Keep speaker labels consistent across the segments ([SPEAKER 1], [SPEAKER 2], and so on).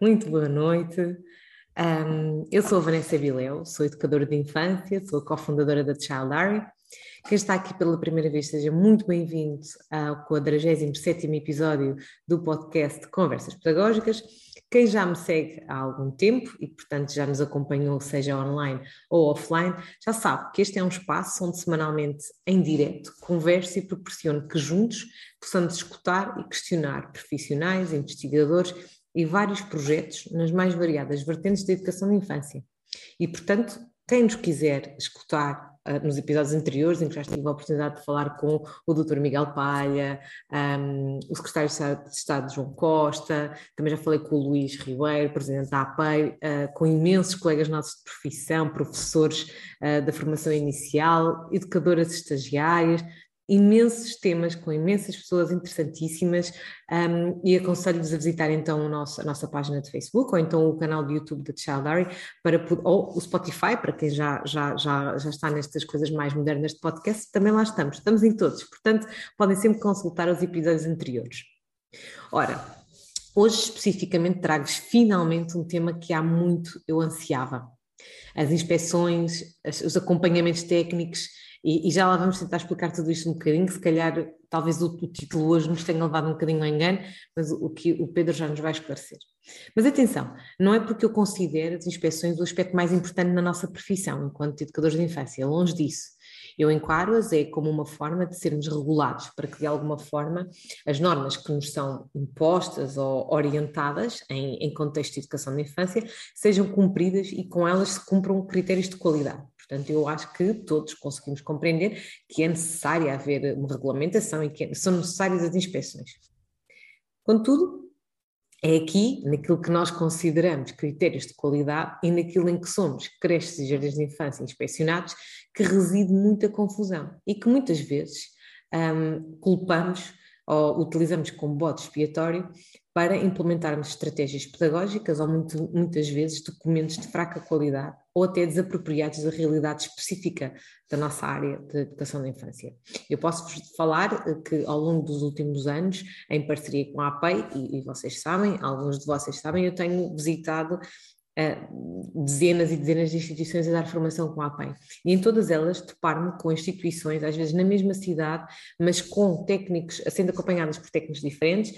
[SPEAKER 1] muito boa noite. Um, eu sou a Vanessa Vileu, sou educadora de infância, sou cofundadora da Child Diary. Quem está aqui pela primeira vez, seja muito bem-vindo ao 47 episódio do podcast Conversas Pedagógicas. Quem já me segue há algum tempo e, portanto, já nos acompanhou, seja online ou offline, já sabe que este é um espaço onde semanalmente, em direto, converso e proporciono que juntos possamos escutar e questionar profissionais, investigadores e vários projetos nas mais variadas vertentes da educação da infância. E, portanto, quem nos quiser escutar uh, nos episódios anteriores, em que já tive a oportunidade de falar com o Dr. Miguel Palha, um, o Secretário de Estado João Costa, também já falei com o Luís Ribeiro, Presidente da APEI, uh, com imensos colegas nossos de profissão, professores uh, da formação inicial, educadoras estagiárias, imensos temas com imensas pessoas interessantíssimas um, e aconselho-vos a visitar então nosso, a nossa página de Facebook ou então o canal do YouTube da Child Diary para, ou o Spotify, para quem já, já, já, já está nestas coisas mais modernas de podcast, também lá estamos, estamos em todos, portanto podem sempre consultar os episódios anteriores. Ora, hoje especificamente trago-vos finalmente um tema que há muito eu ansiava, as inspeções, os acompanhamentos técnicos e, e, já lá vamos tentar explicar tudo isto um bocadinho, se calhar talvez o, o, título hoje nos tenha levado um bocadinho ao engano, mas o, o que o Pedro já nos vai esclarecer. Mas atenção, não é porque eu considero as inspeções o aspecto mais importante na nossa profissão, enquanto educadores de infância, longe disso. Eu encaro-as é como uma forma de sermos regulados, para que de alguma forma as normas que nos são impostas ou orientadas em, em contexto de educação da infância sejam cumpridas e com elas se cumpram critérios de qualidade. Portanto, eu acho que todos conseguimos compreender que é necessário haver uma regulamentação e que é, são necessárias as inspeções. Contudo, é aqui, naquilo que nós consideramos critérios de qualidade e naquilo em que somos creches e jardins de infância inspecionados, que reside muita confusão e que muitas vezes um, culpamos ou utilizamos como bode expiatório para implementarmos estratégias pedagógicas ou muito, muitas vezes documentos de fraca qualidade ou até desapropriados da realidade específica da nossa área de educação da infância. Eu posso falar que ao longo dos últimos anos, em parceria com a APEI, e, e vocês sabem, alguns de vocês sabem, eu tenho visitado Uh, dezenas e dezenas de instituições a dar formação com a APEI. E em todas elas deparo-me com instituições, às vezes na mesma cidade, mas com técnicos, sendo acompanhadas por técnicos diferentes,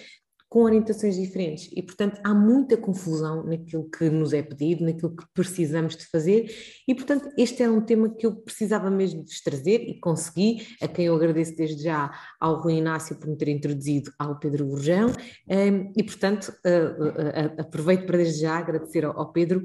[SPEAKER 1] com orientações diferentes. E, portanto, há muita confusão naquilo que nos é pedido, naquilo que precisamos de fazer. E, portanto, este era um tema que eu precisava mesmo de trazer e consegui, a quem eu agradeço desde já ao Rui Inácio por me ter introduzido ao Pedro Gurjão hum, e, portanto, aproveito para desde já agradecer ao Pedro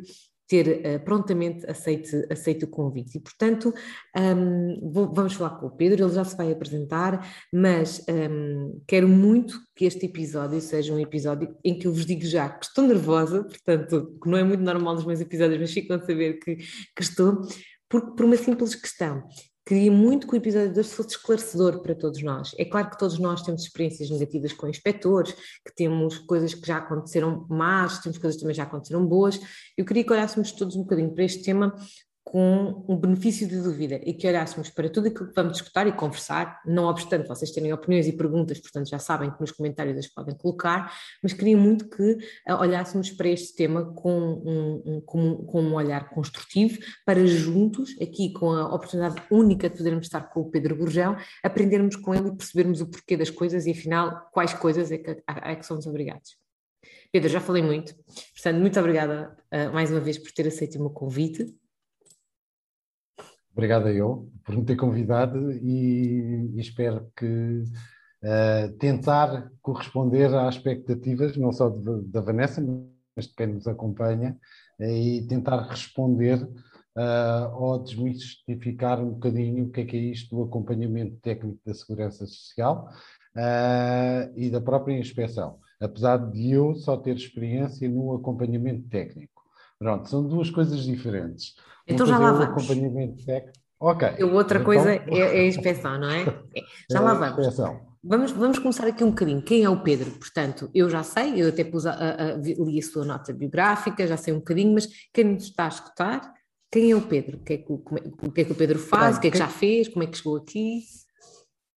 [SPEAKER 1] ter uh, prontamente aceito, aceito o convite. E, portanto, um, vou, vamos falar com o Pedro, ele já se vai apresentar, mas um, quero muito que este episódio seja um episódio em que eu vos digo já que estou nervosa, portanto, que não é muito normal nos meus episódios, mas ficam a saber que, que estou, por uma simples questão. Queria muito que o episódio de hoje fosse esclarecedor para todos nós. É claro que todos nós temos experiências negativas com inspectores, que temos coisas que já aconteceram más, temos coisas que também já aconteceram boas. Eu queria que olhássemos todos um bocadinho para este tema com um benefício de dúvida e que olhássemos para tudo aquilo que vamos discutir e conversar, não obstante vocês terem opiniões e perguntas, portanto já sabem que nos comentários as podem colocar, mas queria muito que uh, olhássemos para este tema com um, um, com, com um olhar construtivo, para juntos, aqui com a oportunidade única de podermos estar com o Pedro Gurjão, aprendermos com ele e percebermos o porquê das coisas e afinal quais coisas é que, é que somos obrigados. Pedro, já falei muito, portanto, muito obrigada uh, mais uma vez por ter aceito o meu convite.
[SPEAKER 2] Obrigado a eu por me ter convidado e, e espero que uh, tentar corresponder às expectativas, não só da Vanessa, mas de quem nos acompanha, uh, e tentar responder uh, ou desmistificar um bocadinho o que é que é isto do acompanhamento técnico da segurança social e da própria inspeção, apesar de eu só ter experiência no acompanhamento técnico. Pronto, são duas coisas diferentes.
[SPEAKER 1] Então já lá vamos.
[SPEAKER 2] acompanhamento técnico. Ok.
[SPEAKER 1] Outra então... coisa é, é, a inspeção, não é? é já é lá vamos. Inspeção. Vamos, vamos começar aqui um bocadinho. Quem é o Pedro? Portanto, eu já sei, eu até pus a, a, a, li a sua nota biográfica, já sei um bocadinho, mas quem nos está a escutar, quem é o Pedro? O que é que, como, o, que, é que o Pedro faz? O que é que já fez? Como é que chegou aqui?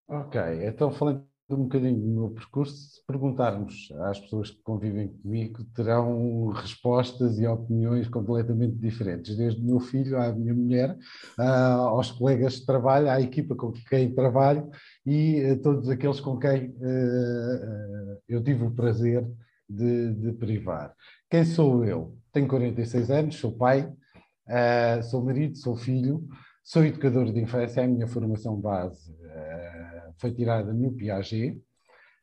[SPEAKER 2] Ok, então falando um bocadinho do meu percurso, se perguntarmos às pessoas que convivem comigo, terão respostas e opiniões completamente diferentes, desde o meu filho à minha mulher, aos colegas de trabalho, à equipa com quem trabalho e a todos aqueles com quem uh, eu tive o prazer de, de, privar. Quem sou eu? Tenho 46 anos, sou pai, uh, sou marido, sou filho, sou educador de infância, é a minha formação base foi tirada no Piaget.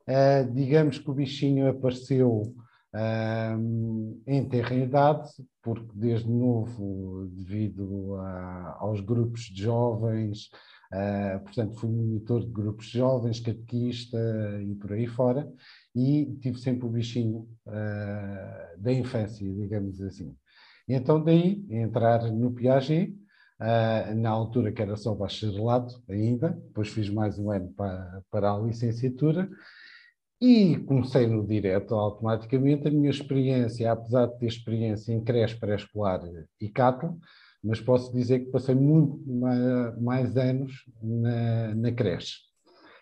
[SPEAKER 2] Uh, digamos que o bichinho apareceu uh, em terra idade, porque desde novo, devido a, aos grupos de jovens, uh, portanto, fui monitor de grupos de jovens, catequista e por aí fora, e tive sempre o bichinho da infância, digamos assim. Então, daí, entrar no Piaget, Uh, na altura que era só bacharelado ainda, depois fiz mais um ano para, para a licenciatura e comecei no direto automaticamente. A minha experiência, apesar de ter experiência em creche pré-escolar e CATO, mas posso dizer que passei muito mais, mais anos na, na creche.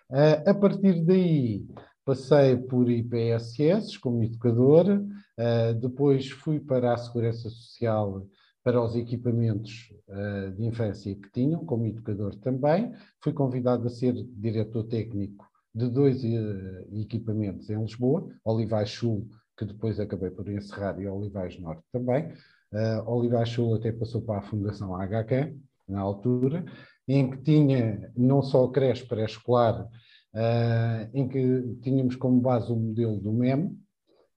[SPEAKER 2] Uh, a partir daí, passei por IPSS como educador, uh, depois fui para a Segurança Social para os equipamentos uh, de infância que tinham, como educador também. Fui convidado a ser diretor técnico de dois uh, equipamentos em Lisboa, Olivais Sul, que depois acabei por encerrar, e Olivais Norte também. Uh, Olivais Sul até passou para a Fundação HK, na altura, em que tinha não só creche pré-escolar, uh, em que tínhamos como base o modelo do MEM,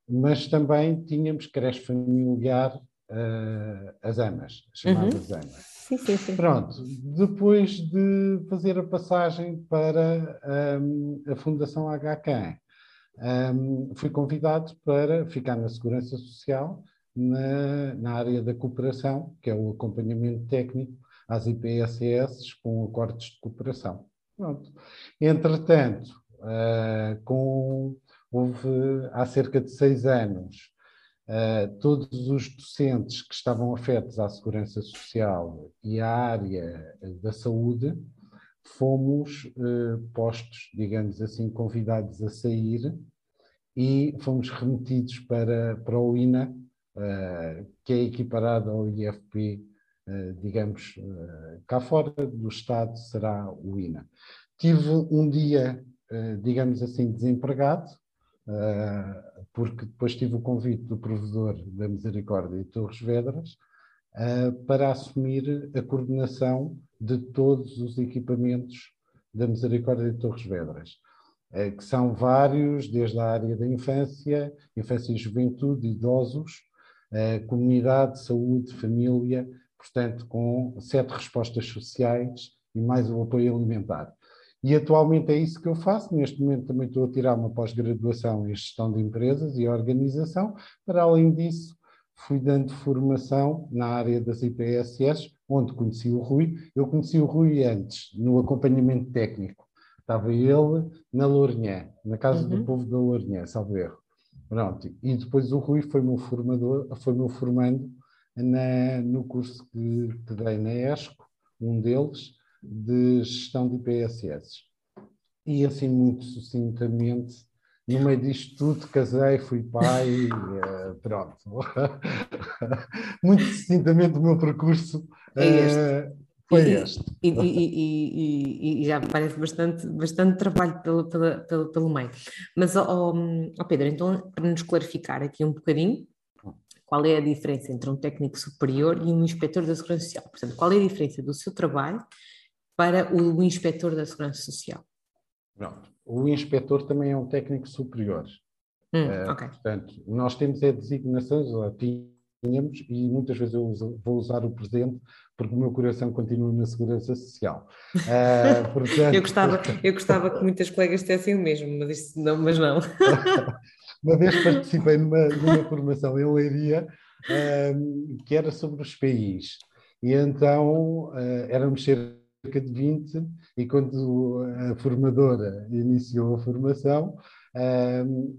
[SPEAKER 2] mas também tínhamos creche familiar uh, as AMAs, chamadas uhum. AMAs.
[SPEAKER 1] Sim, sim, sim.
[SPEAKER 2] Pronto, depois de fazer a passagem para um, a Fundação HK, um, fui convidado para ficar na Segurança Social, na, na área da cooperação, que é o acompanhamento técnico às IPSS com acordos de cooperação. Pronto. Entretanto, uh, com, houve há cerca de seis anos Uh, todos os docentes que estavam afetos à segurança social e à área da saúde, fomos uh, postos, digamos assim, convidados a sair e fomos remetidos para, para o INA, uh, que é equiparado ao IFP, digamos, cá fora do Estado será o INA. Tive um dia, digamos assim, desempregado, uh, porque depois tive o convite do provedor da Misericórdia de Torres Vedras uh, para assumir a coordenação de todos os equipamentos da Misericórdia de Torres Vedras, uh, que são vários, desde a área da infância, infância e juventude, idosos, comunidade, saúde, família, portanto, com sete respostas sociais e mais o apoio alimentar. E atualmente é isso que eu faço. Neste momento também estou a tirar uma pós-graduação em gestão de empresas e organização. Para além disso, fui dando formação na área das IPSS, onde conheci o Rui. Eu conheci o Rui antes, no acompanhamento técnico. Estava ele na Lourinhã, na Casa uhum. do Povo da Lourinhã, salvo erro. Pronto. E depois o Rui foi meu formador, foi meu formando na, no curso que, que dei na ESCO, um deles, de gestão de IPSS. E assim, muito sucintamente, no meio disto tudo, casei, fui pai, uh, pronto. muito sucintamente, o meu percurso
[SPEAKER 1] é este. Uh, foi e, este. E, e, e, já me parece bastante, bastante trabalho pelo, pelo, pelo, pelo meio. Mas, oh, oh Pedro, então, para nos clarificar aqui um bocadinho, qual é a diferença entre um técnico superior e um inspetor da Segurança Social? Portanto, qual é a diferença do seu trabalho para o inspetor da Segurança Social?
[SPEAKER 2] Pronto. O inspetor também é um técnico superior.
[SPEAKER 1] Hum, uh, okay.
[SPEAKER 2] Portanto, nós temos é designações, ou tínhamos, e muitas vezes eu uso, vou usar o presente porque o meu coração continua na Segurança Social.
[SPEAKER 1] Uh, portanto... eu, gostava, eu gostava que muitas colegas dissessem o mesmo, mas, isso não, mas não.
[SPEAKER 2] Uma vez participei numa, numa formação em Leiria uh, que era sobre os PIs. E então uh, éramos ser cerca de 20, e quando a formadora iniciou a formação,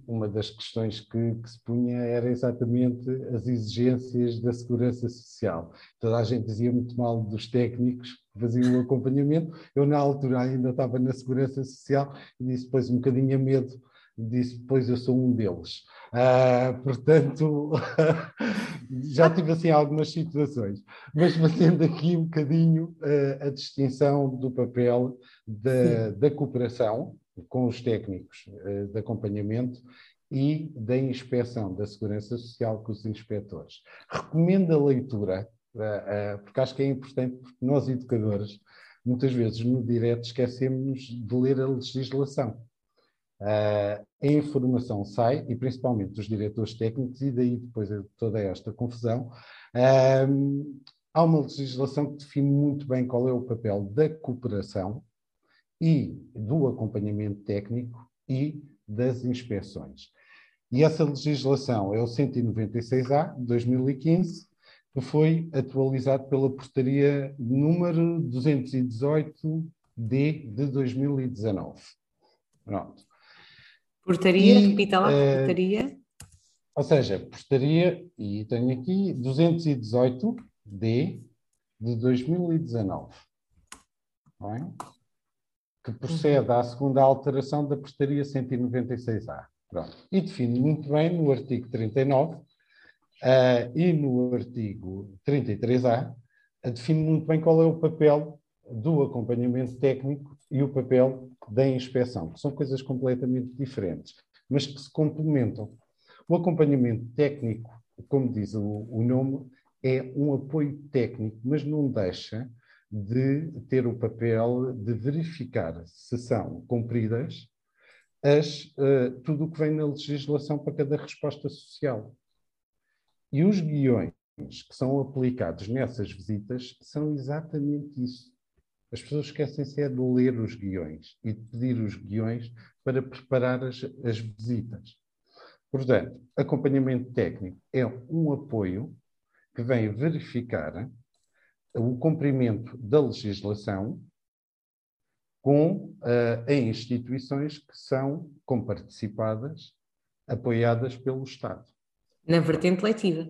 [SPEAKER 2] uma das questões que, que, se punha era exatamente as exigências da segurança social. Toda a gente dizia muito mal dos técnicos que faziam o acompanhamento. Eu, na altura, ainda estava na segurança social e disse depois um bocadinho a medo, disse, pois eu sou um deles. Uh, portanto, já tive assim algumas situações, mas fazendo aqui um bocadinho uh, a distinção do papel da, da cooperação com os técnicos uh, de acompanhamento e da inspeção da Segurança Social com os inspectores. Recomendo a leitura, porque acho que é importante, porque nós educadores, muitas vezes no direto esquecemos de ler a legislação. Uh, a informação sai, e principalmente dos diretores técnicos, e daí depois de toda esta confusão, uh, há uma legislação que define muito bem qual é o papel da cooperação e do acompanhamento técnico e das inspeções. E essa legislação é o 196A de 2015, que foi atualizado pela portaria número 218D de 2019. Pronto.
[SPEAKER 1] Portaria, e, repita lá, uh, portaria.
[SPEAKER 2] Ou seja, portaria, e tenho aqui 218D de 2019. Bem? Que procede à segunda alteração da portaria 196A. Pronto. E define muito bem no artigo 39 uh, eh, e no artigo 33A, define muito bem qual é o papel do acompanhamento técnico e o papel da inspeção, que são coisas completamente diferentes, mas que se complementam. O acompanhamento técnico, como diz o, o nome, é um apoio técnico, mas não deixa de ter o papel de verificar se são cumpridas as, uh, tudo o que vem na legislação para cada resposta social. E os guiões que são aplicados nessas visitas são exatamente isso. As pessoas esquecem-se é de ler os guiões e de pedir os guiões para preparar as, as visitas. Portanto, acompanhamento técnico é um apoio que vem verificar o cumprimento da legislação com uh, em instituições que são comparticipadas, apoiadas pelo Estado.
[SPEAKER 1] Na vertente letiva.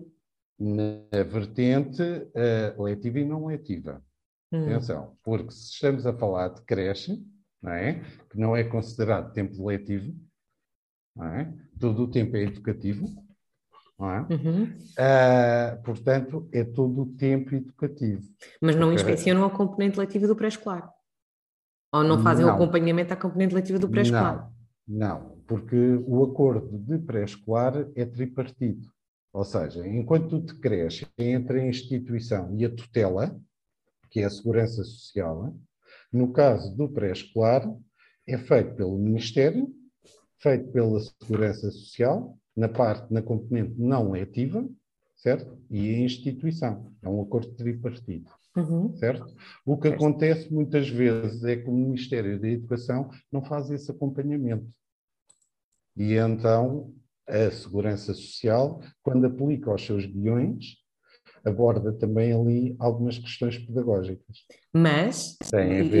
[SPEAKER 2] Na vertente uh, letiva e não letiva. Hum. Atenção, porque se estamos a falar de creche, não é? que não é considerado tempo letivo, não é? todo o tempo é educativo, não é? Uhum. Uh, portanto, é todo o tempo educativo.
[SPEAKER 1] Mas não inspecionam a componente letiva do pré-escolar? Ou não fazem não. o acompanhamento à componente letiva do pré-escolar?
[SPEAKER 2] Não, não, porque o acordo de pré-escolar é tripartido. Ou seja, enquanto te creche entre a instituição e a tutela, que é a segurança social, no caso do pré-escolar, é feito pelo Ministério, feito pela Segurança Social, na parte, na componente não letiva, certo? E a instituição. É um acordo tripartido, uhum. certo? O que acontece muitas vezes é que o Ministério da Educação não faz esse acompanhamento. E então a Segurança Social, quando aplica os seus guiões, aborda também ali algumas questões pedagógicas.
[SPEAKER 1] Mas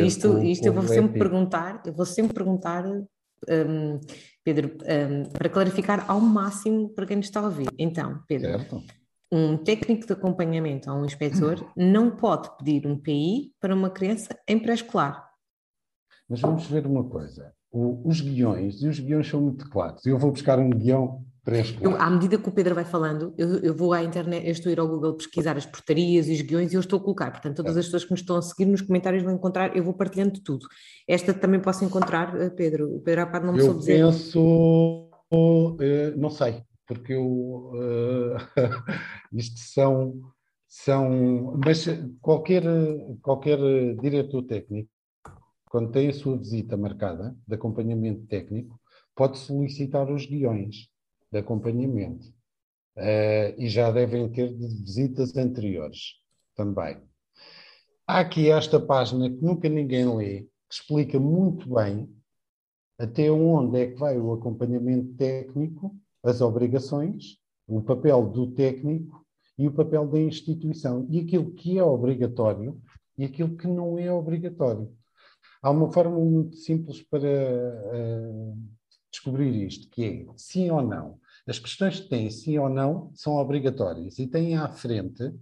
[SPEAKER 1] isto, com, isto com eu vou sempre perguntar, eu vou sempre perguntar, um, Pedro, um, para clarificar ao máximo para quem nos está a ouvir. Então, Pedro, certo. um técnico de acompanhamento ou um inspetor não pode pedir um PI para uma criança em pré-escolar.
[SPEAKER 2] Mas vamos ver uma coisa. O, os guiões, e os guiões são muito claros. Eu vou buscar um guião
[SPEAKER 1] eu, à medida que o Pedro vai falando, eu, eu, vou à internet, eu estou a ir ao Google pesquisar as portarias e os guiões e eu estou a colocar. Portanto, todas é. as pessoas que me estão a seguir nos comentários vão encontrar, eu vou partilhando tudo. Esta também posso encontrar, eh, Pedro? O Pedro Apar não me soube dizer.
[SPEAKER 2] Eu penso, uh, não sei, porque eu, uh, isto são, são, mas qualquer, qualquer diretor técnico, quando tem a sua visita marcada de acompanhamento técnico, pode solicitar os guiões de acompanhamento. Uh, e já devem ter de visitas anteriores também. Há aqui esta página que nunca ninguém lê, que explica muito bem até onde é que vai o acompanhamento técnico, as obrigações, o papel do técnico e o papel da instituição, e aquilo que é obrigatório e aquilo que não é obrigatório. Há uma forma muito simples para uh, descobrir isto, que é sim ou não. As questões que têm sim ou não são obrigatórias e têm à frente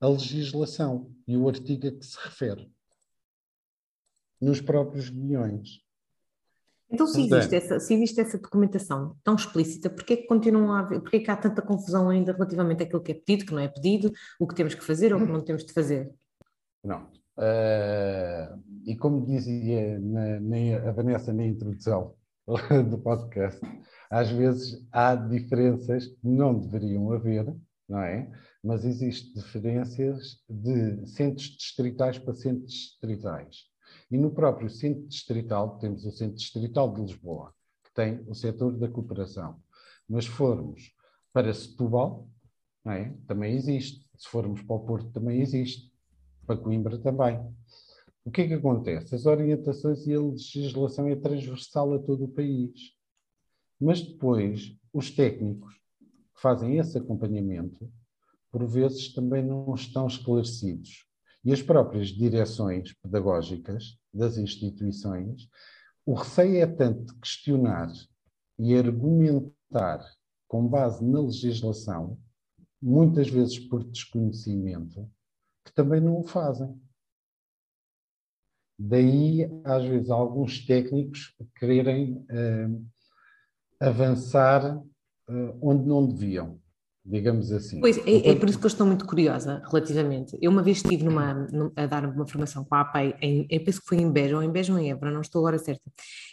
[SPEAKER 2] a legislação e o artigo a que se refere nos próprios guiões.
[SPEAKER 1] Então, se existe, essa, se existe essa documentação tão explícita, porquê que continuam a haver, porquê que há tanta confusão ainda relativamente àquilo que é pedido, que não é pedido, o que temos que fazer ou o que não temos de fazer?
[SPEAKER 2] Não. Uh, e como dizia na, na, a Vanessa na introdução do podcast, às vezes há diferenças não deveriam haver, não é? Mas existem diferenças de centros distritais para centros distritais. E no próprio centro distrital, temos o centro distrital de Lisboa, que tem o setor da cooperação. Mas formos para Setúbal, é? também existe. Se formos para o Porto, também existe. Para Coimbra também. O que é que acontece? As orientações e a legislação é transversal a todo o país. Mas depois, os técnicos que fazem esse acompanhamento, por vezes também não estão esclarecidos. E as próprias direções pedagógicas das instituições, o receio é tanto de questionar e argumentar com base na legislação, muitas vezes por desconhecimento, que também não o fazem. Daí, às vezes, alguns técnicos quererem uh, avançar uh, onde não deviam digamos assim.
[SPEAKER 1] Pois, é, é, por isso que eu estou muito curiosa relativamente. Eu uma vez estive numa, a dar uma formação com a APEI, em, eu penso que foi em Beja, ou em Beja ou em Évora, não estou agora certa,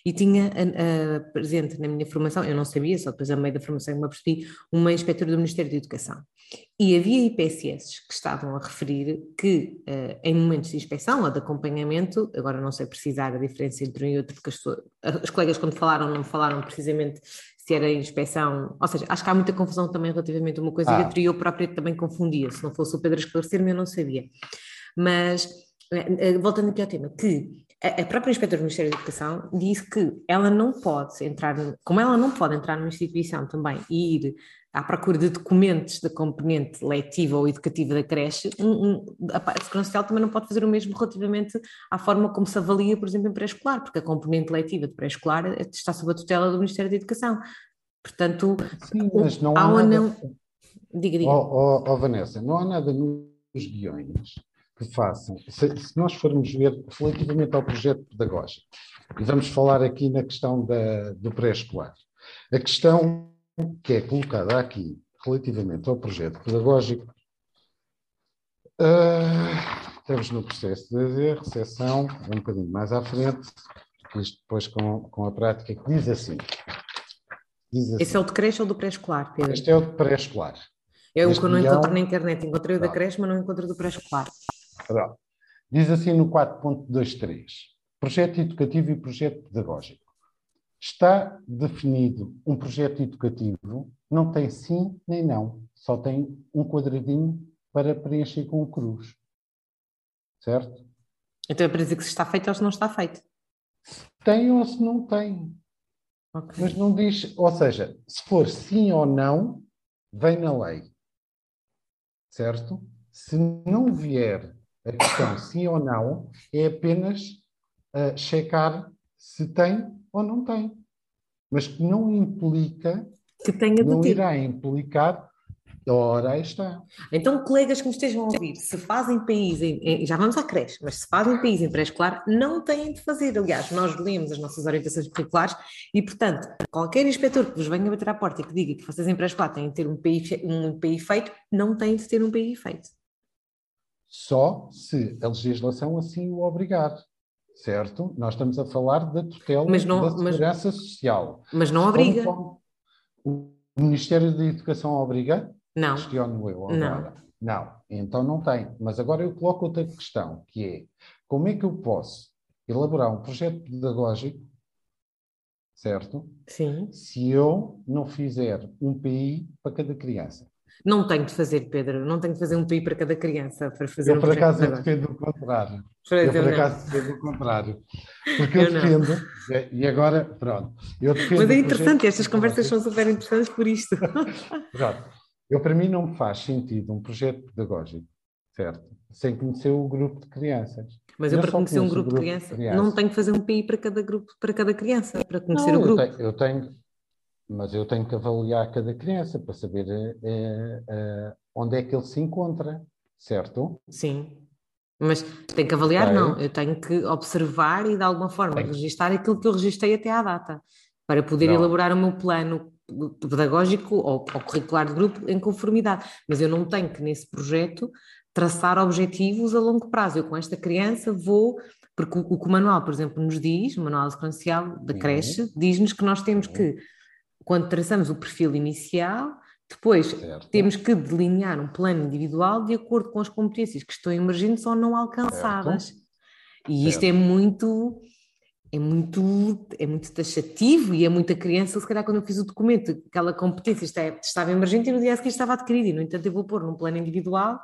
[SPEAKER 1] e tinha a, a, presente na minha formação, eu não sabia, só depois a meio da formação me apercebi, uma inspetora do Ministério da Educação. E havia IPSS que estavam a referir que uh, em momentos de inspeção ou de acompanhamento, agora não sei precisar a diferença entre um e outro, porque as, as colegas quando falaram não falaram precisamente se era inspeção, ou seja, acho que há muita confusão também relativamente a uma coisa ah. e outra, e eu própria também confundia, se não fosse o Pedro esclarecer-me eu não sabia. Mas, eh, eh, voltando aqui ao tema, que a própria inspetora do Ministério da Educação disse que ela não pode entrar, como ela não pode entrar numa instituição também e ir à procura de documentos da componente letiva ou educativa da creche, a Segurança Social também não pode fazer o mesmo relativamente à forma como se avalia, por exemplo, em pré-escolar, porque a componente letiva de pré-escolar está sob a tutela do Ministério da Educação. Portanto,
[SPEAKER 2] Sim, mas não há, há nada... não... Diga, diga. Oh, oh, oh, Vanessa, não há nada nos guiões que façam. Se, se, nós formos ver relativamente ao projeto pedagógico, e vamos falar aqui na questão da, do pré-escolar, a questão que é colocada aqui relativamente ao projeto pedagógico, uh, estamos no processo de recepção, um bocadinho mais à frente, isto depois com, com a prática, que diz assim,
[SPEAKER 1] diz assim. Esse é o de creche ou do pré-escolar,
[SPEAKER 2] Pedro? Este é o de pré-escolar.
[SPEAKER 1] É o que eu não encontro na internet, encontrei o da creche, mas não encontro do pré-escolar.
[SPEAKER 2] Diz assim no 4.23, projeto educativo e projeto pedagógico. Está definido um projeto educativo, não tem sim nem não, só tem um quadradinho para preencher com o cruz. Certo?
[SPEAKER 1] Então é para dizer que se está feito ou se não está feito.
[SPEAKER 2] Se tem ou se não tem. Okay. Mas não diz, ou seja, se for sim ou não, vem na lei. Certo? Se não vier a questão sim ou não, é apenas uh, checar se tem ou não tem. Mas que não implica,
[SPEAKER 1] que tenha
[SPEAKER 2] não irá implicar Ora, aí está.
[SPEAKER 1] Então, colegas que me estejam a ouvir, se fazem país, em, já vamos à creche, mas se fazem país em pré-escolar, não têm de fazer. Aliás, nós lemos as nossas orientações curriculares e, portanto, qualquer inspetor que vos venha bater à porta e que diga que vocês em pré-escolar têm de ter um PI, um PI feito, não têm de ter um PI feito.
[SPEAKER 2] Só se a legislação assim o obrigar certo? Nós estamos a falar da tutela mas não, da segurança mas, social.
[SPEAKER 1] Mas não obriga.
[SPEAKER 2] Como, como o Ministério da Educação obriga?
[SPEAKER 1] Não.
[SPEAKER 2] Questiono eu agora. Não. não. Então não tem. Mas agora eu coloco outra questão, que é como é que eu posso elaborar um projeto pedagógico, certo?
[SPEAKER 1] Sim.
[SPEAKER 2] Se eu não fizer um PI para cada criança.
[SPEAKER 1] Não tenho de fazer, Pedro, não tenho de fazer um PI para cada criança para fazer
[SPEAKER 2] eu,
[SPEAKER 1] um
[SPEAKER 2] por acaso, eu defendo o contrário. Eu, por acaso, defendo o contrário. Porque eu, eu defendo, não. e agora, pronto. Eu defendo
[SPEAKER 1] Mas é interessante, estas conversas são super interessantes por isto.
[SPEAKER 2] pronto. Eu, para mim, não me faz sentido um projeto pedagógico, certo? Sem conhecer o grupo de crianças.
[SPEAKER 1] Mas eu, eu para conhecer um grupo, grupo de, crianças, de crianças, não tenho que fazer um PI para cada grupo, para cada criança, para conhecer
[SPEAKER 2] não,
[SPEAKER 1] o grupo.
[SPEAKER 2] Eu tenho, eu tenho mas eu tenho que avaliar cada criança para saber é, é, onde é que ele se encontra, certo?
[SPEAKER 1] Sim. Mas tem que avaliar, não. Eu tenho que observar e de alguma forma registar aquilo que eu registrei até à data, para poder não. elaborar o meu plano pedagógico ou, ou curricular de grupo em conformidade. Mas eu não tenho que, nesse projeto, traçar objetivos a longo prazo. Eu, com esta criança, vou porque o, o que o manual, por exemplo, nos diz, o manual sequencial da uhum. creche, diz-nos que nós temos que, quando traçamos o perfil inicial, depois certo. temos que delinear um plano individual de acordo com as competências que estão emergentes ou não alcançadas. Certo. E isto certo. é muito é muito, é muito taxativo e é muita criança, se calhar quando eu fiz o documento, aquela competência estava emergente e no dia a seguir estava adquirida, e no entanto eu vou pôr num plano individual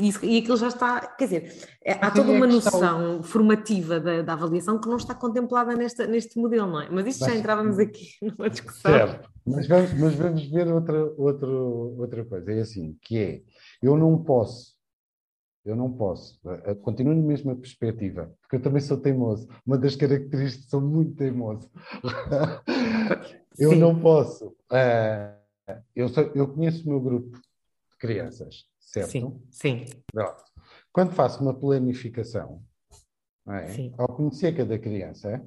[SPEAKER 1] e, e aquilo já está, quer dizer, é, há toda uma noção formativa da, da, avaliação que não está contemplada nesta, neste modelo, não é? Mas isto já entrávamos aqui numa discussão.
[SPEAKER 2] Certo, mas vamos, mas vamos ver outra, outra, outra coisa, é assim, que é, eu não posso, eu não posso, eh, continuo na mesma perspectiva, porque eu também sou teimoso, uma das características, sou muito teimoso. eu Sim. não posso, uh, eu, sou, eu conheço o meu grupo de crianças, certo?
[SPEAKER 1] Sim, sim.
[SPEAKER 2] Pronto. Quando faço uma planificação, é? ao conhecer cada criança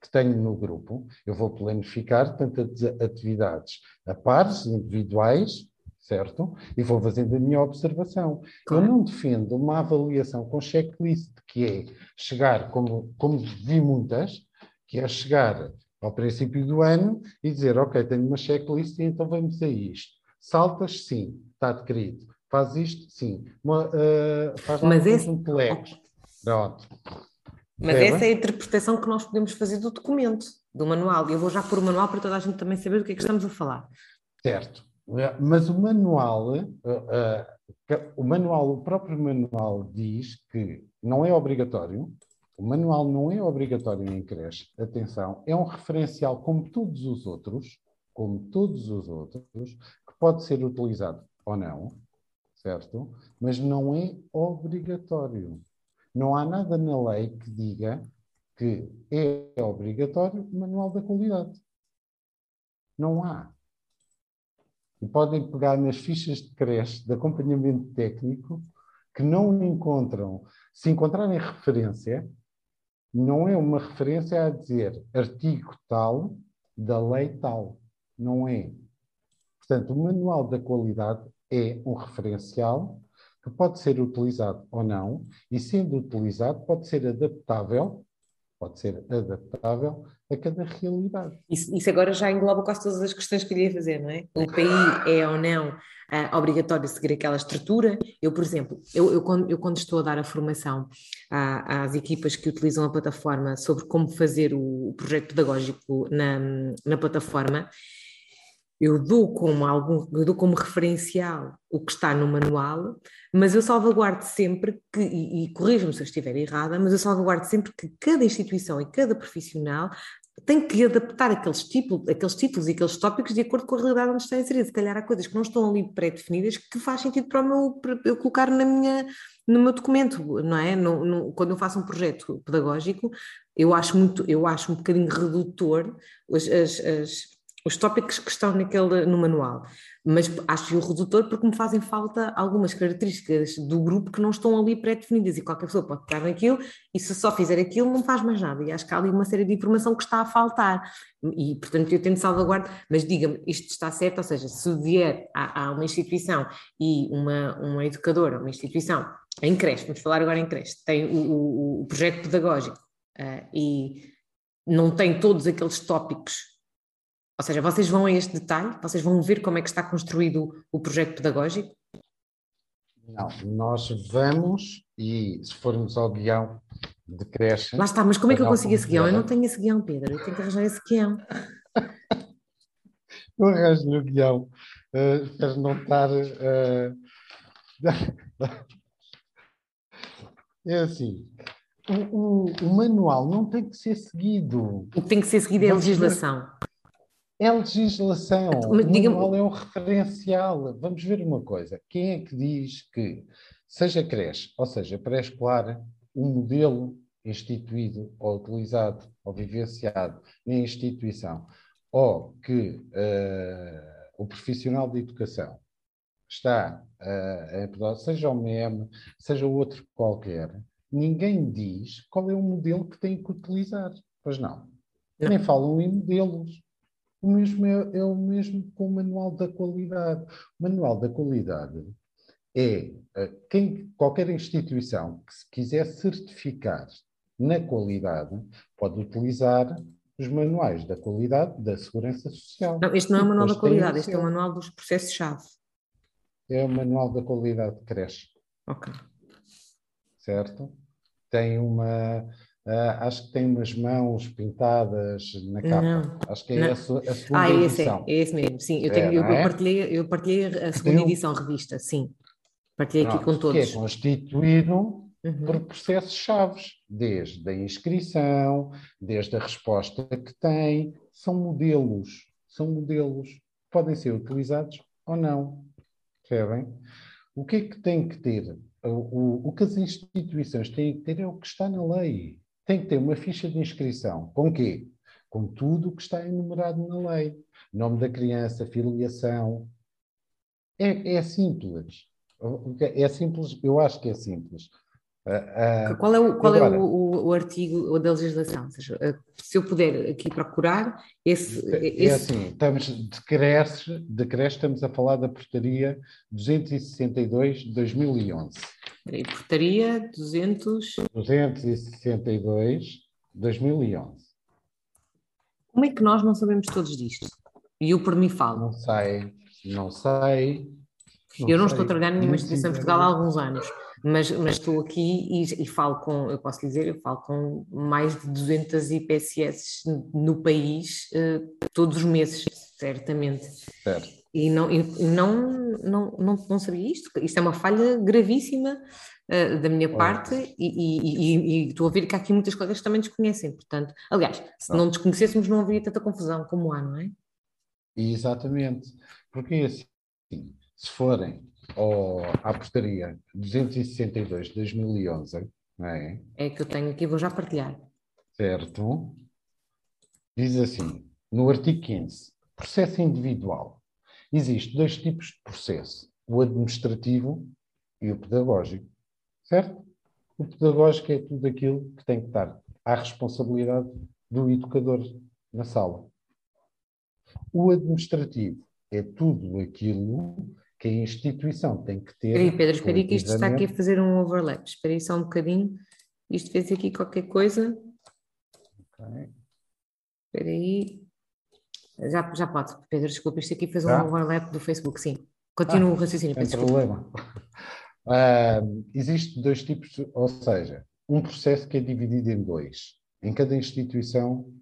[SPEAKER 2] que tenho no grupo, eu vou planificar tantas atividades a pares, individuais, certo? E vou fazendo a minha observação. Claro. Eu não defendo uma avaliação com checklist, que é chegar, como, como vi muitas, que é chegar ao princípio do ano e dizer, ok, tenho uma checklist e então vamos a isto. Saltas, sim, está adquirido. Faz isto, sim. Uma, uh, faz
[SPEAKER 1] Mas esse... um
[SPEAKER 2] plex. Pronto.
[SPEAKER 1] Mas essa é a interpretação que nós podemos fazer do documento, do manual. E eu vou já pôr o manual para toda a gente também saber do que é que estamos a falar.
[SPEAKER 2] Certo. Mas o manual, uh, uh, o manual, o próprio manual diz que não é obrigatório, o manual não é obrigatório em creche, atenção, é um referencial como todos os outros, como todos os outros, que pode ser utilizado ou não, certo? Mas não é obrigatório. Não há nada na lei que diga que é obrigatório o manual da qualidade. Não há. E podem pegar nas fichas de creche de acompanhamento técnico que não encontram, se encontrarem referência, não é uma referência a dizer artigo tal da lei tal. Não é. Portanto, o manual da qualidade é um referencial que pode ser utilizado ou não, e sendo utilizado, pode ser adaptável, pode ser adaptável a cada realidade.
[SPEAKER 1] Isso, isso agora já engloba quase todas as questões que eu ia fazer, não é? O PI é ou não uh, obrigatório seguir aquela estrutura? Eu, por exemplo, eu, eu, quando, eu quando estou a dar a formação à, às equipas que utilizam a plataforma sobre como fazer o, o projeto pedagógico na, na plataforma, eu dou como algum, eu dou como referencial o que está no manual, mas eu salvaguardo sempre que, e, e corrijo-me se eu estiver errada, mas eu salvaguardo sempre que cada instituição e cada profissional tem que adaptar aqueles, tipo, aqueles títulos e aqueles tópicos de acordo com a realidade onde está inserido. Se calhar há coisas que não estão ali pré-definidas que faz sentido para, meu, para eu colocar na minha, no meu documento, não é? No, no, quando eu faço um projeto pedagógico, eu acho, muito, eu acho um bocadinho redutor as, as, as os tópicos que estão naquele, no manual, mas acho o redutor porque me fazem falta algumas características do grupo que não estão ali pré-definidas e qualquer pessoa pode pegar naquilo e se só fizer aquilo não faz mais nada. E acho que há ali uma série de informação que está a faltar. E portanto eu tento salvaguardar, mas diga-me, isto está certo, ou seja, se vier a, a uma instituição e uma, uma educadora, uma instituição em creche, vamos falar agora em creche, tem o, o, o projeto pedagógico uh, e não tem todos aqueles tópicos ou seja, vocês vão a este detalhe? Vocês vão ver como é que está construído o projeto pedagógico?
[SPEAKER 2] Não, nós vamos e se formos ao guião de creche.
[SPEAKER 1] Lá está, mas como é que eu consigo esse guião? Eu não tenho esse guião, Pedro, eu tenho que arranjar esse guião.
[SPEAKER 2] eu arranjo no guião. Uh, espero não estar. Uh... é assim. O, o, o, manual não tem que ser seguido.
[SPEAKER 1] O que tem que ser seguido é a legislação.
[SPEAKER 2] É legislação, Mas, o manual é um referencial. Vamos ver uma coisa. Quem é que diz que, seja creche, ou seja, pré-escolar, um modelo instituído ou utilizado ou vivenciado na instituição ou que uh, o profissional de educação está, uh, seja o MEM, seja outro qualquer, ninguém diz qual é o modelo que tem que utilizar. Pois não. Nem falam em modelos. O mesmo é, é, o mesmo com o manual da qualidade. O manual da qualidade é uh, quem, qualquer instituição que se quiser certificar na qualidade pode utilizar os manuais da qualidade da segurança social.
[SPEAKER 1] Não, este não é o manual da qualidade, este é o manual dos processos-chave.
[SPEAKER 2] É o manual da qualidade de creche.
[SPEAKER 1] Ok.
[SPEAKER 2] Certo? Tem uma. Uh, acho que tem umas mãos pintadas na capa. Não, acho que é essa a segunda ah,
[SPEAKER 1] esse edição. É, é esse mesmo, sim. Eu, tenho, é, eu, é? partilhei, eu partilhei a segunda edição, revista, sim. Partilhei Pronto, aqui com todos.
[SPEAKER 2] Que é constituído uhum. por processos chaves, desde a inscrição, desde a resposta que tem, são modelos, são modelos, podem ser utilizados ou não, percebem? O que é que tem que ter? O, o, o que as instituições têm que ter é o que está na lei. Tem que ter uma ficha de inscrição. Com quê? Com tudo o que está enumerado na lei. Nome da criança, filiação. É, é simples. É simples, eu acho que é simples.
[SPEAKER 1] Uh, qual é, o, qual agora, é o, o, o, artigo da legislação? Ou seja, se eu puder aqui procurar, esse.
[SPEAKER 2] É, esse... É assim, estamos, decresce, decresce, estamos a falar da portaria 262 de 2011.
[SPEAKER 1] Peraí, portaria 200...
[SPEAKER 2] 262 de 2011.
[SPEAKER 1] Como é que nós não sabemos todos disto? E eu por mim falo.
[SPEAKER 2] Não sei, não sei.
[SPEAKER 1] Não eu não sei. estou a trabalhar nenhuma instituição em Portugal há alguns anos mas, mas estou aqui e, e, falo com, eu posso dizer, eu falo com mais de 200 IPSS no país uh, todos os meses, certamente.
[SPEAKER 2] Certo.
[SPEAKER 1] E, não, e não, não, não, não sabia isto. Isto é uma falha gravíssima uh, da minha parte e, e, e, estou a ver que há aqui muitas coisas que também desconhecem. Portanto, aliás, se não, não desconhecêssemos, não haveria tanta confusão como há, não é?
[SPEAKER 2] Exatamente. Porque assim, se forem ou à portaria 262 de 2011, não é?
[SPEAKER 1] É que eu tenho aqui, vou já partilhar.
[SPEAKER 2] Certo. Diz assim, no artigo 15, processo individual. Existem dois tipos de processo, o administrativo e o pedagógico, certo? O pedagógico é tudo aquilo que tem que estar à responsabilidade do educador na sala. O administrativo é tudo aquilo que a instituição tem que ter.
[SPEAKER 1] Aí, Pedro, espera aí que isto está aqui a fazer um overlap. Espera aí só um bocadinho. Isto fez aqui qualquer coisa. Ok. Espera aí. Já, já pode, Pedro, desculpa, isto aqui fez um overlap do Facebook, sim. Continua ah, o raciocínio,
[SPEAKER 2] Pedro. Sem problema. Uh, Existem dois tipos, ou seja, um processo que é dividido em dois. Em cada instituição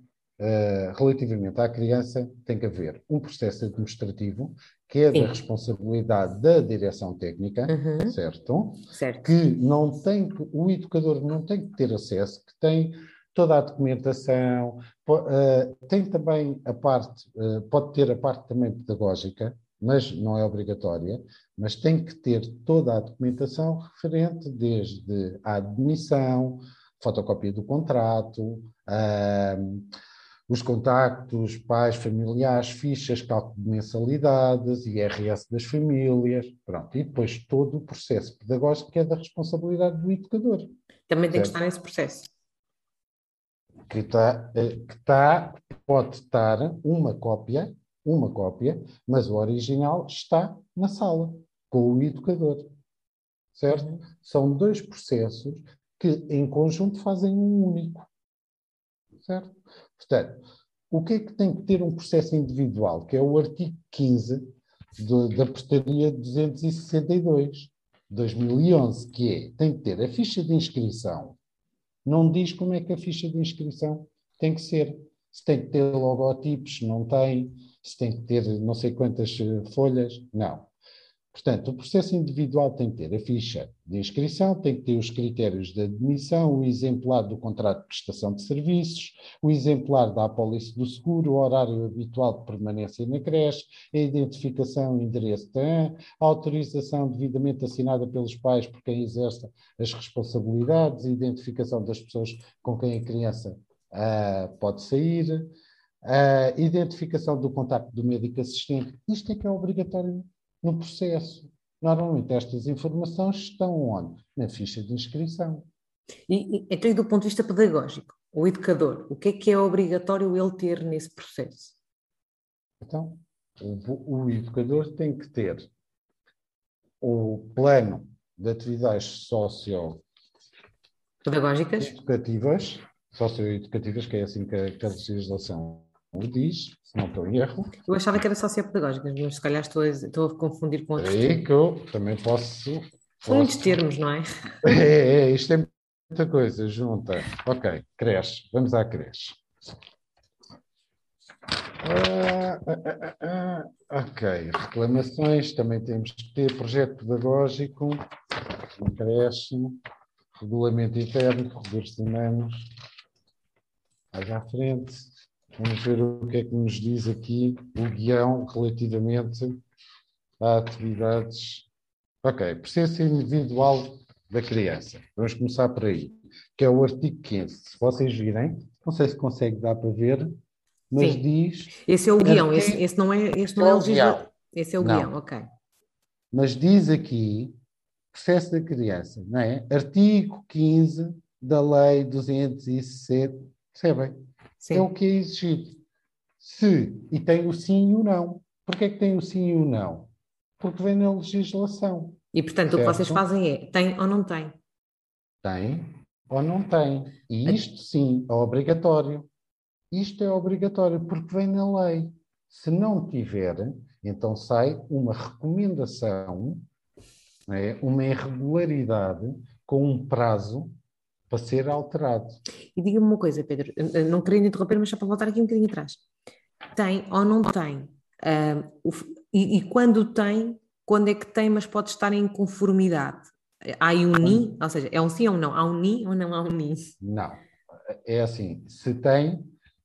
[SPEAKER 2] Uh, relativamente à criança, tem que haver um processo administrativo que é Sim. da responsabilidade da direção técnica, uhum. certo?
[SPEAKER 1] certo?
[SPEAKER 2] Que não tem, o educador não tem que ter acesso, que tem toda a documentação, uh, tem também a parte, uh, pode ter a parte também pedagógica, mas não é obrigatória, mas tem que ter toda a documentação referente desde a admissão, fotocópia do contrato, uh, os contactos, pais, familiares, fichas, cálculo de mensalidades, IRS das famílias, pronto, e depois todo o processo pedagógico que é da responsabilidade do educador.
[SPEAKER 1] Também tem que estar nesse processo.
[SPEAKER 2] Que está, eh, que está, pode estar uma cópia, uma cópia, mas o original está na sala, com o educador. Certo? Uhum. São dois processos que em conjunto fazem um único. Certo? Portanto, o que é que tem que ter um processo individual? Que é o artigo 15 do, da portaria 262, 2011, que é, tem que ter a ficha de inscrição. Não diz como é que a ficha de inscrição tem que ser. Se tem que ter logotipos, não tem. Se tem que ter não sei quantas eh, folhas, não. Portanto, o processo individual tem que ter a ficha de inscrição, tem que ter os critérios de admissão, o exemplar do contrato de prestação de serviços, o exemplar da apólice do seguro, o horário habitual de permanência na creche, a identificação e endereço da a autorização devidamente assinada pelos pais por quem exerce as responsabilidades, a identificação das pessoas com quem a criança uh, pode sair, A identificação do contacto do médico assistente, isto é que é obrigatório no processo. Normalmente estas informações estão onde? Na ficha de inscrição.
[SPEAKER 1] E, e então, do ponto de vista pedagógico, o educador, o que é que é obrigatório ele ter nesse processo?
[SPEAKER 2] Então, o, o educador tem que ter o plano de atividades socio
[SPEAKER 1] pedagógicas
[SPEAKER 2] educativas, socioeducativas, que é assim que a legislação o diz, se não estou em erro.
[SPEAKER 1] Eu achava que era sociopedagógicas, mas se calhar estou a, estou a confundir com outros.
[SPEAKER 2] É que eu também posso. São
[SPEAKER 1] muitos termos, não é?
[SPEAKER 2] É, é, isto é muita coisa junta. Ok, creche, vamos à creche. Ah, ah, ah, ok, reclamações, também temos que ter projeto pedagógico, creche, regulamento interno, recursos humanos. Mais à frente, vamos ver o que é que nos diz aqui o guião relativamente a atividades. Ok, presença individual da criança. Vamos começar por aí, que é o artigo 15. Se vocês virem, não sei se consegue dar para ver, mas Sim. diz.
[SPEAKER 1] Esse é o guião, esse, esse, não é, esse não é, é o legislador. Esse é o não. guião, ok.
[SPEAKER 2] Mas diz aqui, processo da criança, não é? Artigo 15 da Lei 207, percebem? Sim. É o que é exigido. Se, e tem o sim e o não. Porquê é que tem o sim e o não? Porque vem na legislação.
[SPEAKER 1] E, portanto, certo? o que vocês fazem é, tem ou não tem?
[SPEAKER 2] Tem ou não tem. E isto, sim, é obrigatório. Isto é obrigatório porque vem na lei. Se não tiver, então sai uma recomendação, é? uma irregularidade com um prazo para ser alterado.
[SPEAKER 1] E diga-me uma coisa, Pedro, não querendo interromper, mas só para voltar aqui um bocadinho atrás. Tem ou não tem? Uh, o, e, e, quando tem, quando é que tem, mas pode estar em conformidade? Há aí um NI? Ou seja, é um sim ou um não? Há um NI ou não há um NI?
[SPEAKER 2] Não. É assim, se tem,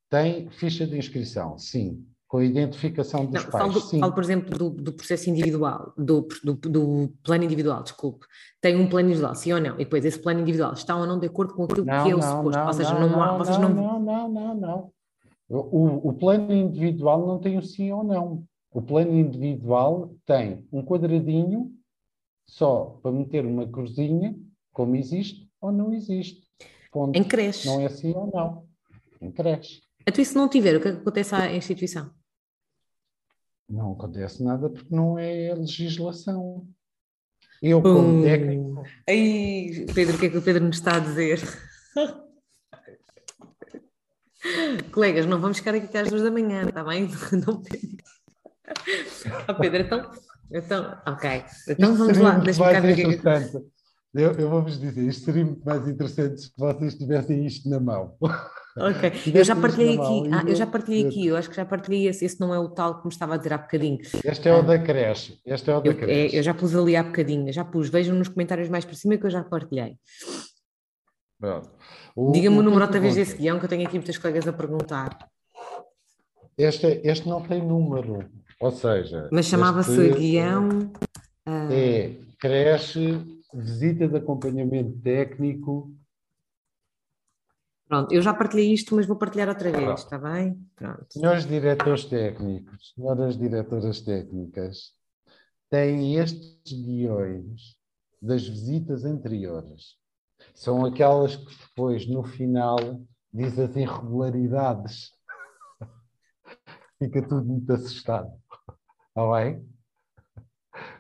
[SPEAKER 2] tem ficha de inscrição, sim. Com a identificação dos não, pais,
[SPEAKER 1] falo. Falo, por exemplo, do, do processo individual, do, do, plano individual, desculpe. Tem um plano individual, sim ou não? E depois esse plano individual está ou não de acordo com aquilo não, que é o suposto? Não, ou seja, não, não há... Vocês não,
[SPEAKER 2] não, não, não, não. O, o plano individual não tem o sim ou não. O plano individual tem um quadradinho só para meter uma cruzinha, como existe ou não existe.
[SPEAKER 1] Ponto. Em creche.
[SPEAKER 2] Não é sim ou não. Em creche.
[SPEAKER 1] Então, e se não tiver, o que, é que acontece à instituição?
[SPEAKER 2] Não acontece nada porque não é legislação. Eu, como uh, técnico.
[SPEAKER 1] Aí, Pedro, o que é que o Pedro nos está a dizer? Colegas, não vamos ficar aqui até às duas da manhã, está bem? Não, oh, Pedro, então, então, ok. Então
[SPEAKER 2] Isso
[SPEAKER 1] vamos lá, deixa-me cá ver
[SPEAKER 2] é. Eu, eu vou-vos dizer, isto seria muito mais interessante se vocês tivessem isto na mão.
[SPEAKER 1] Ok, eu já partilhei aqui, ah, eu já partilhei aqui, eu acho que já partilhei esse, esse não é o tal que me estava a dizer há bocadinho.
[SPEAKER 2] Este é o ah, da creche, este é o da
[SPEAKER 1] eu,
[SPEAKER 2] creche.
[SPEAKER 1] É, eu já pus ali há bocadinho, já pus, vejam nos comentários mais por cima que eu já partilhei. Diga-me o, o número outra vez desse guião, que eu tenho aqui muitas colegas a perguntar.
[SPEAKER 2] Este, este não tem número, ou seja...
[SPEAKER 1] Mas chamava-se guião...
[SPEAKER 2] É creche, visita de acompanhamento técnico
[SPEAKER 1] Pronto, eu já partilhei isto, mas vou partilhar outra vez, Pronto. está bem?
[SPEAKER 2] Pronto. Senhores diretores técnicos, senhoras diretoras técnicas, têm estes guiões das visitas anteriores. São aquelas que depois, no final, diz as irregularidades. Fica tudo muito assustado. Está bem?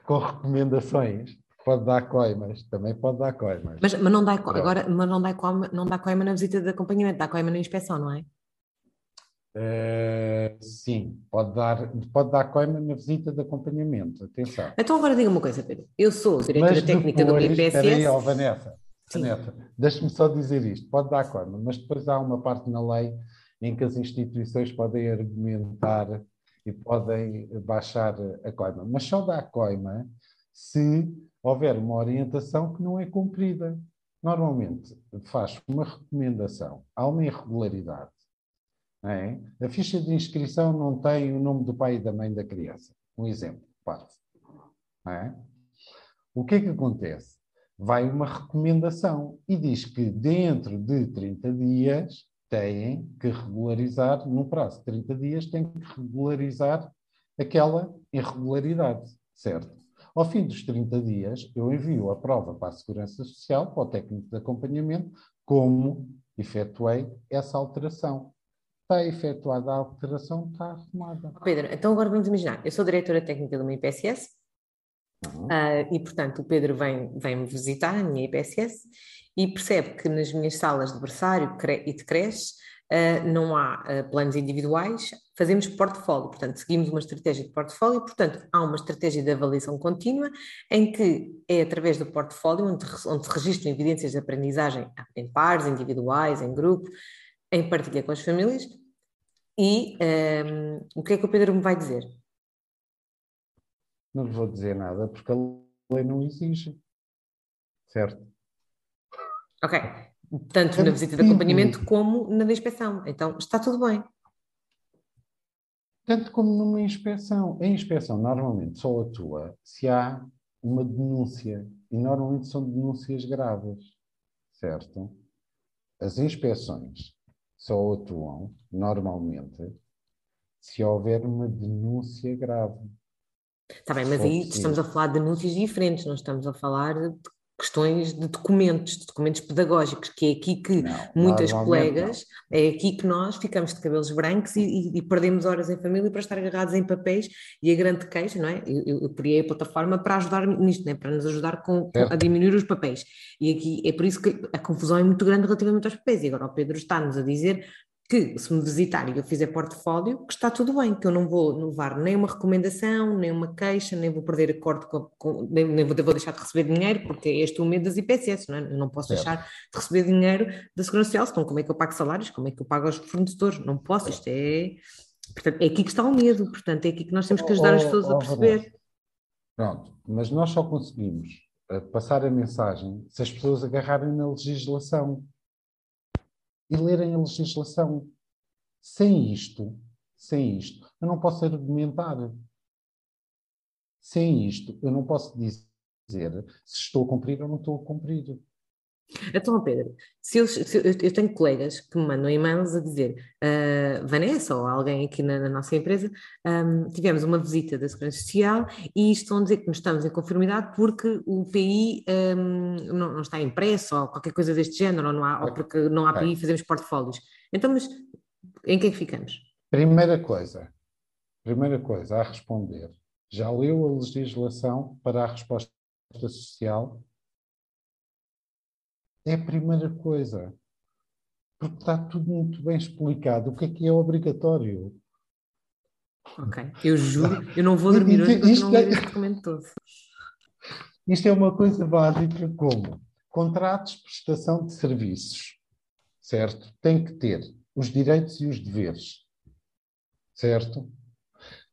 [SPEAKER 2] Com recomendações. Pode dar coimas, também pode dar coimas.
[SPEAKER 1] Mas, mas não dá agora, mas não dá coima, não dá coima na visita de acompanhamento, dá coima na inspeção, não é?
[SPEAKER 2] Uh, sim, pode dar, pode dar coima na visita de acompanhamento, atenção.
[SPEAKER 1] Então agora diga uma coisa, Pedro. Eu sou diretora mas técnica depois, do IPSS.
[SPEAKER 2] Aí, oh, Vanessa, Vanessa deixe-me só dizer isto, pode dar coima, mas depois há uma parte na lei em que as instituições podem argumentar e podem baixar a coima, mas só dá coima se houver uma orientação que não é cumprida. Normalmente faz uma recomendação, há uma irregularidade. É? A ficha de inscrição não tem o nome do pai e da mãe da criança. Um exemplo, parte. É? O que é que acontece? Vai uma recomendação e diz que dentro de 30 dias têm que regularizar, no prazo de 30 dias, têm que regularizar aquela irregularidade, certo? Ao fim dos 30 dias, eu envio a prova para a Segurança Social, para o técnico de acompanhamento, como efetuei essa alteração. Está efetuada a alteração, está arrumada.
[SPEAKER 1] Pedro, então agora vamos imaginar, eu sou diretora técnica de uma IPSS, uhum. uh, e portanto o Pedro vem, vem visitar, a minha IPSS, e percebe que nas minhas salas de berçário e de creche não há uh, planos individuais, fazemos portfólio, portanto, seguimos uma estratégia de portfólio, portanto, há uma estratégia de avaliação contínua em que é através do portfólio onde, onde se registram evidências de aprendizagem em pares, individuais, em grupo, em partilha com as famílias. E um, ehm, o que é que o Pedro me vai dizer?
[SPEAKER 2] Não lhe vou dizer nada, porque a lei não exige. Certo?
[SPEAKER 1] Ok. Tanto na visita de acompanhamento como na da inspeção. Então, está tudo bem.
[SPEAKER 2] Tanto como numa inspeção. A inspeção normalmente só atua se há uma denúncia. E normalmente são denúncias graves. Certo? As inspeções só atuam, normalmente, se houver uma denúncia grave.
[SPEAKER 1] Está bem, mas aí estamos a falar de denúncias diferentes, não estamos a falar de questões de documentos, de documentos pedagógicos, que é aqui que não, muitas colegas, não. é aqui que nós ficamos de cabelos brancos e, e, perdemos horas em família para estar agarrados em papéis e a grande queixa, não é? Eu, eu, criei a plataforma para ajudar nisto, não é? para nos ajudar com, com, a diminuir os papéis. E aqui é por isso que a confusão é muito grande relativamente aos papéis. E agora o Pedro está-nos a dizer que se me visitar e eu fizer portfólio, que está tudo bem, que eu não vou levar nem uma recomendação, nem uma queixa, nem vou perder acordo com, com nem, nem vou, vou, deixar de receber dinheiro, porque é este o medo das IPSS, não é? Eu não posso deixar de receber dinheiro da Segurança Social, então como é que eu pago salários, como é que eu pago aos fornecedores? Não posso, isto é... Portanto, é aqui que está o medo, portanto, é aqui que nós temos que ajudar as pessoas oh, oh, a perceber.
[SPEAKER 2] Pronto, mas nós só conseguimos eh, passar a mensagem se as pessoas agarrarem na legislação e lerem a legislação. Sem isto, sem isto, eu não posso argumentar. Sem isto, eu não posso dizer se estou a cumprir ou não estou a cumprir.
[SPEAKER 1] Então, Pedro, se eu, se eu, eu, tenho colegas que me mandam e-mails a dizer uh, Vanessa ou alguém aqui na, na nossa empresa, um, tivemos uma visita da Segurança Social e estão a dizer que não estamos em conformidade porque o PI um, não, não, está impresso ou qualquer coisa deste género, ou, não há, ou porque não há PI e fazemos portfólios. Então, mas em que é que ficamos?
[SPEAKER 2] Primeira coisa, primeira coisa a responder. Já leu a legislação para a resposta social é a primeira coisa. Porque está tudo muito bem explicado. O que é que é obrigatório?
[SPEAKER 1] Ok, eu juro, eu não vou dormir hoje porque não ler é... este documento todo.
[SPEAKER 2] Isto é uma coisa básica como contratos de prestação de serviços, certo? Tem que ter os direitos e os deveres, certo?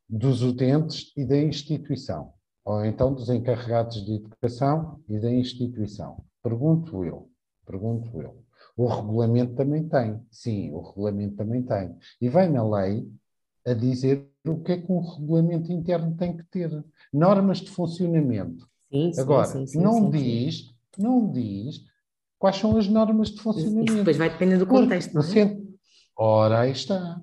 [SPEAKER 2] Dos utentes e da instituição, ou então dos encarregados de educação e da instituição. Pergunto eu, Pergunto eu. O regulamento também tem. Sim, o regulamento também tem. E vai na lei a dizer o que é que um regulamento interno tem que ter. Normas de funcionamento. Sim, sim, Agora, sim, sim, não diz, não diz quais são as normas de funcionamento. Isso
[SPEAKER 1] depois vai depender do contexto. É?
[SPEAKER 2] Ora, aí está.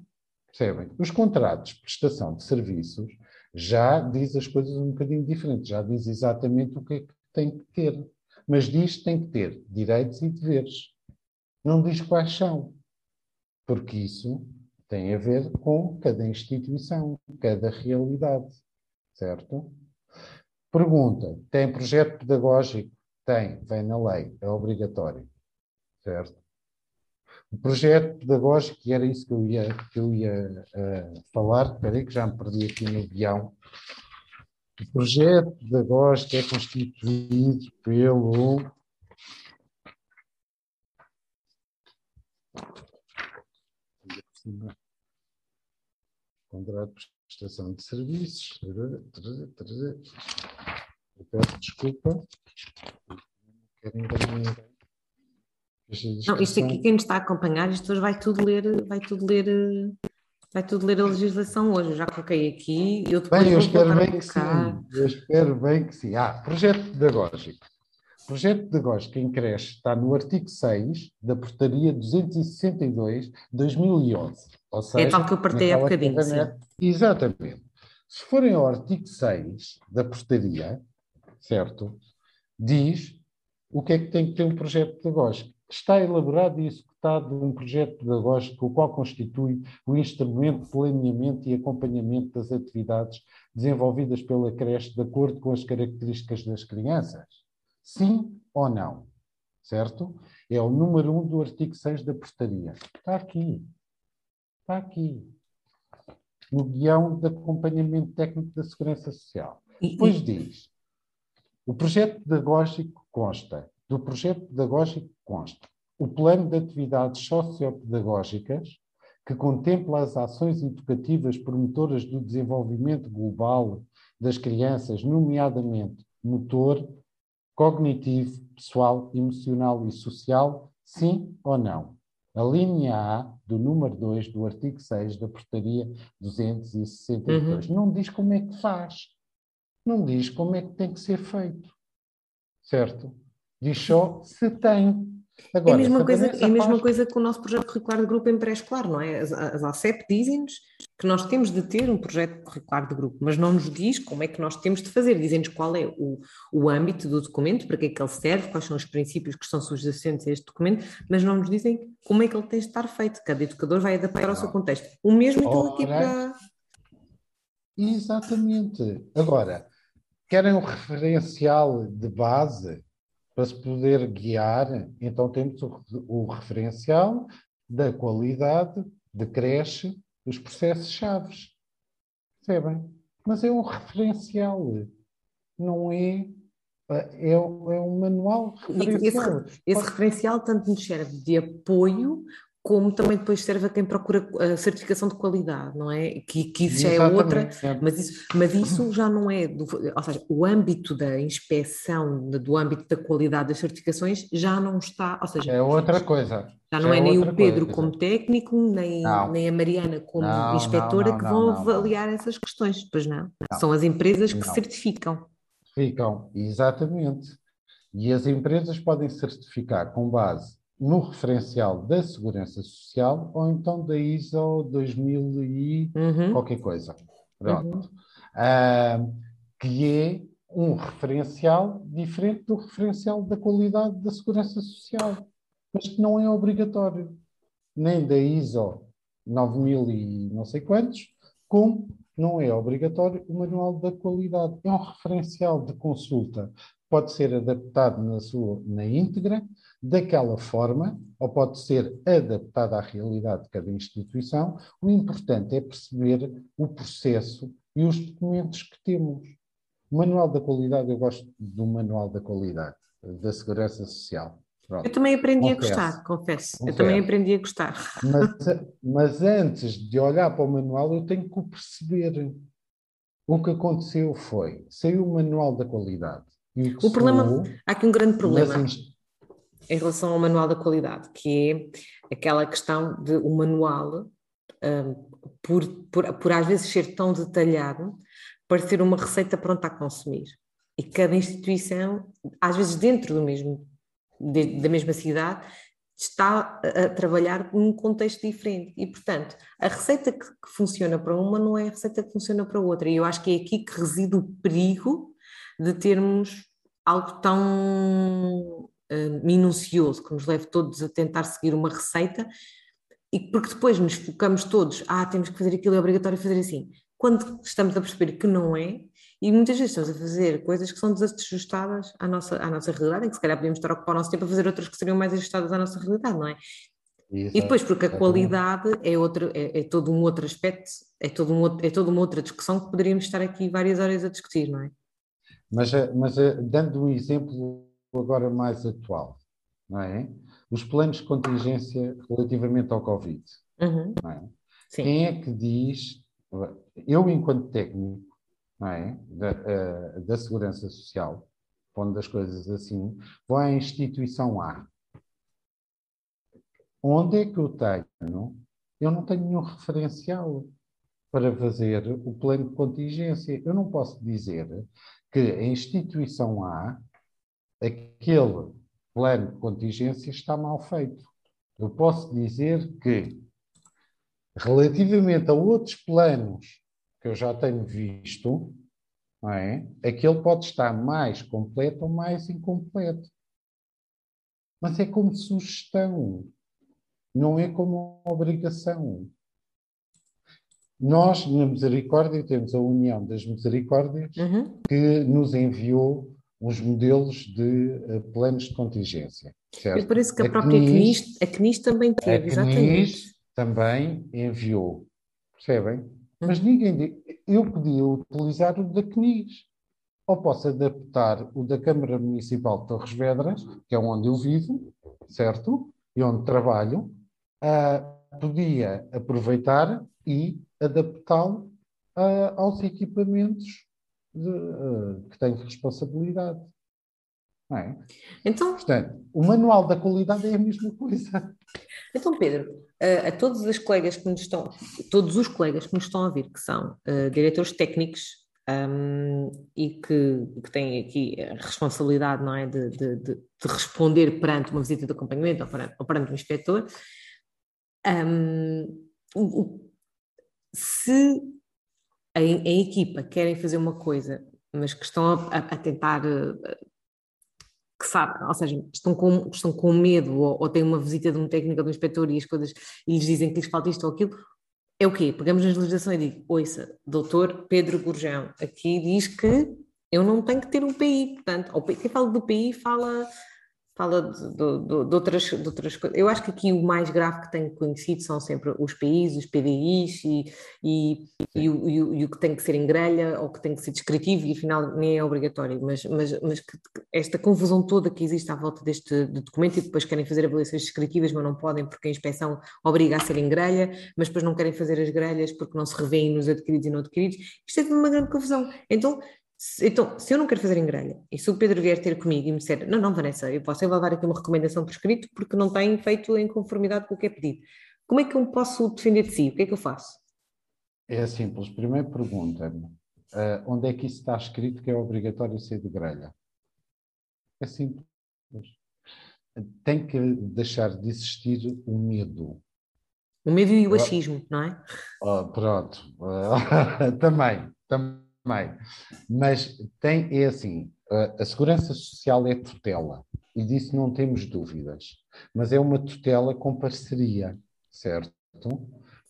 [SPEAKER 2] Percebem? Os contratos de prestação de serviços já diz as coisas um bocadinho diferentes, já diz exatamente o que é que tem que ter mas diz que tem que ter direitos e deveres. Não diz quais são, porque isso tem a ver com cada instituição, cada realidade, certo? Pergunta: tem projeto pedagógico? Tem, vem na lei, é obrigatório, certo? O projeto pedagógico, e era isso que eu ia, que eu ia uh, falar, espera que já me perdi aqui no guião. O projeto pedagógico é constituído pelo contrato de prestação de serviços. Eu peço desculpa.
[SPEAKER 1] Quero Não, isto aqui, quem nos está a acompanhar, isto hoje vai tudo ler, vai tudo ler Vai tudo ler a legislação hoje, eu já coloquei aqui. Eu
[SPEAKER 2] depois bem, eu espero bem que sim. Eu espero bem que sim. Ah, projeto pedagógico. O projeto pedagógico em creche está no artigo 6 da portaria 262 de 2011. Ou seja,
[SPEAKER 1] é tal que eu partei há bocadinho.
[SPEAKER 2] Exatamente. Se forem ao artigo 6 da portaria, certo? Diz o que é que tem que ter um projeto pedagógico. Está elaborado e executado um projeto pedagógico, o qual constitui o instrumento de planeamento e acompanhamento das atividades desenvolvidas pela creche de acordo com as características das crianças. Sim ou não? Certo? É o número 1 do artigo 6 da portaria. Está aqui. Está aqui. No guião de acompanhamento técnico da Segurança Social. Depois diz: o projeto pedagógico consta, do projeto pedagógico consta o plano de atividades sociopedagógicas, que contempla as ações educativas promotoras do desenvolvimento global das crianças, nomeadamente motor, cognitivo, pessoal, emocional e social, sim ou não? A linha A do número 2 do artigo 6 da portaria 262 uhum. não diz como é que faz. Não diz como é que tem que ser feito. Certo? Diz só se tem.
[SPEAKER 1] Agora, é a mesma, coisa, é a mesma coisa com o nosso projeto curricular de grupo em pré-escolar, não é? As, as ACEP dizem-nos que nós temos de ter um projeto curricular de grupo, mas não nos diz como é que nós temos de fazer, dizem-nos qual é o, o âmbito do documento, para que é que ele serve, quais são os princípios que estão subjacentes a este documento, mas não nos dizem como é que ele tem de estar feito. Cada educador vai adaptar ao seu contexto. O mesmo então aqui para.
[SPEAKER 2] Exatamente. Agora, querem um referencial de base para se poder guiar, então temos o, o referencial da qualidade de creche dos processos chaves. Percebem? Mas é um referencial, não é é, é um manual referencial.
[SPEAKER 1] Esse, esse, referencial tanto nos serve de apoio como também depois serve a quem procura a certificação de qualidade, não é? Que, que isso já é outra, mas isso, mas isso já não é, do, ou seja, o âmbito da inspeção, do âmbito da qualidade das certificações já não está, ou seja...
[SPEAKER 2] É outra coisa.
[SPEAKER 1] Já não é, é nem o Pedro coisa. como técnico, nem, nem a Mariana como não, inspetora não, que vão avaliar essas questões, pois não. São as empresas que certificam.
[SPEAKER 2] Ficam, exatamente. E as empresas podem certificar com base no referencial da Segurança Social ou então da ISO 2000 e uhum. qualquer coisa. Pronto. Uhum. Uh, que é um referencial diferente do referencial da qualidade da Segurança Social, mas que não é obrigatório, nem da ISO 9000 e não sei quantos, como não é obrigatório o manual da qualidade. É um referencial de consulta. Pode ser adaptado na sua na íntegra, daquela forma, ou pode ser adaptada à realidade de cada instituição. O importante é perceber o processo e os documentos que temos. O manual da qualidade, eu gosto do manual da qualidade, da segurança social.
[SPEAKER 1] Pronto. Eu também aprendi confesso. a gostar, confesso. confesso. Eu também aprendi a gostar.
[SPEAKER 2] Mas, mas antes de olhar para o manual, eu tenho que o perceber. O que aconteceu foi, saiu o manual da qualidade.
[SPEAKER 1] O problema, há aqui um grande problema em relação ao manual da qualidade, que é aquela questão de o manual, um, por, por, por às vezes ser tão detalhado, parecer uma receita pronta a consumir. E cada instituição, às vezes dentro do mesmo, de, da mesma cidade, está a, a trabalhar num contexto diferente. E, portanto, a receita que, que, funciona para uma não é a receita que funciona para outra. E eu acho que é aqui que reside o perigo de termos algo tão uh, minucioso, que nos leve todos a tentar seguir uma receita, e porque depois nos focamos todos, ah, temos que fazer aquilo, é obrigatório fazer assim. Quando estamos a perceber que não é, e muitas vezes estamos a fazer coisas que são desajustadas à nossa, à nossa realidade, em que se calhar podíamos estar a ocupar o nosso tempo a fazer outras que seriam mais ajustadas à nossa realidade, não é? Exato. E depois, porque a qualidade é, outro, é, é, todo um outro aspecto, é, todo um outro, é toda uma outra discussão que poderíamos estar aqui várias horas a discutir, não é?
[SPEAKER 2] Mas, eh, mas eh, dando um exemplo agora mais atual, não é? Os planos de contingência relativamente ao Covid. Uhum. É? Quem é que diz, eu enquanto técnico é? da, uh, da Segurança Social, pondo as coisas assim, vou à instituição A. Onde é que eu tenho? Eu não tenho nenhum referencial para fazer o plano de contingência. Eu não posso dizer que a instituição A aquele plano de contingência está mal feito. Eu posso dizer que, relativamente a outros planos que eu já tenho visto, não é? aquele pode estar mais completo ou mais incompleto. Mas é como sugestão, não é como obrigação. Nós, na Misericórdia, temos a União das Misericórdias, uhum. que nos enviou os modelos de uh, planos de contingência.
[SPEAKER 1] Certo? parece que a, a própria CNIS, a CNIS também teve, a CNIS
[SPEAKER 2] também enviou, percebem? Uhum. Mas ninguém... Eu podia utilizar o da CNIS, ou posso adaptar o da Câmara Municipal de Torres Vedras, que é onde eu vivo, certo? E onde trabalho, uh, podia aproveitar e adaptá-lo uh, aos equipamentos de, uh, que têm responsabilidade. É? Então, Portanto, o manual da qualidade é a mesma coisa.
[SPEAKER 1] Então, Pedro, a, a todos os colegas que nos estão, todos os colegas que nos estão a ouvir, que são uh, diretores técnicos um, e que, que, têm aqui a responsabilidade não é, de, de, de, de responder perante uma visita de acompanhamento ou perante, ou perante um inspetor, um, o, se a, a, equipa querem fazer uma coisa, mas que estão a, a tentar eh, que sabem, ou seja, estão com, estão com medo ou, ou têm uma visita de um técnico ou de um inspetor e as coisas e lhes dizem que lhes falta isto ou aquilo, é o quê? Pegamos na legislação e digo, ouça, doutor Pedro Gurjão, aqui diz que eu não tenho que ter um PI, portanto, quem fala do PI fala fala de, de, de, outras, de outras coisas. Eu acho que aqui o mais grave que tenho conhecido são sempre os PIs, os PDIs e, e, e, o, e, o, e, o, que tem que ser em grelha ou que tem que ser descritivo e afinal nem é obrigatório, mas, mas, mas esta confusão toda que existe à volta deste de documento e depois querem fazer avaliações descritivas, mas não podem porque a inspeção obriga a ser em grelha, mas depois não querem fazer as grelhas porque não se revêem nos adquiridos e não adquiridos. Isto é uma grande confusão. Então, então, se eu não quero fazer em grelha, e se o Pedro vier ter comigo e me disser, não, não, Vanessa, eu posso levar aqui uma recomendação por escrito porque não tem feito em conformidade com o que é pedido. Como é que eu posso defender de si? O que é que eu faço?
[SPEAKER 2] É simples. Primeira pergunta, uh, onde é que isso está escrito que é obrigatório ser de grelha? É simples. Tem que deixar de existir o medo.
[SPEAKER 1] O medo e o achismo, não é?
[SPEAKER 2] Oh, pronto. Também, também também. Mas tem, é assim, a, a segurança social é tutela, e disso não temos dúvidas. Mas é uma tutela com parceria, certo?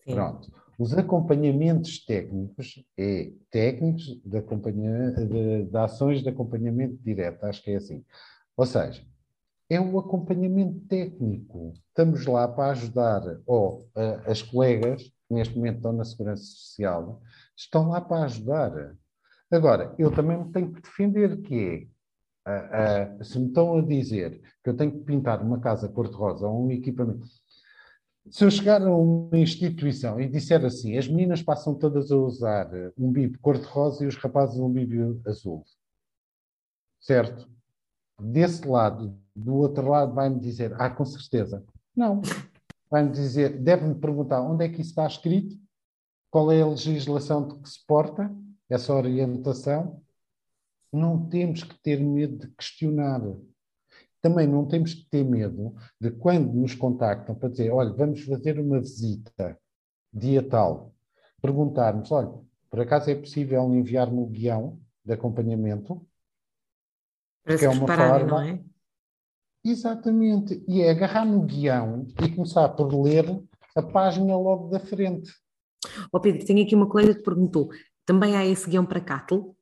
[SPEAKER 2] Sim. Pronto. Os acompanhamentos técnicos é técnicos de, de, de, ações de acompanhamento direto, acho que é assim. Ou seja, é o acompanhamento técnico. Estamos lá para ajudar, ou as colegas, que neste momento estão na Segurança Social, estão lá para ajudar. Agora, eu também me tenho que defender que é, uh, uh, se me estão a dizer que eu tenho que pintar uma casa cor-de-rosa ou um equipamento, se eu chegar a uma instituição e disser assim, as meninas passam todas a usar um bico cor-de-rosa e os rapazes um bico azul, certo? Desse lado, do outro lado, vai-me dizer, ah, com certeza. Não. Vai-me dizer, deve-me perguntar onde é que isso está escrito, qual é a legislação de que se porta, essa orientação, não temos que ter medo de questionar. Também não temos que ter medo de quando nos contactam para dizer, olha, vamos fazer uma visita dia tal, perguntarmos, olha, por acaso é possível enviar-me o guião de acompanhamento?
[SPEAKER 1] Para é uma forma. Não é?
[SPEAKER 2] Exatamente. E é agarrar no guião e começar por ler a página logo da frente.
[SPEAKER 1] Ó oh Pedro, tenho aqui uma colega que perguntou: também há esse guião para Cattle?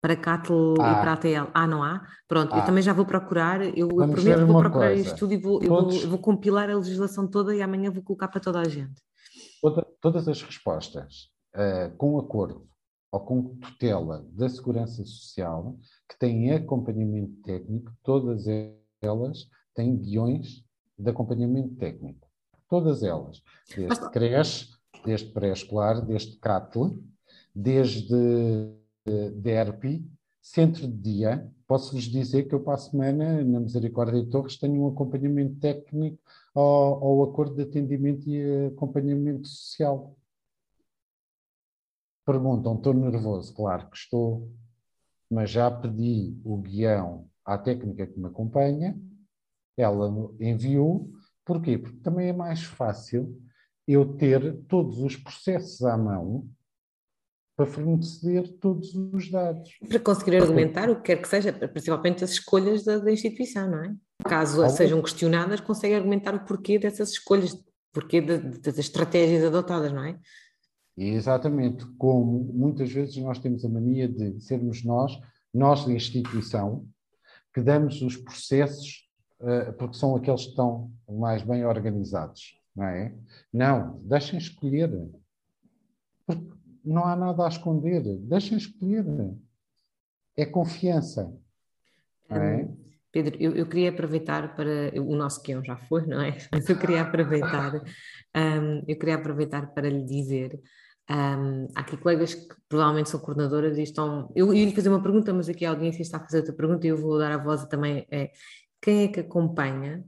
[SPEAKER 1] Para Cattle ah. e para ATL? Ah, não há? Pronto, ah. eu também já vou procurar, eu, eu prometo que vou procurar coisa. isto tudo e vou, Todos... vou, vou, compilar a legislação toda e amanhã vou colocar para toda a gente.
[SPEAKER 2] Toda, todas as respostas uh, com acordo ou com tutela da Segurança Social, que têm acompanhamento técnico, todas elas têm guiões de acompanhamento técnico. Todas elas. Desde creche, desde pré-escolar, desde CATL, desde DERPI, centro de dia. Posso-vos dizer que eu, para a semana, na Misericórdia de Torres, tenho um acompanhamento técnico ao, ao acordo de atendimento e acompanhamento social. Perguntam, estou nervoso? Claro que estou, mas já pedi o guião à técnica que me acompanha, ela enviou, porquê? Porque também é mais fácil eu ter todos os processos à mão para fornecer todos os dados.
[SPEAKER 1] Para conseguir argumentar o que quer que seja, principalmente as escolhas da, da instituição, não é? Caso Algum... sejam questionadas, consegue argumentar o porquê dessas escolhas, porquê de, de, das estratégias adotadas, não é?
[SPEAKER 2] Exatamente, como muitas vezes nós temos a mania de sermos nós, nós da instituição, que damos os processos uh, porque são aqueles que estão mais bem organizados, não é? Não, deixem escolher. Porque não há nada a esconder, deixem escolher. É confiança. É?
[SPEAKER 1] Hum, Pedro, eu, eu, queria aproveitar para. O nosso guião já foi, não é? Mas eu queria aproveitar, um, eu queria aproveitar para lhe dizer. Um, há aqui colegas que provavelmente são coordenadoras e estão. Eu ia lhe fazer uma pergunta, mas aqui a audiência está a fazer outra pergunta e eu vou dar a voz também. É, quem é que acompanha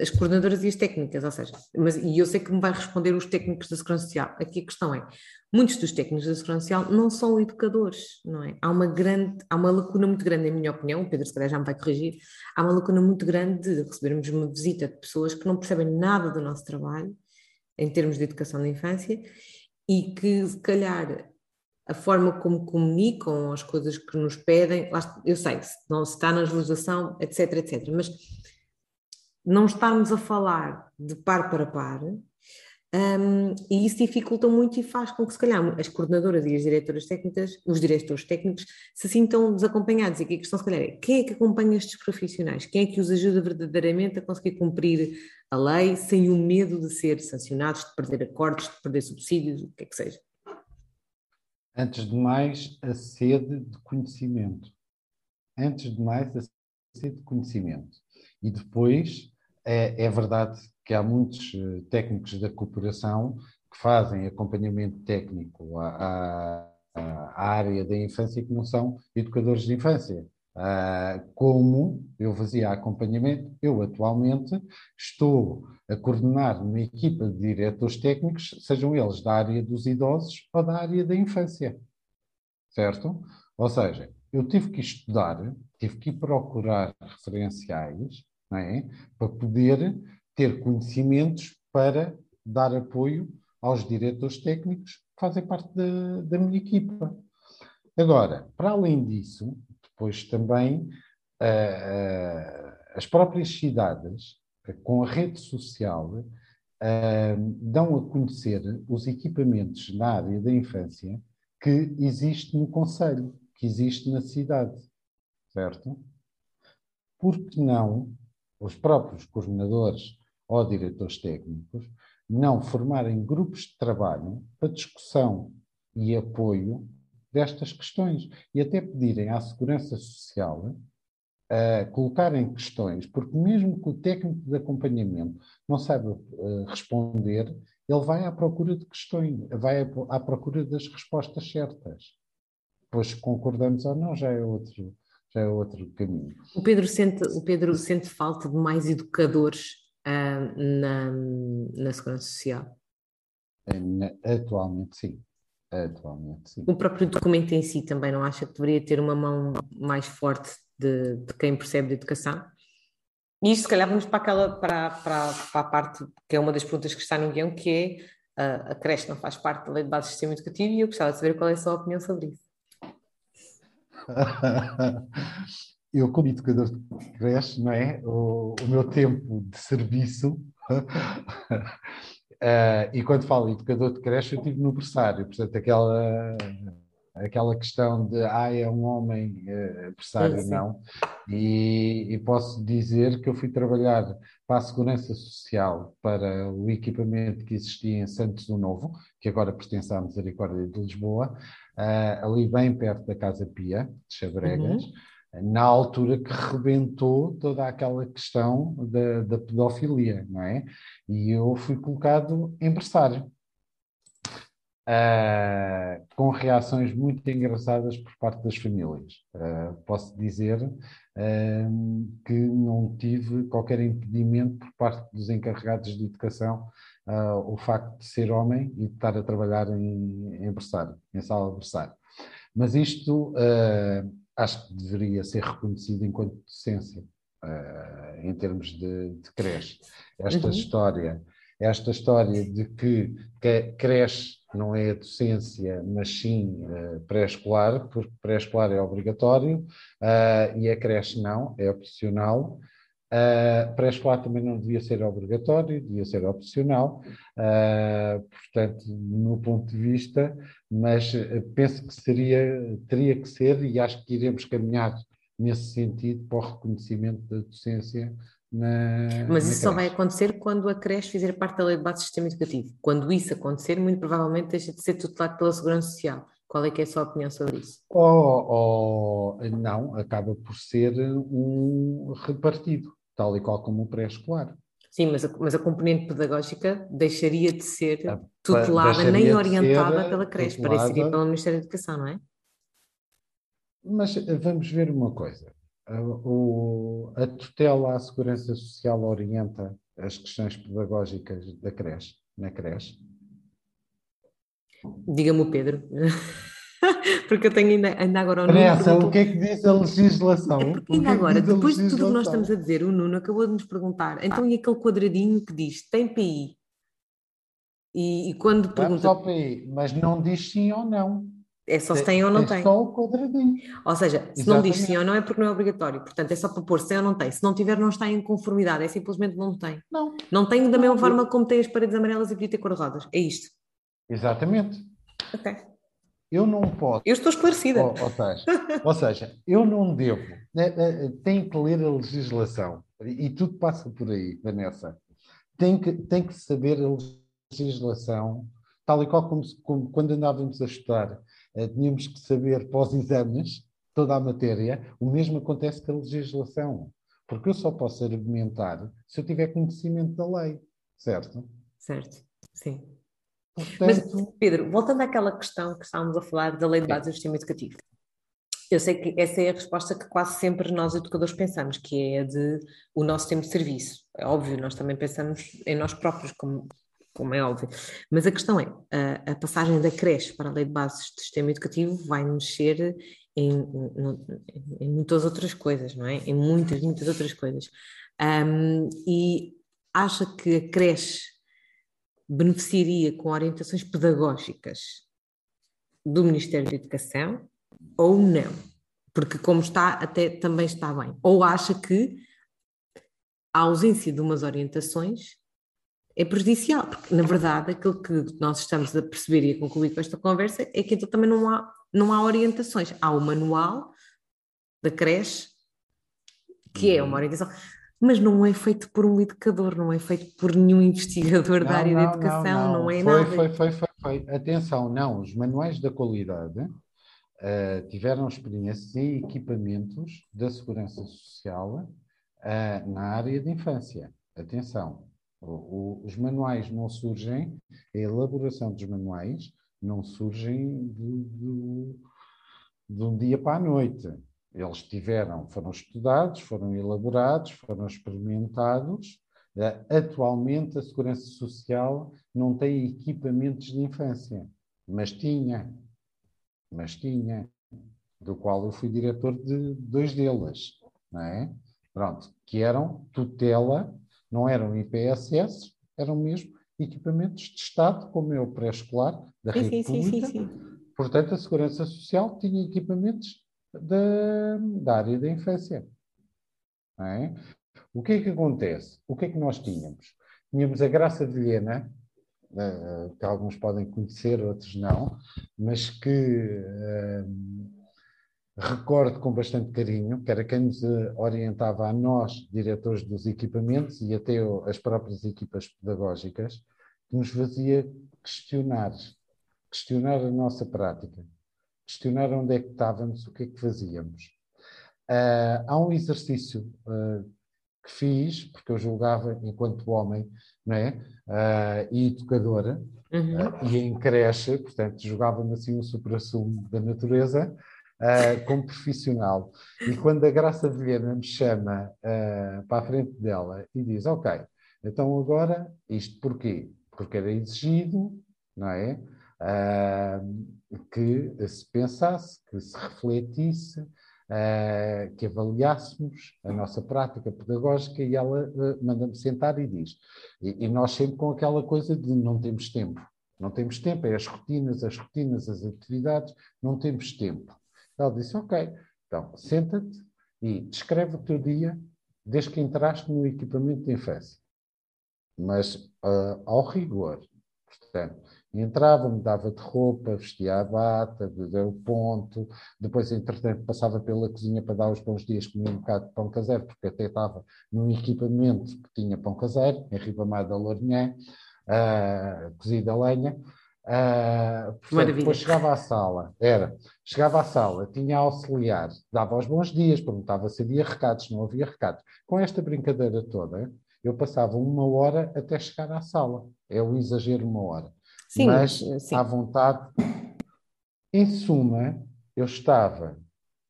[SPEAKER 1] as coordenadoras e as técnicas, ou seja, mas, e eu sei que me vai responder os técnicos da Segurança Social. Aqui a questão é, muitos dos técnicos da Segurança Social não são educadores, não é? Há uma grande, há uma lacuna muito grande, na minha opinião, o Pedro se calhar já me vai corrigir, há uma lacuna muito grande de recebermos uma visita de pessoas que não percebem nada do nosso trabalho, em termos de educação da infância, e que se calhar a forma como comunicam as coisas que nos pedem, eu sei, não se está na legislação, etc, etc, mas não estarmos a falar de par para par, um, e isso dificulta muito e faz com que, se calhar, as coordenadoras e as diretoras técnicas, os diretores técnicos, se sintam desacompanhados. E aqui a questão, se calhar, é quem é que acompanha estes profissionais? Quem é que os ajuda verdadeiramente a conseguir cumprir a lei sem o medo de ser sancionados, de perder acordos, de perder subsídios, o que é que seja?
[SPEAKER 2] Antes de mais, a sede de conhecimento. Antes de mais, a sede de conhecimento. E depois, é, é verdade que há muitos eh, técnicos da cooperação que fazem acompanhamento técnico à, à, à área da infância que não são educadores de infância. Uh, como eu fazia acompanhamento, eu atualmente estou a coordenar uma equipa de diretores técnicos, sejam eles da área dos idosos ou da área da infância. Certo? Ou seja, eu tive que estudar, tive que procurar referenciais é? para poder ter conhecimentos para dar apoio aos diretores técnicos que fazem parte da, da minha equipa. Agora, para além disso, depois também uh, as próprias cidades, com a rede social, uh, dão a conhecer os equipamentos na área da infância que existe no Conselho, que existe na cidade, certo? Por que não os próprios coordenadores ou diretores técnicos não formarem grupos de trabalho para discussão e apoio destas questões e até pedirem à Segurança Social uh, colocarem questões, porque mesmo que o técnico de acompanhamento não saiba uh, responder, ele vai à procura de questões, vai à procura das respostas certas. Pois concordamos ou não, já é outro, já é outro caminho.
[SPEAKER 1] O Pedro sente, o Pedro sente falta de mais educadores uh, na, na Segurança Social?
[SPEAKER 2] Atualmente, sim. Atualmente, sim.
[SPEAKER 1] O próprio documento em si também não acha que deveria ter uma mão mais forte de, de quem percebe de educação? E isto, se calhar, vamos para, aquela, para, para, para a parte que é uma das perguntas que está no guião, que é a, a creche não faz parte da lei de base do sistema educativo e eu gostava de saber qual é a sua opinião sobre isso.
[SPEAKER 2] eu, como educador de creche, não é? O, o meu tempo de serviço. uh, e quando falo educador de creche, eu tive no berçário, portanto, aquela, aquela questão de ah, é um homem uh, berçário, sim. não. E, e, posso dizer que eu fui trabalhar para a Segurança Social, para o equipamento que existia em Santos do Novo, que agora pertence à Misericórdia de Lisboa, uh, ali bem perto da Casa Pia, de Chabregas, uhum. na altura que rebentou toda aquela questão da, da, pedofilia, não é? E eu fui colocado em berçário. Uh, com reações muito engraçadas por parte das famílias. Uh, posso dizer uh, que não tive qualquer impedimento por parte dos encarregados de educação o facto de ser homem e de estar a trabalhar em, em berçário, em sala de berçário. Mas isto acho que deveria ser reconhecido enquanto docência, uh, em termos de, de creche. Esta uhum. história, esta história de que, que creche não é a docência, mas sim uh, pré-escolar, porque pré-escolar é obrigatório uh, e a creche não, é opcional. Uh, pré-escolar também não devia ser obrigatório, devia ser opcional, uh, portanto, no ponto de vista, mas penso que seria, teria que ser, e acho que iremos caminhar nesse sentido para o reconhecimento da docência na,
[SPEAKER 1] Mas isso só vai acontecer quando a creche fizer parte da lei de base do sistema educativo. Quando isso acontecer, muito provavelmente deixa de ser tutelado pela Segurança Social. Qual é que é a sua opinião sobre isso?
[SPEAKER 2] Oh, oh, não, acaba por ser um repartido, tal e qual como o pré-escolar.
[SPEAKER 1] Sim, mas a, mas a componente pedagógica deixaria de ser a, tutelada nem orientada pela creche, tutelada... pareceria pelo Ministério da Educação, não é?
[SPEAKER 2] Mas vamos ver uma coisa o, a tutela à segurança social orienta as questões pedagógicas da creche, na creche?
[SPEAKER 1] Diga-me o Pedro. Porque eu tenho ainda, ainda agora
[SPEAKER 2] o Nuno. Pressa, o que é que diz a legislação?
[SPEAKER 1] É porque ainda
[SPEAKER 2] é
[SPEAKER 1] agora, depois de tudo o que nós estamos a dizer, o Nuno acabou de nos perguntar, então e aquele quadradinho que diz tem PI? E, e quando
[SPEAKER 2] pergunta. Vamos ao PI, mas não diz sim ou não.
[SPEAKER 1] É só se tem ou não tem.
[SPEAKER 2] só o quadradinho.
[SPEAKER 1] Ou seja, se Exatamente. não diz sim ou não é porque não é obrigatório. Portanto, é só para pôr se tem ou não tem. Se não tiver, não está em conformidade. É simplesmente não tem.
[SPEAKER 2] Não.
[SPEAKER 1] Não tem da mesma forma como tem as paredes amarelas e podia ter cor-de-rosas. É isto.
[SPEAKER 2] Exatamente.
[SPEAKER 1] Ok.
[SPEAKER 2] Eu não posso.
[SPEAKER 1] Eu estou esclarecida.
[SPEAKER 2] Ou, ou, seja, ou seja, eu não devo. Né, né, tem que ler a legislação. E tudo passa por aí, Vanessa. Tem que, tem que saber a legislação, tal e qual como, como quando andávamos a estudar eh, tínhamos que saber pós-exames toda a matéria, o mesmo acontece com a legislação. Porque eu só posso argumentar se eu tiver conhecimento da lei, certo?
[SPEAKER 1] Certo, sim. Portanto... Mas, Pedro, voltando àquela questão que estávamos a falar da lei de base do sistema educativo. Eu sei que essa é a resposta que quase sempre nós educadores pensamos, que é a de o nosso tempo de serviço. É óbvio, nós também pensamos em nós próprios, como como é óbvio. Mas a questão é, a, a passagem da creche para a lei de bases do sistema educativo vai mexer em, em, em, muitas outras coisas, não é? Em muitas, muitas outras coisas. Um, e acha que a creche beneficiaria com orientações pedagógicas do Ministério da Educação ou não? Porque como está, até também está bem. Ou acha que a ausência de umas orientações é prejudicial, porque na verdade aquilo que nós estamos a perceber e a concluir com esta conversa é que então também não há, não há orientações. Há o manual da creche, que é uma orientação, mas não é feito por um educador, não é feito por nenhum investigador não, da área não, da educação, não, não, é
[SPEAKER 2] foi,
[SPEAKER 1] nada.
[SPEAKER 2] Foi, foi, foi, foi. Atenção, não, os manuais da qualidade uh, tiveram experiência em equipamentos da segurança social uh, na área de infância. Atenção, o, os manuais não surgem, a elaboração dos manuais não surgem de, de, de um dia para a noite. Eles tiveram, foram estudados, foram elaborados, foram experimentados. Eh, atualmente, a Segurança Social não tem equipamentos de infância, mas tinha, mas tinha, do qual eu fui diretor de dois deles, não é? Pronto, que eram tutela não eram IPSS, eram mesmo equipamentos de Estado, como é o pré-escolar da sim, República. Sim, sim, sim, Portanto, a Segurança Social tinha equipamentos da, da área da infância. É? O que é que acontece? O que é que nós tínhamos? Tínhamos a Graça de Viena, eh, que alguns podem conhecer, outros não, mas que eh, recordo com bastante carinho, que era quem nos orientava a nós, diretores dos equipamentos e até as próprias equipas pedagógicas, que nos fazia questionar, questionar a nossa prática, questionar onde é que estávamos, o que é que fazíamos. Uh, há um exercício uh, que fiz, porque eu julgava enquanto homem não é? Uh, e educadora, uhum. e em creche, portanto, jogava-me assim um supra-sumo da natureza, como profissional. E quando a Graça Viena me chama para a frente dela e diz: Ok, então agora, isto porquê? Porque era exigido, não é? Uh, que se pensasse, que se refletisse uh, que avaliássemos a nossa prática pedagógica e ela uh, manda-me sentar e diz. E, e, nós sempre com aquela coisa de não temos tempo. Não temos tempo, é as rotinas, as rotinas, as atividades, não temos tempo. Ela disse, ok, então senta-te e descreve o teu dia desde que entraste no equipamento de infância. Mas uh, ao rigor, portanto, entrava, mudava de roupa, vestia a bata, deu o ponto, depois, entretanto, passava pela cozinha para dar os bons dias, comia um bocado de pão caseiro, porque até estava num equipamento que tinha pão caseiro, em Ribamar da Lourinhã, uh, cozida a lenha. Uh, portanto, depois chegava à sala, era, chegava à sala, tinha auxiliar, dava os bons dias, perguntava se havia recados, não havia recados. Com esta brincadeira toda, eu passava uma hora até chegar à sala. É o exagero uma hora. Sim, Mas, sim. à vontade. Em suma, eu estava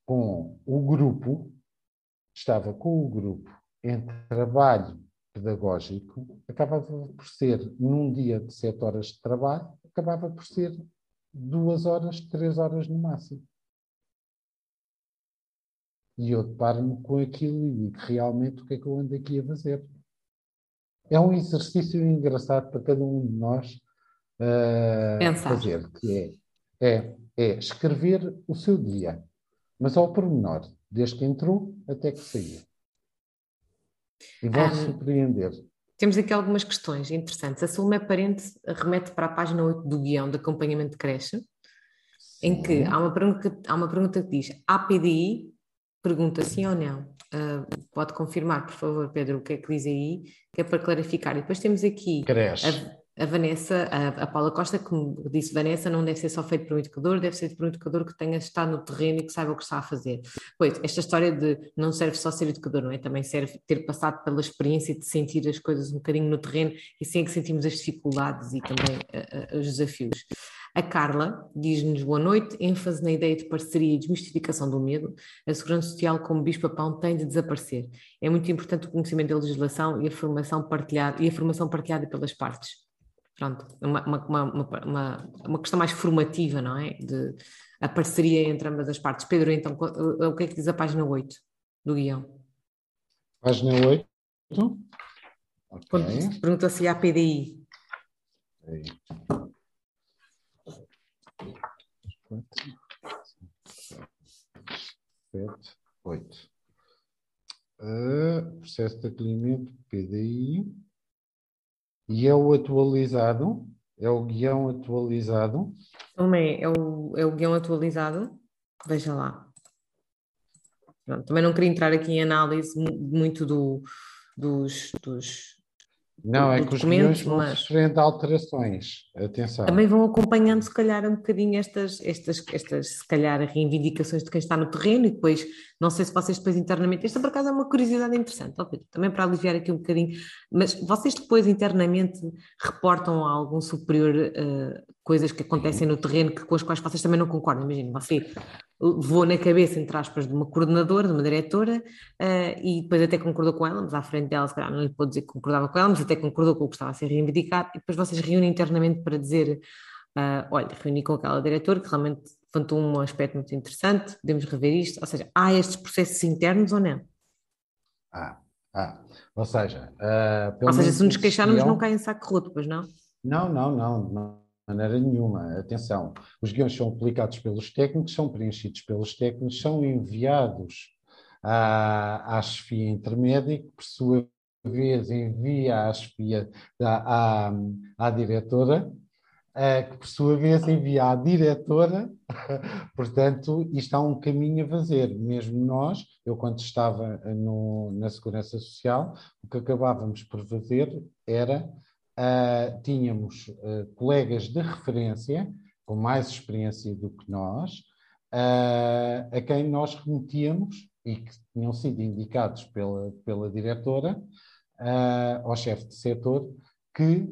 [SPEAKER 2] com o grupo, estava com o grupo em trabalho pedagógico, acabava por ser, num dia de sete horas de trabalho, acabava por ser duas horas, três horas no máximo. E eu deparo-me com aquilo e digo realmente o que é que eu ando aqui a fazer. É um exercício engraçado para cada um de nós uh, fazer, que é, é, é escrever o seu dia, mas ao pormenor, desde que entrou até que saiu. E vão um, surpreender.
[SPEAKER 1] Temos aqui algumas questões interessantes. A Salomé Parente remete para a página 8 do guião de acompanhamento de creche, Sim. em que há uma, pergunta, há uma pergunta que diz: APDI pergunta sim ou não. Uh, pode confirmar, por favor, Pedro, o que é que diz aí, que é para clarificar. E depois temos aqui.
[SPEAKER 2] Creche.
[SPEAKER 1] A, a Vanessa, a, a, Paula Costa, que disse, Vanessa, não deve ser só feito por um educador, deve ser por um educador que tenha estado no terreno e que saiba o que está a fazer. Pois, esta história de não serve só ser educador, não é? Também serve ter passado pela experiência de sentir as coisas um bocadinho no terreno e sim é que sentimos as dificuldades e também os desafios. A Carla diz-nos boa noite, ênfase na ideia de parceria e desmistificação do medo. A segurança social como bicho-papão tem de desaparecer. É muito importante o conhecimento da legislação e a formação partilhada, e a formação partilhada pelas partes pronto, uma, uma, uma, uma, questão mais formativa, não é? De a parceria entre ambas as partes. Pedro, então, o que é que diz a página 8 do guião?
[SPEAKER 2] Página 8. Okay.
[SPEAKER 1] Pergunta se há PDI. Okay.
[SPEAKER 2] Sete, oito. Uh, processo de acolhimento, PDI. E é o atualizado? É o guião atualizado?
[SPEAKER 1] Também é o, é o guião atualizado. Veja lá. Pronto, também não queria entrar aqui em análise muito do, dos, dos,
[SPEAKER 2] não, é que os guiões vão mas... sofrendo alterações. Atenção.
[SPEAKER 1] Também vão acompanhando, se calhar, um bocadinho estas, estas, estas, se calhar, reivindicações de quem está no terreno e depois, não sei se vocês depois internamente, esta por acaso é uma curiosidade interessante, também para aliviar aqui um bocadinho, mas vocês depois internamente reportam a algum superior uh, coisas que acontecem no terreno que, com as quais vocês também não concordam. Imagina, você levou na cabeça, entre aspas, de uma coordenadora, de uma diretora, uh, e depois até concordou com ela, mas à frente dela, se calhar não lhe pode dizer que concordava com ela, mas até concordou com o que estava a ser reivindicado, e depois vocês reúnem internamente para dizer: uh, olha, reuni com aquela diretora que realmente levantou um aspecto muito interessante, podemos rever isto. Ou seja, há estes processos internos ou não?
[SPEAKER 2] Ah, ah. Ou seja,
[SPEAKER 1] uh, ou seja, se nos queixarmos, não cai em saco roto, pois não?
[SPEAKER 2] Não, não, não, não maneira nenhuma. Atenção, os guiões são aplicados pelos técnicos, são preenchidos pelos técnicos, são enviados à, à chefia intermédia, que por sua vez envia à chefia, à, à, à diretora, que por sua vez envia à diretora, portanto, isto há um caminho a fazer. Mesmo nós, eu quando estava no, na Segurança Social, o que acabávamos por fazer era uh, tínhamos uh, colegas de referência, com mais experiência do que nós, uh, a quem nós remetíamos e que tinham sido indicados pela, pela diretora, ao chefe de setor, que,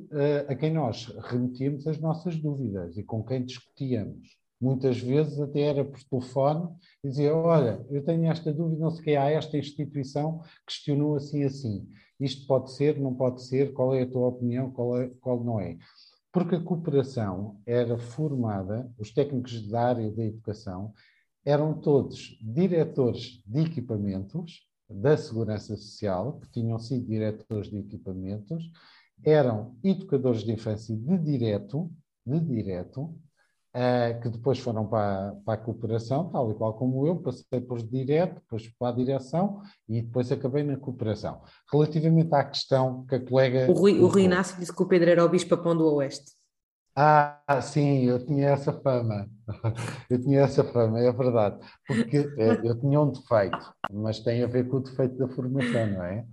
[SPEAKER 2] a quem nós remetíamos as nossas dúvidas e com quem discutíamos. Muitas vezes até era por telefone dizia, olha, eu tenho esta dúvida, não sei o que, há esta instituição questionou assim assim isto pode ser, não pode ser, qual é a tua opinião, qual, é, qual não é. Porque a cooperação era formada, os técnicos da área da educação eram todos diretores de equipamentos da Segurança Social, que tinham sido diretores de equipamentos, eram educadores de infância de direto, de direto, que depois foram para, para, a cooperação, tal e qual como eu, passei por direto, depois para a direção e depois acabei na cooperação. Relativamente à questão que a colega...
[SPEAKER 1] O Rui, o Rui Inácio disse que o Pedro era o bicho-papão do Oeste.
[SPEAKER 2] Ah, sim, eu tinha essa fama. Eu tinha essa fama, é verdade. Porque eh, eu tinha um defeito, mas tem a ver com o defeito da formação, não é?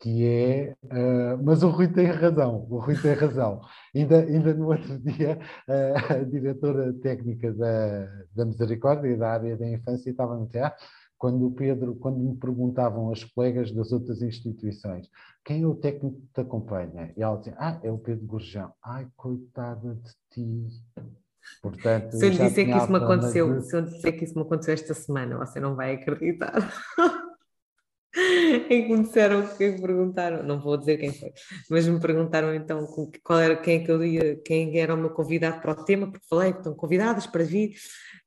[SPEAKER 2] Que é. Uh, mas o Rui tem razão, o Rui tem razão. Ainda, ainda no outro dia, uh, a diretora técnica da, da Misericórdia, da área da infância, estava no teatro quando o Pedro, quando me perguntavam as colegas das outras instituições quem é o técnico que te acompanha, e ela dizia, ah, é o Pedro Gurjão. Ai, coitada de ti.
[SPEAKER 1] Portanto, se eu disser que isso me aconteceu, de... se eu disser que isso me aconteceu esta semana, você não vai acreditar. em que me disseram, que me perguntaram, não vou dizer quem foi, mas me perguntaram então qual era, quem é que eu ia, quem era o meu convidado para o tema, porque falei que estão convidadas para vir,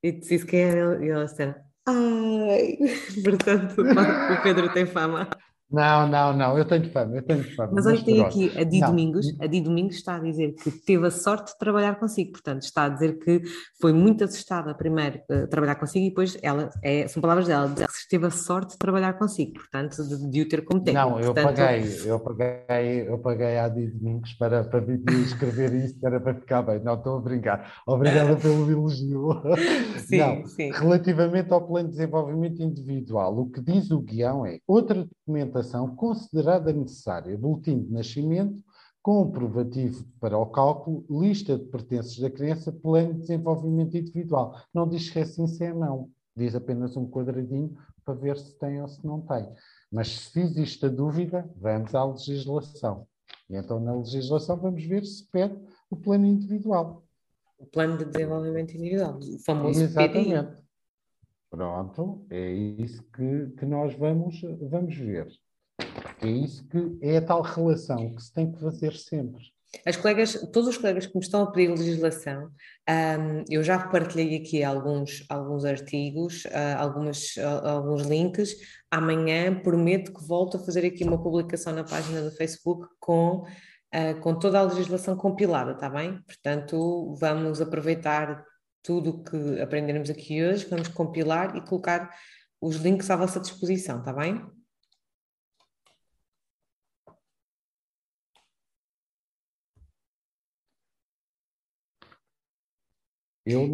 [SPEAKER 1] e disse quem era, e ela disse, Ai, portanto, o Pedro tem fama.
[SPEAKER 2] Não, não, não, eu tenho fama, eu tenho fama.
[SPEAKER 1] Mas olha, tem aqui a Di Domingos, a Di Domingos está a dizer que teve a sorte de trabalhar consigo, portanto, está a dizer que foi muito assustada primeiro a trabalhar consigo e depois ela, é, são palavras dela, que teve a sorte de trabalhar consigo, portanto, de, de o ter como técnico.
[SPEAKER 2] Não, eu
[SPEAKER 1] portanto...
[SPEAKER 2] paguei, eu paguei, eu paguei à Di Domingos para, para escrever isso, era para ficar bem, não estou a brincar. Obrigada pelo elogio. Sim, não, sim. Relativamente ao plano de desenvolvimento individual, o que diz o guião é outra documentação documentação considerada necessária, boletim de nascimento, comprovativo para o cálculo, lista de pertences da criança, plano de desenvolvimento individual. Não diz que é sim, se é não. Diz apenas um quadradinho para ver se tem ou se não tem. Mas se existe a dúvida, vamos à legislação. E então, na legislação, vamos ver se pede o plano individual.
[SPEAKER 1] O plano de desenvolvimento individual, o famoso
[SPEAKER 2] Exatamente. PDI. Pronto, é isso que, que nós vamos, vamos ver. É isso que é a tal relação que se tem que fazer sempre.
[SPEAKER 1] As colegas, todos os colegas que me estão a pedir legislação, um, eu já partilhei aqui alguns, alguns artigos, uh, algumas, uh, alguns links. Amanhã prometo que volto a fazer aqui uma publicação na página do Facebook com, uh, com toda a legislação compilada, está bem? Portanto, vamos aproveitar tudo o que aprenderemos aqui hoje, vamos compilar e colocar os links à vossa disposição, está bem?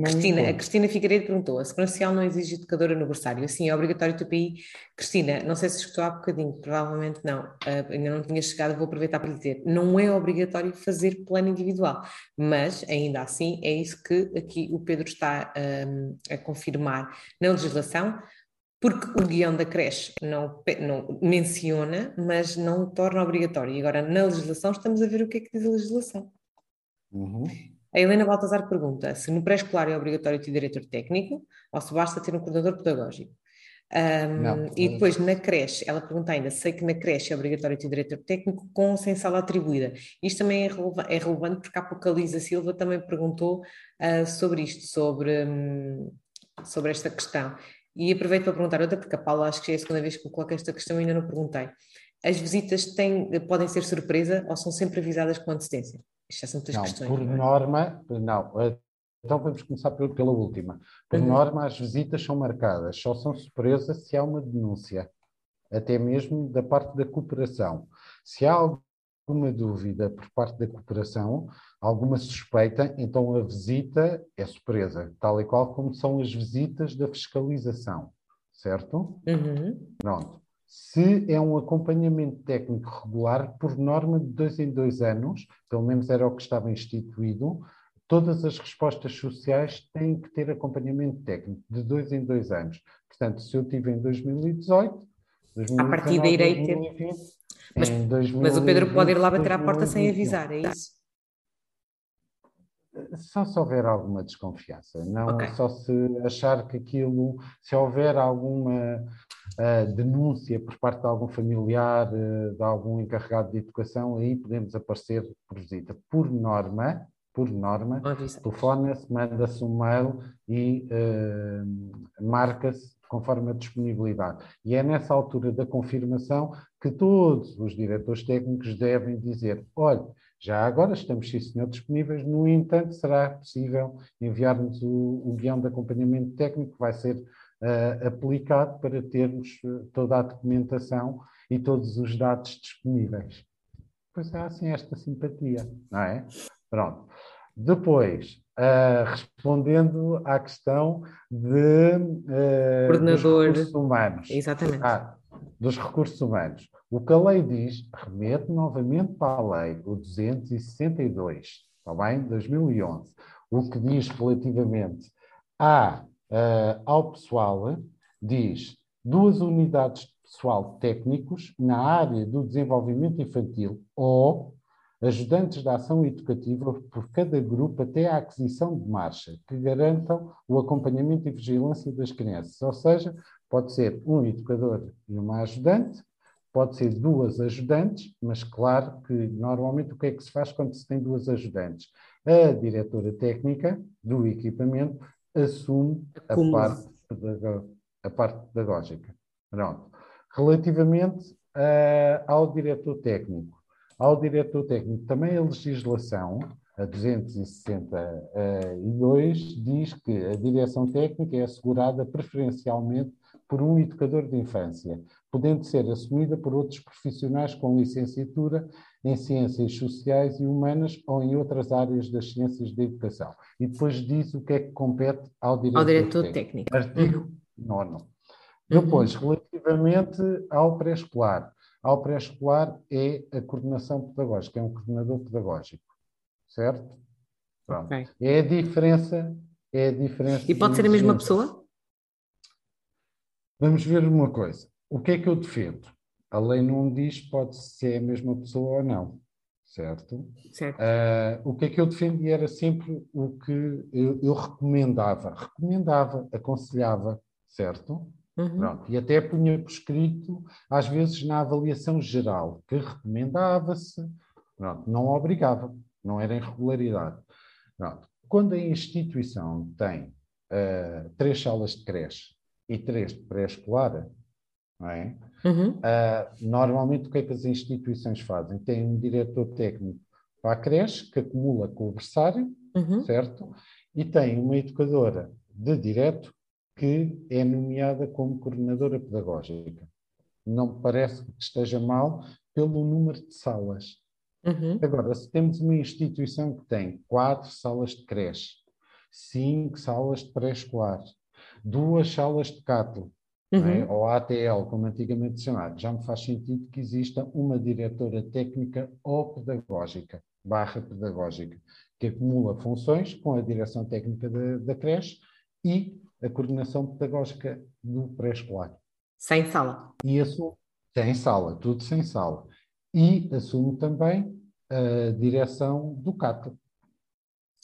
[SPEAKER 1] Cristina, a Cristina Figueiredo perguntou: a Segurança Social não exige educadora no berçário? Assim, é obrigatório TPI? Cristina, não sei se escutou há bocadinho, provavelmente não, uh, ainda não tinha chegado, vou aproveitar para lhe dizer: não é obrigatório fazer plano individual, mas ainda assim é isso que aqui o Pedro está um, a confirmar na legislação. Porque o guião da creche não, não menciona, mas não torna obrigatório. E agora, na legislação, estamos a ver o que é que diz a legislação.
[SPEAKER 2] Uhum.
[SPEAKER 1] A Helena Baltazar pergunta se no pré-escolar é obrigatório ter diretor técnico ou se basta ter um coordenador pedagógico. Um, e depois na creche, ela pergunta ainda: sei que na creche é obrigatório ter diretor técnico com ou sem sala atribuída. Isto também é, releva é relevante porque a Apocalisa Silva também perguntou uh, sobre isto, sobre, um, sobre esta questão. E aproveito para perguntar outra, porque a Paula acho que é a segunda vez que me coloca esta questão e ainda não perguntei. As visitas têm, podem ser surpresa ou são sempre avisadas com antecedência? Isto são
[SPEAKER 2] não,
[SPEAKER 1] questões.
[SPEAKER 2] Por não é? norma, não. Então vamos começar pela última. Por uhum. norma, as visitas são marcadas, só são surpresa se há uma denúncia, até mesmo da parte da cooperação. Se há alguma dúvida por parte da cooperação, alguma suspeita, então a visita é surpresa, tal e qual como são as visitas da fiscalização, certo?
[SPEAKER 1] Uhum.
[SPEAKER 2] Pronto. Se é um acompanhamento técnico regular, por norma de dois em dois anos, pelo menos era o que estava instituído, todas as respostas sociais têm que ter acompanhamento técnico de dois em dois anos. Portanto, se eu tive em 2018, 2019,
[SPEAKER 1] a partir daí irei ter. Mas, mas, o Pedro pode ir lá bater à porta sem avisar, é isso?
[SPEAKER 2] Só se houver alguma desconfiança, não okay. só se achar que aquilo, se houver alguma denúncia por parte de algum familiar, uh, de algum encarregado de educação, aí podemos aparecer por visita. Por norma, por norma, telefona-se, manda-se um mail e uh, marca-se conforme a disponibilidade. E é nessa altura da confirmação que todos os diretores técnicos devem dizer: olha, já agora estamos, sim senhor, disponíveis, no entanto, será possível enviar-nos o, o guião de acompanhamento técnico que vai ser uh, aplicado para termos uh, toda a documentação e todos os dados disponíveis. Pois há assim esta simpatia, não é? Pronto. Depois, uh, respondendo à questão de, uh, Coordenador. dos recursos humanos.
[SPEAKER 1] Exatamente.
[SPEAKER 2] Ah, dos recursos humanos. O que a lei diz, remete novamente para a lei, o 262, está bem? 2011. O que diz relativamente à, uh, ao pessoal, diz duas unidades de pessoal técnicos na área do desenvolvimento infantil ou ajudantes da ação educativa por cada grupo até à aquisição de marcha, que garantam o acompanhamento e vigilância das crianças. Ou seja, pode ser um educador e uma ajudante, pode ser duas ajudantes, mas claro que normalmente o que é que se faz quando se tem duas ajudantes? A diretora técnica do equipamento assume a parte, a parte pedagógica. Pronto. Relativamente uh, ao diretor técnico, ao diretor técnico, também a legislação, a 262, diz que a direção técnica é assegurada preferencialmente por um educador de infância, podendo ser assumida por outros profissionais com licenciatura em ciências sociais e humanas ou em outras áreas das ciências da educação. E depois diz o que é que compete ao diretor, ao diretor técnico. técnico. Artigo uhum. 9. Depois, uhum. relativamente ao pré-escolar, ao pré-escolar é a coordenação pedagógica, é um coordenador pedagógico, certo? Pronto. Okay. É a diferença, é a diferença.
[SPEAKER 1] E pode ser a mesma pessoa?
[SPEAKER 2] Vamos ver uma coisa. O que é que eu defendo? A lei não diz pode ser a mesma pessoa ou não, certo?
[SPEAKER 1] Certo.
[SPEAKER 2] Uh, o que é que eu defendi era sempre o que eu, eu recomendava. Recomendava, aconselhava, certo? Uhum. Pronto, e até punha por escrito, às vezes na avaliação geral, que recomendava-se, não obrigava, não era irregularidade. Pronto. Quando a instituição tem uh, três salas de creche e três de pré-escolar, é? Uhum. uh, normalmente o que é que as instituições fazem? Tem um diretor técnico para a creche que acumula com o berçário, uhum. certo? E tem uma educadora de direto que é nomeada como coordenadora pedagógica. Não me parece que esteja mal pelo número de salas. Uhum. Agora, se temos uma instituição que tem quatro salas de creche, cinco salas de pré-escolar, duas salas de CATL, é? Uhum. é? ou ATL, como antigamente se chamava, já me faz sentido que exista uma diretora técnica ou pedagógica, barra pedagógica, que acumula funções com a direção técnica da, da creche e a coordenação pedagógica do pré-escolar.
[SPEAKER 1] Sem sala.
[SPEAKER 2] E assume, sem sala, tudo sem sala. E assume também a direção do CAT.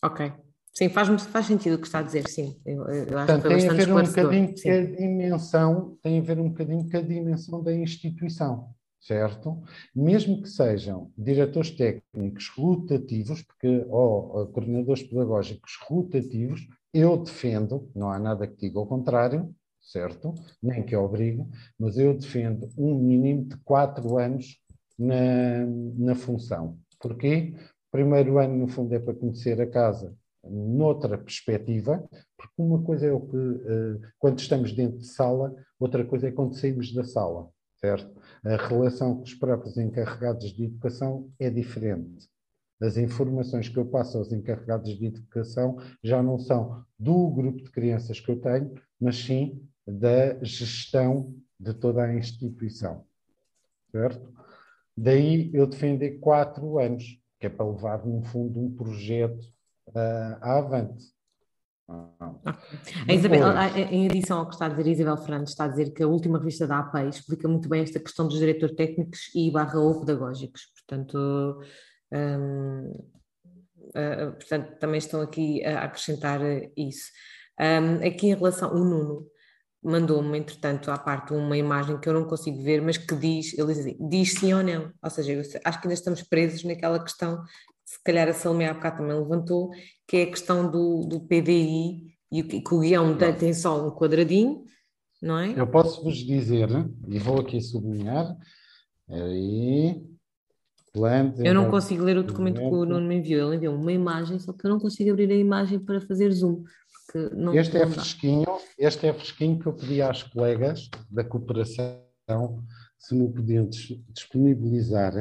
[SPEAKER 1] Ok. Sim, faz, faz sentido o que está a dizer, sim. Eu, eu
[SPEAKER 2] acho Portanto, tem a ver um bocadinho com a dimensão, tem a ver um bocadinho com a dimensão da instituição, certo? Mesmo que sejam diretores técnicos rotativos, porque, ou coordenadores pedagógicos rotativos, eu defendo, não há nada que diga ao contrário, certo? Nem que obrigue, mas eu defendo um mínimo de quatro anos na, na função. Porquê? O primeiro ano, no fundo, é para conhecer a casa noutra perspectiva, porque uma coisa é o que, uh, quando estamos dentro de sala, outra coisa é quando saímos da sala, certo? A relação com os próprios encarregados de educação é diferente as informações que eu passo aos encarregados de educação já não são do grupo de crianças que eu tenho, mas sim da gestão de toda a instituição. Certo? Daí eu defender quatro anos, que é para levar, no fundo, um projeto uh, avante.
[SPEAKER 1] Ah. Isabel, em adição ao que está a dizer Isabel Fernandes, está a dizer que a última revista da APEI explica muito bem esta questão dos diretores técnicos e barra ou pedagógicos. Portanto, um, uh, portanto, também estão aqui a acrescentar isso. Um, aqui em relação, o Nuno mandou-me, entretanto, à parte uma imagem que eu não consigo ver, mas que diz, ele diz, assim, diz sim ou não. Ou seja, acho que ainda estamos presos naquela questão se calhar a Salomé há bocado também levantou, que é a questão do, do PDI e que, o guião tem só um quadradinho, não é?
[SPEAKER 2] Eu posso vos dizer, e vou aqui sublinhar, aí,
[SPEAKER 1] eu não consigo ler o documento que o Nuno me enviou. Ele enviou uma imagem, só que eu não consigo abrir a imagem para fazer zoom.
[SPEAKER 2] Não, este é fresquinho, este é fresquinho que eu pedi às colegas da cooperação se me podiam disponibilizar,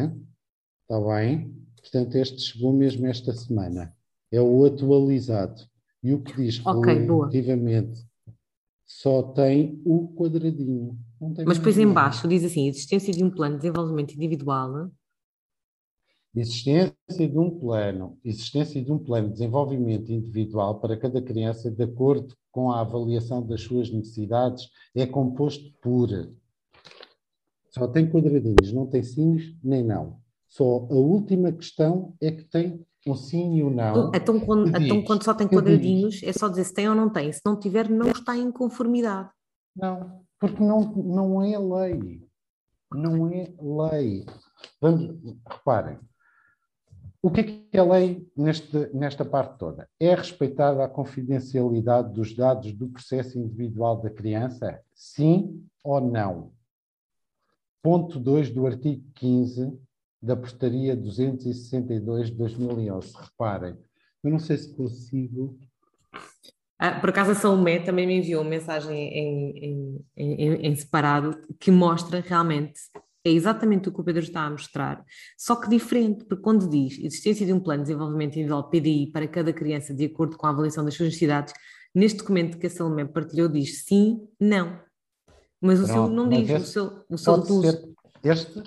[SPEAKER 2] está bem? Portanto, este chegou mesmo esta semana. É o atualizado. E o que diz
[SPEAKER 1] okay,
[SPEAKER 2] relativamente só tem o quadradinho.
[SPEAKER 1] Mas depois em baixo diz assim, existência de um plano de desenvolvimento individual
[SPEAKER 2] Existência de um plano, existência de um plano de desenvolvimento individual para cada criança de acordo com a avaliação das suas necessidades é composto por só tem quadradinhos, não tem sinos nem não. Só a última questão é que tem um sim e um não.
[SPEAKER 1] Então, quando, então, quando só tem quadradinhos, é só dizer se tem ou não tem. Se não tiver, não está em conformidade.
[SPEAKER 2] Não, porque não, não é lei. Não é lei. Vamos, reparem, o que é que a lei neste, nesta parte toda? É respeitada a confidencialidade dos dados do processo individual da criança? Sim ou não? Ponto 2 do artigo 15 da portaria 262 de 2011. Reparem, eu não sei se consigo.
[SPEAKER 1] Ah, por acaso a Salomé também me enviou uma mensagem em, em, em, em separado que mostra realmente é exatamente o que o Pedro está a mostrar, só que diferente, porque quando diz existência de um plano de desenvolvimento individual PDI para cada criança de acordo com a avaliação das suas necessidades, neste documento que a Salomé partilhou diz sim, não. Mas o Pronto, seu não diz, o seu, o seu
[SPEAKER 2] ser, este,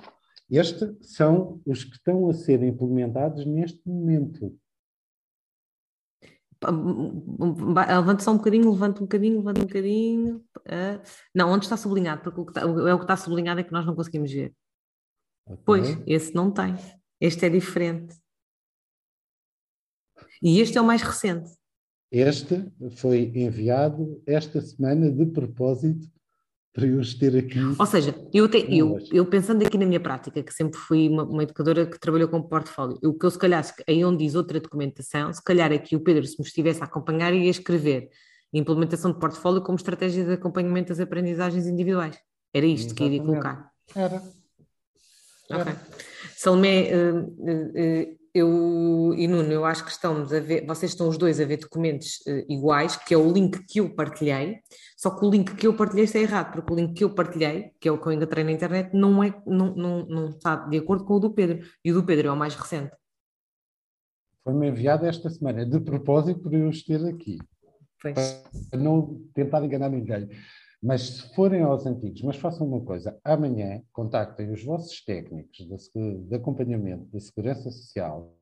[SPEAKER 2] este são os que estão a ser implementados neste momento.
[SPEAKER 1] Levanta só um bocadinho, levanta um bocadinho, levanta um bocadinho. Uh, não, onde está sublinhado? Porque o que está, é o que está sublinhado é que nós não conseguimos ver. Okay. Pois, esse não tem. Este é diferente. E este é o mais recente.
[SPEAKER 2] Este foi enviado esta semana de propósito para eu os ter aqui.
[SPEAKER 1] Ou seja, eu, te, eu, eu, pensando aqui na minha prática, que sempre fui uma, uma, educadora que trabalhou com portfólio, o que eu se calhar, aí onde diz outra documentação, se calhar aqui o Pedro, se me estivesse a acompanhar, ia escrever implementação de portfólio como estratégia de acompanhamento das aprendizagens individuais. Era isto Exatamente. que iria colocar.
[SPEAKER 2] Era.
[SPEAKER 1] Era. Ok. Salomé, uh, uh, uh, eu e Nuno, eu acho que estamos a ver, vocês estão os dois a ver documentos uh, iguais, que é o link que eu partilhei, só que o link que eu partilhei está errado, porque o link que eu partilhei, que é o que eu encontrei na internet, não, é, não, não, não está de acordo com o do Pedro, e o do Pedro é o mais recente.
[SPEAKER 2] Foi-me enviado esta semana, de propósito, para eu ter aqui. Pois. Para não tentar enganar ninguém. Mas se forem aos antigos, mas façam uma coisa, amanhã contactem os vossos técnicos de, de acompanhamento da Segurança Social,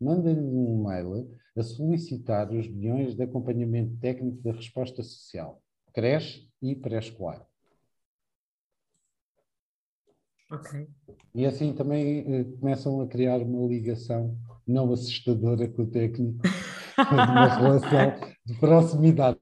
[SPEAKER 2] mandem-lhe um mail a solicitar os guiões de acompanhamento técnico da resposta social, creche e pré-escolar.
[SPEAKER 1] Ok.
[SPEAKER 2] E assim também eh, começam a criar uma ligação não assustadora com o técnico, mas uma relação de proximidade.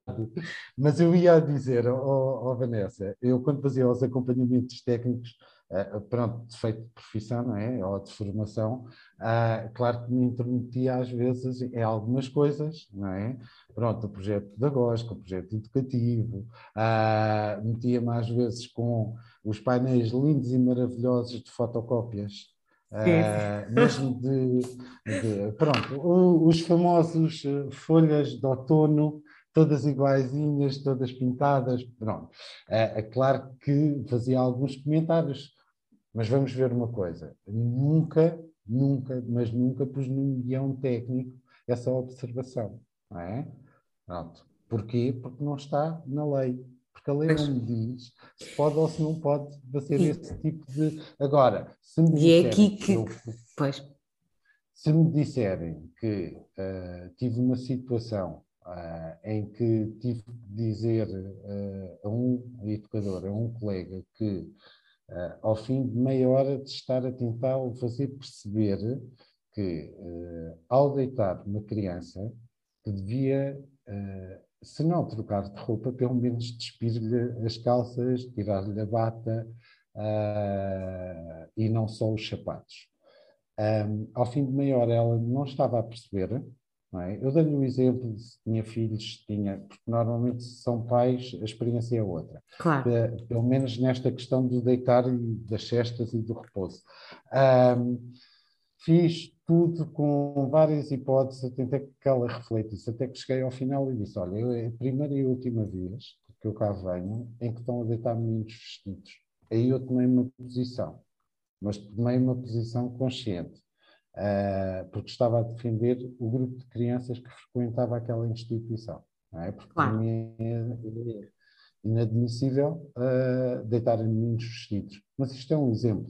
[SPEAKER 2] Mas eu ia dizer, oh, oh Vanessa, eu quando fazia os acompanhamentos técnicos, uh, pronto, de feito de profissão, não é? Ou de formação, uh, claro que me intrometia às vezes em algumas coisas, não é? Pronto, o projeto pedagógico, o projeto educativo, uh, metia-me às vezes com os painéis lindos e maravilhosos de fotocópias Uh, mesmo de, de, pronto, os famosos eh, folhas de outono, todas iguaizinhas, todas pintadas, pronto. É, é claro que fazia alguns comentários, mas vamos ver uma coisa, nunca, nunca, mas nunca pus num guião técnico essa observação, não é? Pronto. Porquê? Porque não está na lei porque a lei não me diz se pode ou se não pode fazer esse tipo de. Agora, se me
[SPEAKER 1] disserem, e é aqui que. Eu, pois.
[SPEAKER 2] Se me disserem que uh, tive uma situação uh, em que tive que dizer uh, a um educador, a um colega, que ao fim de meia hora de estar a tentar fazer perceber que ao deitar uma criança que devia se não trocar de roupa, pelo menos despir-lhe as calças, tirar-lhe a bata uh, e não só os sapatos. Um, ao fim de meia hora ela não estava a perceber, é? Eu dei-lhe o exemplo de se tinha filhos, tinha, porque normalmente se são pais, a experiência é outra.
[SPEAKER 1] Claro.
[SPEAKER 2] pelo menos nesta questão do deitar e das cestas e do repouso. Um, fiz tudo com várias hipóteses, até que ela refletisse, até que cheguei ao final e disse: Olha, é a primeira e última vez que eu cá venho em que estão a deitar meninos vestidos. Aí eu tomei uma posição, mas tomei uma posição consciente uh, porque estava a defender o grupo de crianças que frequentava aquela instituição. Não é? Porque claro. para mim é, inadmissível uh, deitar meninos vestidos. Mas isto é um exemplo.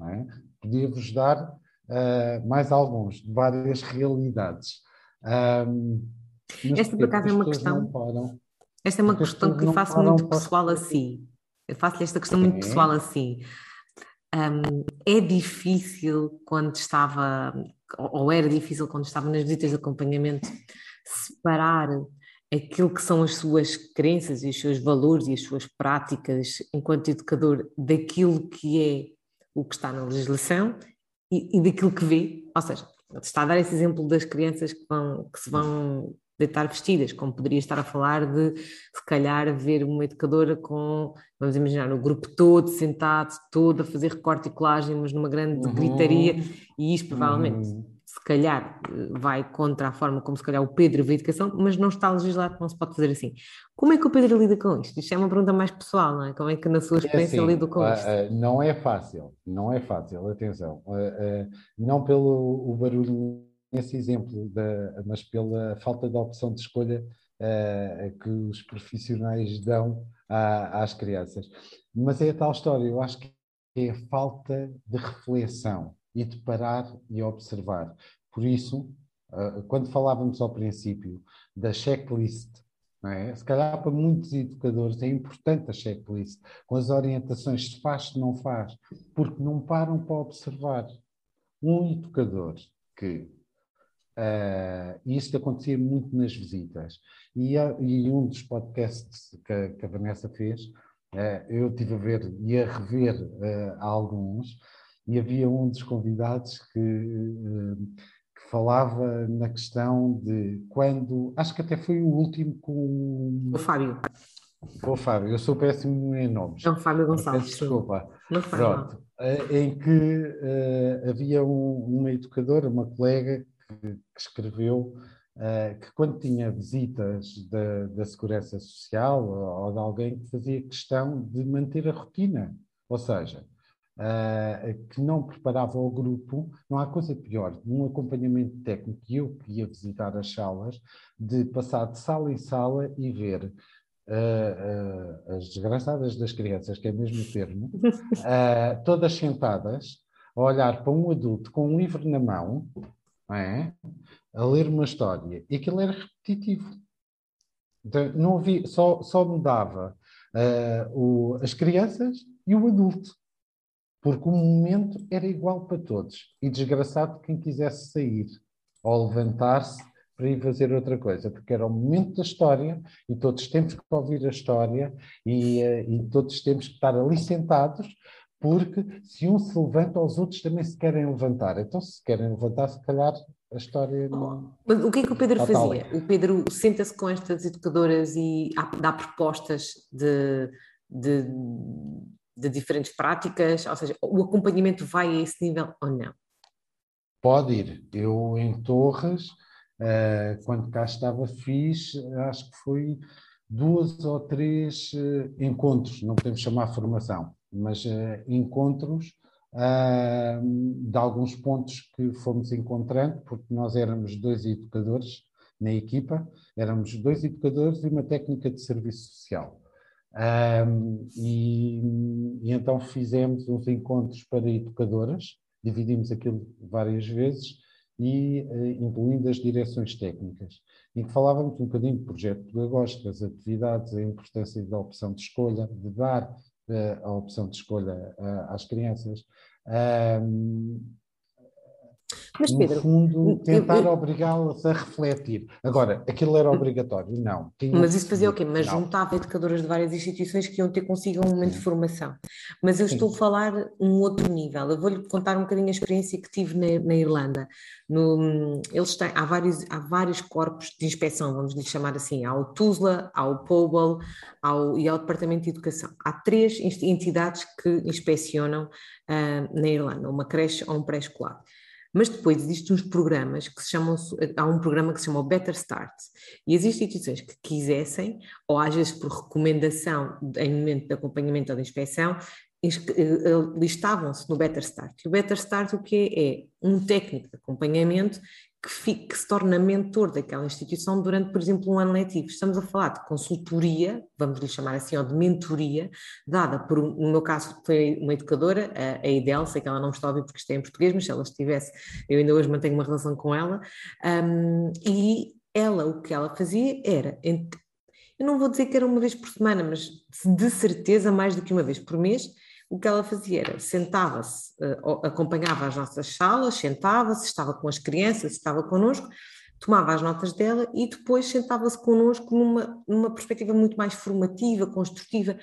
[SPEAKER 2] É? Podia-vos dar uh, mais alguns, de várias realidades. Um,
[SPEAKER 1] esta, por acaso, é uma questão. esta é uma questão que faço muito pessoal assim. Eu faço-lhe esta questão muito pessoal assim. Um, é difícil quando estava, ou era difícil quando estava nas visitas de acompanhamento, separar aquilo que são as suas crenças e os seus valores e as suas práticas enquanto educador daquilo que é o que está na legislação e, e daquilo que vê. Ou seja, está a dar esse exemplo das crianças que, vão, que se vão deitar vestidas, como poderia estar a falar de, se calhar, ver uma educadora com, vamos imaginar, o grupo todo sentado, todo a fazer recorte e colagem, mas numa grande uhum. gritaria, e isto provavelmente, uhum. Se calhar, vai contra a forma como se calhar o Pedro vê a educação, mas não está legislado, não se pode fazer assim. Como é que o Pedro lida com isto? Isto é uma pergunta mais pessoal, não é? Como é que na sua é experiência é assim, lida com isto?
[SPEAKER 2] não é fácil, não é fácil, atenção. não pelo o barulho esse exemplo, da, mas pela falta de opção de escolha que os profissionais dão à, às crianças. Mas é a tal história, eu acho que é a falta de reflexão e de parar e observar. Por isso, uh, quando falávamos ao princípio da checklist, é? Se calhar para muitos educadores é importante a checklist, com as orientações se faz, se não faz, porque não param para observar. Um educador que Uh, e isto acontecia muito nas visitas. E, e um dos podcasts que, que a Vanessa fez, uh, eu tive a ver e a rever uh, alguns, e havia um dos convidados que, que, falava na questão de quando, acho que até foi o último com
[SPEAKER 1] o Fábio.
[SPEAKER 2] O Fábio, eu sou péssimo em nomes.
[SPEAKER 1] É o Fábio Gonçalves.
[SPEAKER 2] Desculpa. Não Pronto. Em que havia um, uma educadora, uma colega, que, que escreveu uh, que quando tinha visitas da, da Segurança Social ou, ou, de alguém que fazia questão de manter a rotina, ou seja, uh, que não preparava o grupo, não há coisa pior de um acompanhamento técnico, eu que ia visitar as salas, de passar de sala em sala e ver Uh, uh, as desgraçadas das crianças, que é mesmo o termo, uh, todas sentadas a olhar para um adulto com um livro na mão, é? a ler uma história e aquilo era repetitivo. Então, não havia, só, só mudava uh, o, as crianças e o adulto, porque o momento era igual para todos. E desgraçado quem quisesse sair ou levantar-se para ir fazer outra coisa, porque era o momento da história e todos temos que ouvir a história e, uh, e todos temos que estar ali sentados porque se um se levanta, os outros também se querem levantar. Então, se querem levantar, se calhar a história não.
[SPEAKER 1] Mas o que é que o Pedro fazia? O Pedro senta-se com estas educadoras e dá propostas de, de, de, diferentes práticas, ou seja, o acompanhamento vai a esse nível ou não?
[SPEAKER 2] Pode ir. Eu, em Torres, eh, quando cá estava, fiz, acho que foi duas ou três eh, encontros, não podemos chamar formação mas uh, encontros uh, de alguns pontos que fomos encontrando, porque nós éramos dois educadores na equipa, éramos dois educadores e uma técnica de serviço social. Um, e, e, então fizemos uns encontros para educadoras, dividimos aquilo várias vezes, e uh, incluindo as direções técnicas, em que falávamos um bocadinho do projeto pedagógico, das atividades, a importância da opção de escolha, de dar a opção de escolha às crianças. Mas, no Pedro, fundo, tentar obrigá-las a refletir. Agora, aquilo era obrigatório? Não.
[SPEAKER 1] Mas isso fazia o quê? Mas não. juntava educadoras de várias instituições que iam ter consigo um momento Sim. de formação. Mas eu Sim. estou a falar um outro nível. Eu vou-lhe contar um bocadinho a experiência que tive na, na Irlanda. No, eles têm, há, vários, há vários corpos de inspeção, vamos lhe chamar assim. Há o TUSLA, há o POBL há e há o Departamento de Educação. Há três entidades que inspecionam uh, na Irlanda, uma creche ou um pré-escolar. Mas depois existem uns programas que se chamam, há um programa que se chama o Better Start, e as instituições que quisessem, ou às vezes por recomendação em momento de acompanhamento ou de inspeção, eh, eh, listavam-se no Better Start. E o Better Start o que é? É um técnico de acompanhamento que, fique, que, se torna mentor daquela instituição durante, por exemplo, um ano letivo. Estamos a falar de consultoria, vamos lhe chamar assim, ou de mentoria, dada por, no meu caso, foi uma educadora, a, a Idel, sei que ela não está a ouvir porque está em português, mas se ela estivesse, eu ainda hoje mantenho uma relação com ela, um, e ela, o que ela fazia era, eu não vou dizer que era uma vez por semana, mas de certeza mais do que uma vez por mês, o que ela fazia era sentava-se, uh, acompanhava as nossas salas, sentava-se, estava com as crianças, estava connosco, tomava as notas dela e depois sentava-se connosco numa, numa perspectiva muito mais formativa, construtiva.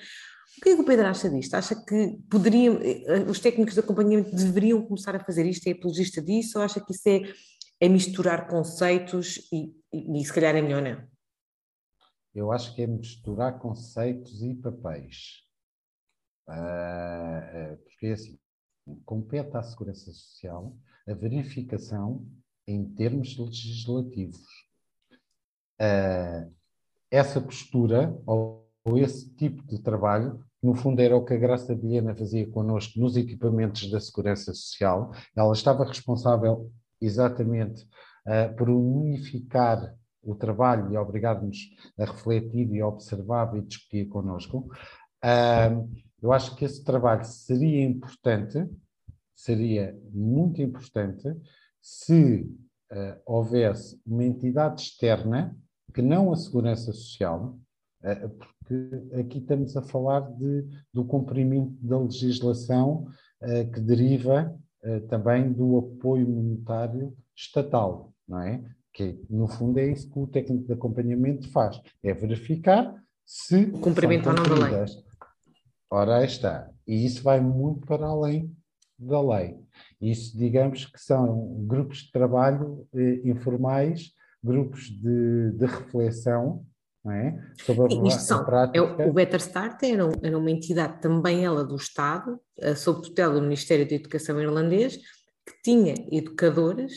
[SPEAKER 1] O que é que o Pedro acha disto? Acha que poderiam, eh, os técnicos de acompanhamento deveriam começar a fazer isto? É apologista disso? Ou acha que isso é, é misturar conceitos e, e, e se calhar é melhor não?
[SPEAKER 2] Eu acho que é misturar conceitos e papéis. Uh, porque é assim, compete à Segurança Social a verificação em termos legislativos. Uh, essa postura ou, esse tipo de trabalho, no fundo era o que a Graça Viena fazia connosco nos equipamentos da Segurança Social. Ela estava responsável exatamente por unificar o trabalho e obrigar-nos a refletir e a observar e discutir connosco. Uh, eu acho que esse trabalho seria importante, seria muito importante, se uh, houvesse uma entidade externa que não a Segurança Social, uh, porque aqui estamos a falar de, do cumprimento da legislação uh, que deriva também do apoio monetário estatal, não é? Que no fundo é isso que o técnico de acompanhamento faz, é verificar se
[SPEAKER 1] cumprimento ou não da lei
[SPEAKER 2] Ora, aí está. E isso vai muito para além da lei. Isso, digamos que são grupos de trabalho eh, informais, grupos de, de reflexão é? sobre
[SPEAKER 1] a, são, a prática. É, o Better Start era, era, uma entidade também ela do Estado, eh, sob tutela do Ministério da Educação irlandês, que tinha educadores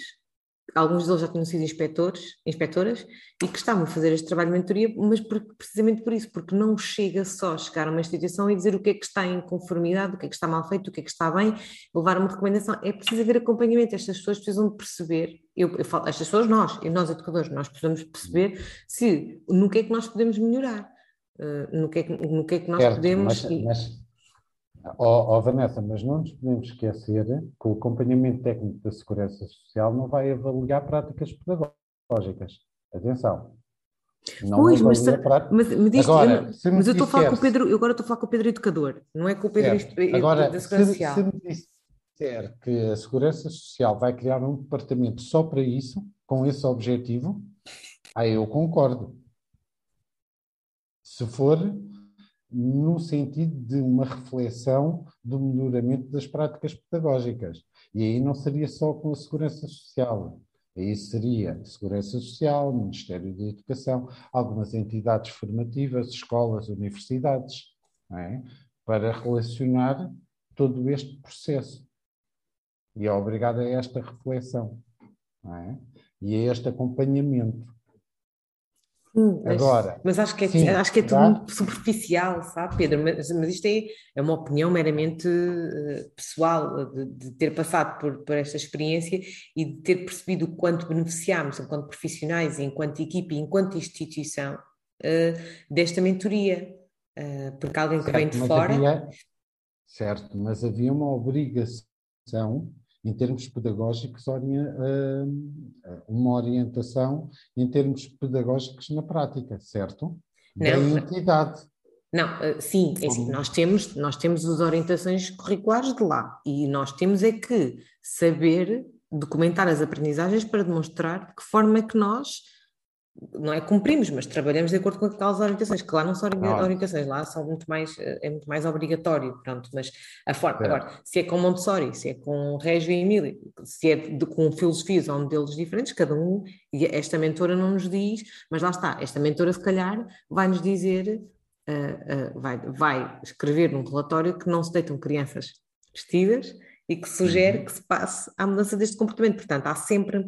[SPEAKER 1] alguns deles já tinham sido inspectores, inspectoras e que estavam a fazer este trabalho de mentoria, mas por, precisamente por isso, porque não chega só chegar a uma instituição e dizer o que é que está em conformidade, o que é que está mal feito, o que é que está bem, levar uma recomendação. É preciso haver acompanhamento, estas pessoas precisam de perceber, eu, eu falo, estas pessoas, nós, e nós educadores, nós precisamos perceber se, no que é que nós podemos melhorar, uh, no, que é que, no que é que nós certo, podemos...
[SPEAKER 2] Mas, mas Oh, oh, Vanessa, mas não nos podemos esquecer que o acompanhamento técnico da Segurança Social não vai avaliar práticas pedagógicas. Atenção.
[SPEAKER 1] Não pois, mas, prática... mas, mas, isto, agora, eu, mas eu estou a falar com o Pedro, eu agora estou a falar com o Pedro Educador, não é com o Pedro
[SPEAKER 2] certo. agora, da Segurança se, Social. Se me disser que a Segurança Social vai criar um departamento só para isso, com esse objetivo, aí eu concordo. Se for no sentido de uma reflexão do melhoramento das práticas pedagógicas. E aí não seria só com a Segurança Social, aí seria Segurança Social, Ministério da Educação, algumas entidades formativas, escolas, universidades, é? para relacionar todo este processo. E é obrigado a esta reflexão é? e a este acompanhamento.
[SPEAKER 1] Hum, Agora, mas acho que é, sim, acho que é tudo tá? muito superficial, sabe, Pedro? Mas, mas isto é, é, uma opinião meramente uh, pessoal, de, de, ter passado por, por, esta experiência e de ter percebido o quanto beneficiámos, enquanto profissionais, enquanto equipe, enquanto instituição, uh, desta mentoria. Uh, porque alguém certo, que vem de fora.
[SPEAKER 2] Havia, certo, mas havia uma obrigação em termos pedagógicos, uma orientação em termos pedagógicos na prática, certo? Não, da entidade.
[SPEAKER 1] Não, eh, sim, é assim, nós temos, nós temos as orientações curriculares de lá e nós temos é que saber documentar as aprendizagens para demonstrar de que forma é que nós não é cumprimos, mas trabalhamos de acordo com aquelas orientações, que lá não são orientações, lá são muito mais, é muito mais obrigatório, pronto, mas a forma, é. agora, se é com Montessori, se é com Régio e Emília, se é de, com filosofias ou modelos diferentes, cada um, e esta mentora não nos diz, mas lá está, esta mentora se calhar vai nos dizer, uh, uh, vai, vai escrever num relatório que não se deitam crianças vestidas, e que sugere uhum. que se passe à mudança deste comportamento. Portanto, há sempre,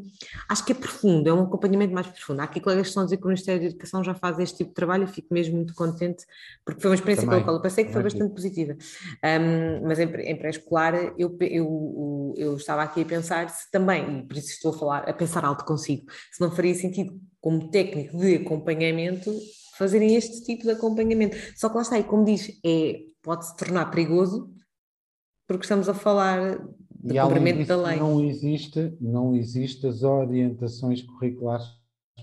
[SPEAKER 1] acho que é profundo, é um acompanhamento mais profundo. Há aqui colegas que estão a dizer que o Ministério da Educação já faz este tipo de trabalho e fico mesmo muito contente, porque foi uma experiência Também. pela qual eu passei que foi bastante positiva. Um, mas em, em pré-escolar eu, eu, eu, estava aqui a pensar se também, e por isso estou a falar, a pensar alto consigo, se não faria sentido, como técnico de acompanhamento, fazerem este tipo de acompanhamento. Só que lá está, e como diz, é, pode se tornar perigoso porque estamos a falar de e cumprimento da lei.
[SPEAKER 2] Não existe, não existe as orientações curriculares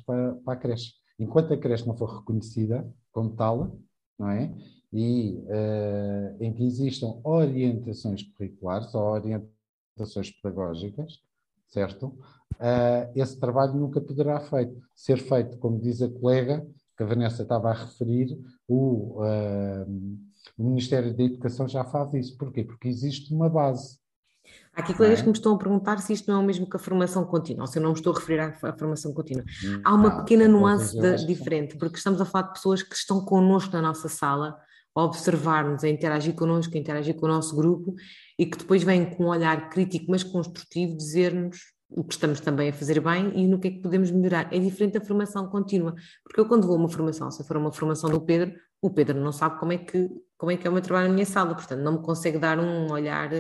[SPEAKER 2] para, para a creche. Enquanto a creche não for reconhecida como tal, não é? E uh, em que existam orientações curriculares ou orientações pedagógicas, certo? Uh, esse trabalho nunca poderá feito, ser feito, como diz a colega, que a Vanessa estava a referir, o, uh, o Ministério da Educação já faz isso. Porquê? Porque existe uma base.
[SPEAKER 1] Há aqui colegas é? que me estão a perguntar se isto não é o mesmo que a formação contínua, ou se eu não me estou a referir à, formação contínua. Há uma pequena nuance de, diferente, porque estamos a falar de pessoas que estão connosco na nossa sala, a observar-nos, a interagir connosco, a interagir com o nosso grupo, e que depois vêm com um olhar crítico, mas construtivo, dizer-nos o que estamos também a fazer bem e no que é que podemos melhorar. É diferente da formação contínua, porque eu quando vou a uma formação, se for uma formação do Pedro, o Pedro não sabe como é que, como é, que é o meu trabalho na minha sala, portanto não me consegue dar um olhar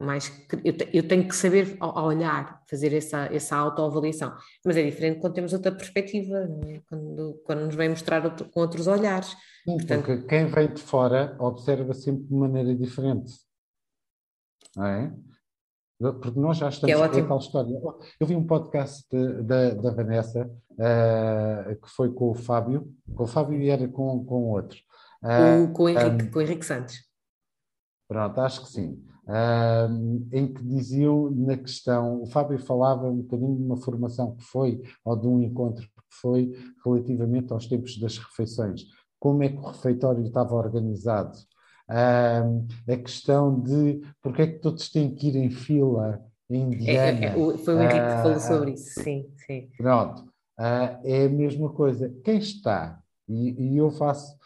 [SPEAKER 1] mais... Eu, eu tenho que saber ao olhar, fazer essa, essa autoavaliação, mas é diferente quando temos outra perspectiva, é? quando, quando nos vem mostrar outro, com outros olhares.
[SPEAKER 2] Sim, portanto, porque quem vem de fora observa sempre de maneira diferente, não é? Porque nós já estamos. Que é ótimo. história. Eu vi um podcast da, da Vanessa, uh, que foi com o Fábio, com o Fábio e era com, com outro.
[SPEAKER 1] Uh, com, o Henrique, um, com o Henrique Santos.
[SPEAKER 2] Pronto, acho que sim. Em que diziam na questão, o Fábio falava um bocadinho de uma formação que foi, ou de um encontro que foi, relativamente aos tempos das refeições. Como é que o refeitório estava organizado? A questão de porque é que todos têm que ir em fila indiana. É, é,
[SPEAKER 1] é foi o Henrique que falou sobre isso, sim, sim.
[SPEAKER 2] Pronto, uh, é a mesma coisa. Quem está, e, e, eu faço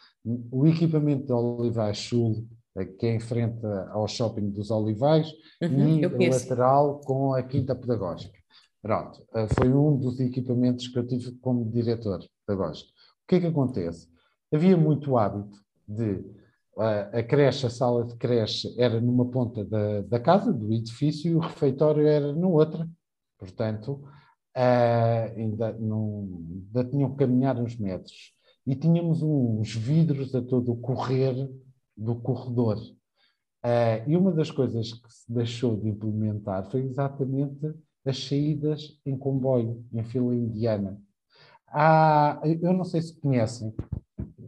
[SPEAKER 2] o equipamento de Olivais Sul, que é em frente ao shopping dos Olivais, uhum, e lateral com a Quinta Pedagógica. Pronto, uh, foi um dos equipamentos que eu tive como diretor pedagógico. O que é que acontece? Havia muito hábito de a, creche, a sala de creche era numa ponta da, da casa, do edifício, e o refeitório era na outra. Portanto, uh, ainda, não, ainda tinham que caminhar uns metros. E tínhamos uns vidros a todo o correr do corredor. Uh, e uma das coisas que se deixou de implementar foi exatamente as saídas em comboio, em fila indiana. Há, eu não sei se conhecem,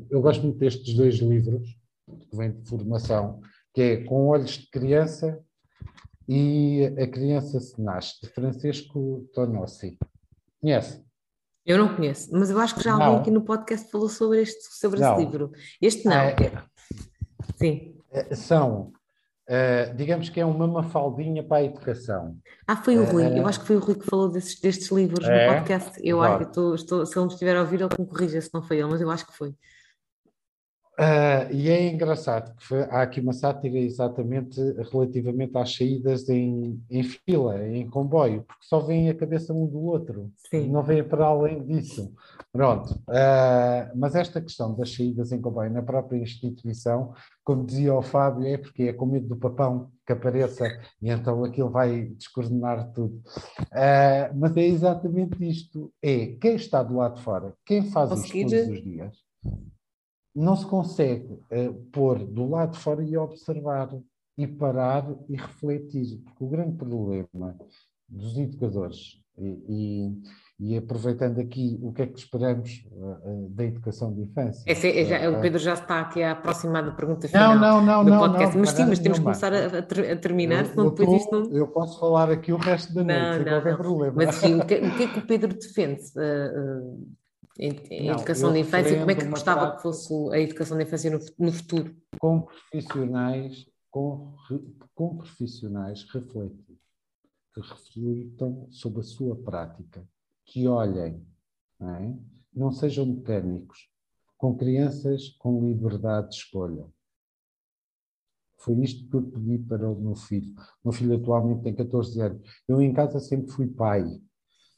[SPEAKER 2] eu gosto muito destes dois livros, que vem de formação, que é Com Olhos de Criança e A Criança se Nasce, de Francisco Tonossi. Conhece?
[SPEAKER 1] Eu não conheço, mas eu acho que já alguém aqui no podcast falou sobre este, sobre esse livro. Este não. É, Sim.
[SPEAKER 2] É, são, uh, digamos que é uma mafaldinha para a educação.
[SPEAKER 1] Ah, foi o Rui. Uh, eu acho que foi o Rui que falou desses, destes livros é? no podcast. Eu acho que estou, estou, se ele me estiver a ouvir, ele me corrija se não foi ele, mas eu acho que foi.
[SPEAKER 2] Uh, e é engraçado que há aqui uma sátira exatamente relativamente às saídas em, em fila, em comboio, porque só vem a cabeça um do outro, Sim. não vem para além disso. Pronto, uh, mas esta questão das saídas em comboio na própria instituição, como dizia o Fábio, é porque é com medo do papão que apareça e então aquilo vai descoordenar tudo. Uh, mas é exatamente isto: é quem está do lado de fora, quem faz Conseguir... isto todos os dias não se consegue uh, pôr do lado de fora e observar e parar e refletir, porque o grande problema dos educadores e, e, E aproveitando aqui, o que é que esperamos uh, da educação de infância?
[SPEAKER 1] Esse é, já, o Pedro já está aqui a aproximar da pergunta final
[SPEAKER 2] não, não, não, do
[SPEAKER 1] podcast.
[SPEAKER 2] Não,
[SPEAKER 1] mas sim, mas temos que começar a, a, terminar, eu, senão eu depois tô, isto não...
[SPEAKER 2] Eu posso falar aqui o resto da noite, não, sem qualquer não. problema.
[SPEAKER 1] Mas sim, o que, o que é que o Pedro defende uh, em, em educação de infância? Como é que gostava prática, que fosse a educação de infância no, no futuro?
[SPEAKER 2] Com profissionais, com, com profissionais refletidos que reflitam sobre a sua prática, que olhem, não, é? não sejam mecânicos, com crianças com liberdade de escolha. Foi isto que eu pedi para o meu filho. O meu filho atualmente tem 14 anos. Eu em casa sempre fui pai.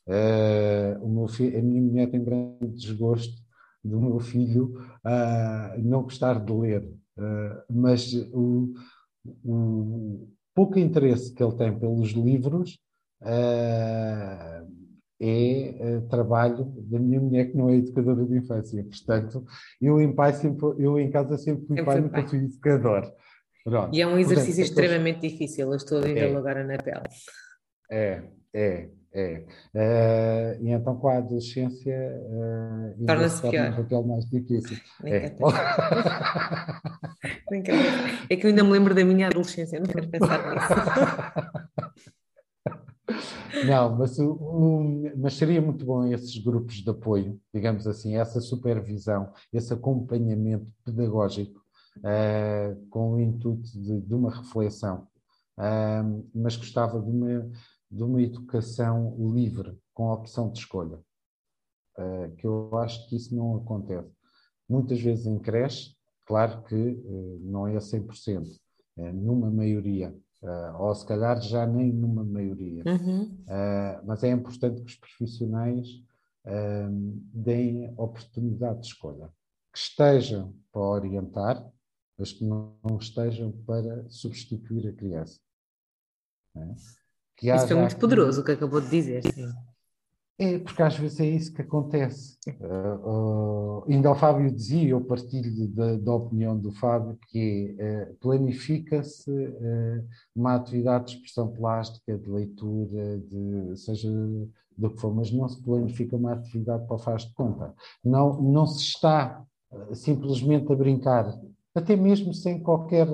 [SPEAKER 2] Uh, o meu filho, a minha mulher tem grande desgosto do meu filho uh, não gostar de ler. Uh, mas o, o, pouco interesse que ele tem pelos livros uh, é uh, trabalho da minha mulher que não é educadora de infância. Portanto, eu em, pai sempre, eu em casa sempre fui sempre pai, nunca fui educador.
[SPEAKER 1] Pronto. E é um exercício Portanto, extremamente difícil, eu estou a vivê-lo é, agora na pele.
[SPEAKER 2] É, é, é. Uh, e então com a adolescência uh,
[SPEAKER 1] torna-se pior.
[SPEAKER 2] um papel mais difícil. É.
[SPEAKER 1] é que eu ainda me lembro da minha adolescência, não quero pensar nisso.
[SPEAKER 2] Não, mas, um, mas seria muito bom esses grupos de apoio, digamos assim, essa supervisão, esse acompanhamento pedagógico uh, com o intuito de, de uma reflexão, uh, mas gostava de uma, de uma educação livre, com opção de escolha, uh, que eu acho que isso não acontece. Muitas vezes em creche, Claro que uh, não é 100%, é numa maioria, uh, ou se calhar já nem numa maioria. Uhum. Uh, mas é importante que os profissionais deem oportunidade de escolha, que estejam para orientar, mas que não estejam para substituir a criança.
[SPEAKER 1] É? Isso foi muito aqui... poderoso o que acabou de dizer. Sim.
[SPEAKER 2] É, porque às vezes é isso que acontece. Uh, uh, ainda o Fábio dizia, eu partilho da, da opinião do Fábio, que é, uh, planifica-se uma atividade de expressão plástica, de leitura, de, seja do que for, mas não se planifica uma atividade para o faz de conta. Não, não se está simplesmente a brincar, até mesmo sem qualquer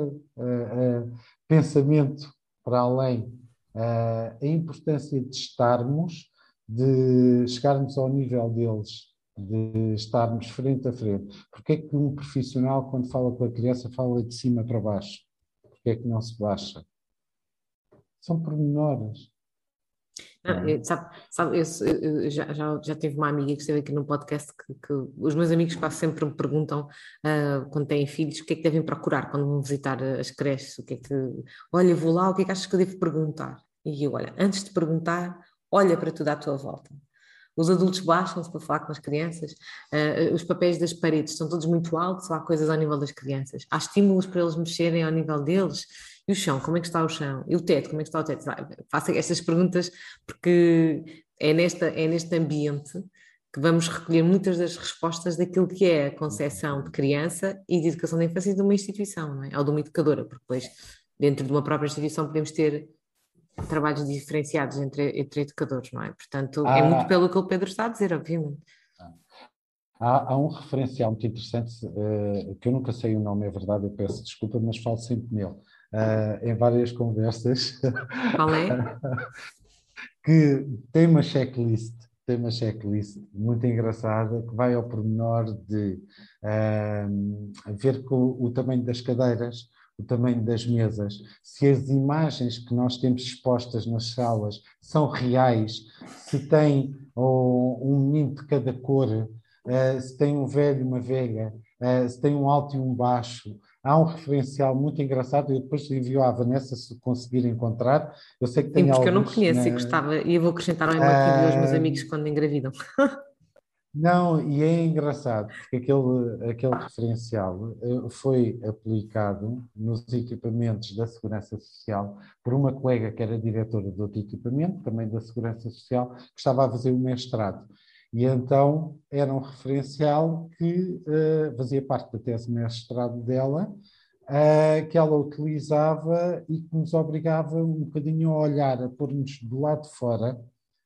[SPEAKER 2] pensamento para além. A importância de estarmos de chegarmos ao nível deles, de estarmos frente a frente. Porque é que um profissional, quando fala com a criança, fala de cima para baixo? Porque é que não se baixa? São pormenores.
[SPEAKER 1] Não, eu, sabe, sabe eu, eu, já, já, já tive uma amiga que esteve aqui no podcast que, que os meus amigos quase sempre me perguntam uh, quando têm filhos o que é que devem procurar quando vão visitar as creches, o que é que olha, vou lá, o que é que achas que eu devo perguntar? E eu, olha, antes de perguntar, olha para tudo à tua volta. Os adultos baixam-se para falar com as crianças, uh, os papéis das paredes são todos muito altos, há coisas ao nível das crianças, há estímulos para eles mexerem ao nível deles. E o chão, como é que está o chão? E o teto, como é que está o teto? Faça estas perguntas porque é, nesta, é neste ambiente que vamos recolher muitas das respostas daquilo que é a concepção de criança e de educação da infância de uma instituição, não é? ou de uma educadora, porque depois dentro de uma própria instituição podemos ter trabalhos diferenciados entre, entre educadores, não é? Portanto, é muito pelo que o Pedro está a dizer, obviamente.
[SPEAKER 2] Há, há um referencial muito interessante, uh, que eu nunca sei o nome, é verdade, eu peço desculpa, mas falo sempre nele, uh, em várias conversas.
[SPEAKER 1] Qual é?
[SPEAKER 2] que tem uma checklist, tem uma checklist muito engraçada que vai ao pormenor de uh, ver com o tamanho das cadeiras, o tamanho das mesas, se as imagens que nós temos expostas nas salas são reais, se tem oh, um menino de cada cor, uh, se tem um velho e uma velha, uh, se tem um alto e um baixo. Há um referencial muito engraçado, eu depois envio à Vanessa se conseguir encontrar. Eu sei que tem Sim,
[SPEAKER 1] porque eu não conheço na... e gostava, e eu vou acrescentar ao emotivo dos meus amigos quando engravidam.
[SPEAKER 2] Não, e é engraçado, porque aquele, aquele referencial eh, foi aplicado nos equipamentos da Segurança Social por uma colega que era diretora do outro equipamento, também da Segurança Social, que estava a fazer o mestrado. E então era um referencial que uh, fazia parte da tese mestrado dela, uh, que ela utilizava e que nos obrigava um bocadinho a olhar, a pôr-nos do lado de fora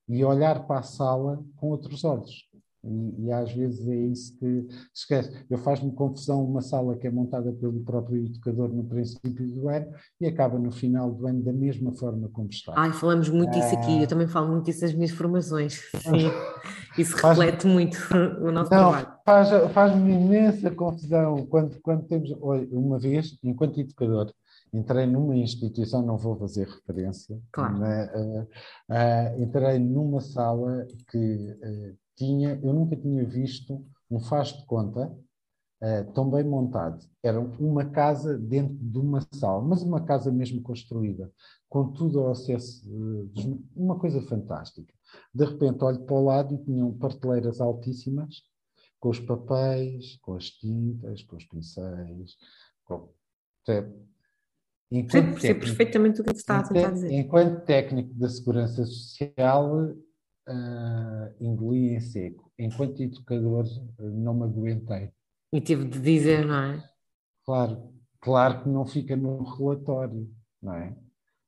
[SPEAKER 2] e olhar para a sala com outros olhos. E, e, às vezes é isso que esquece. Eu faz-me confusão uma sala que é montada pelo próprio educador no princípio do ano e acaba no final do ano da mesma forma como está.
[SPEAKER 1] Ai, falamos muito disso aqui, eu ah. também falo muito disso nas minhas formações. Sim, isso faz, reflete muito o nosso não, trabalho.
[SPEAKER 2] Faz, faz-me imensa confusão quando, quando temos. Uma vez, enquanto educador, entrei numa instituição, não vou fazer referência,
[SPEAKER 1] claro.
[SPEAKER 2] mas, uh, uh, entrei numa sala que uh, tinha, eu nunca tinha visto um faz de conta uh, tão bem montado. Era uma casa dentro de uma sala, mas uma casa mesmo construída, com tudo ao acesso, uh, uma coisa fantástica. De repente olho para o lado e tinham prateleiras altíssimas, com os papéis, com as tintas, com os pincéis, com...
[SPEAKER 1] Enquanto técnico, perfeitamente o que está a tentar dizer.
[SPEAKER 2] Enquanto técnico da Segurança Social, uh, engoli em seco. Enquanto educador, não me aguentei.
[SPEAKER 1] E tive de dizer, não é?
[SPEAKER 2] Claro, claro que não fica no relatório, não é?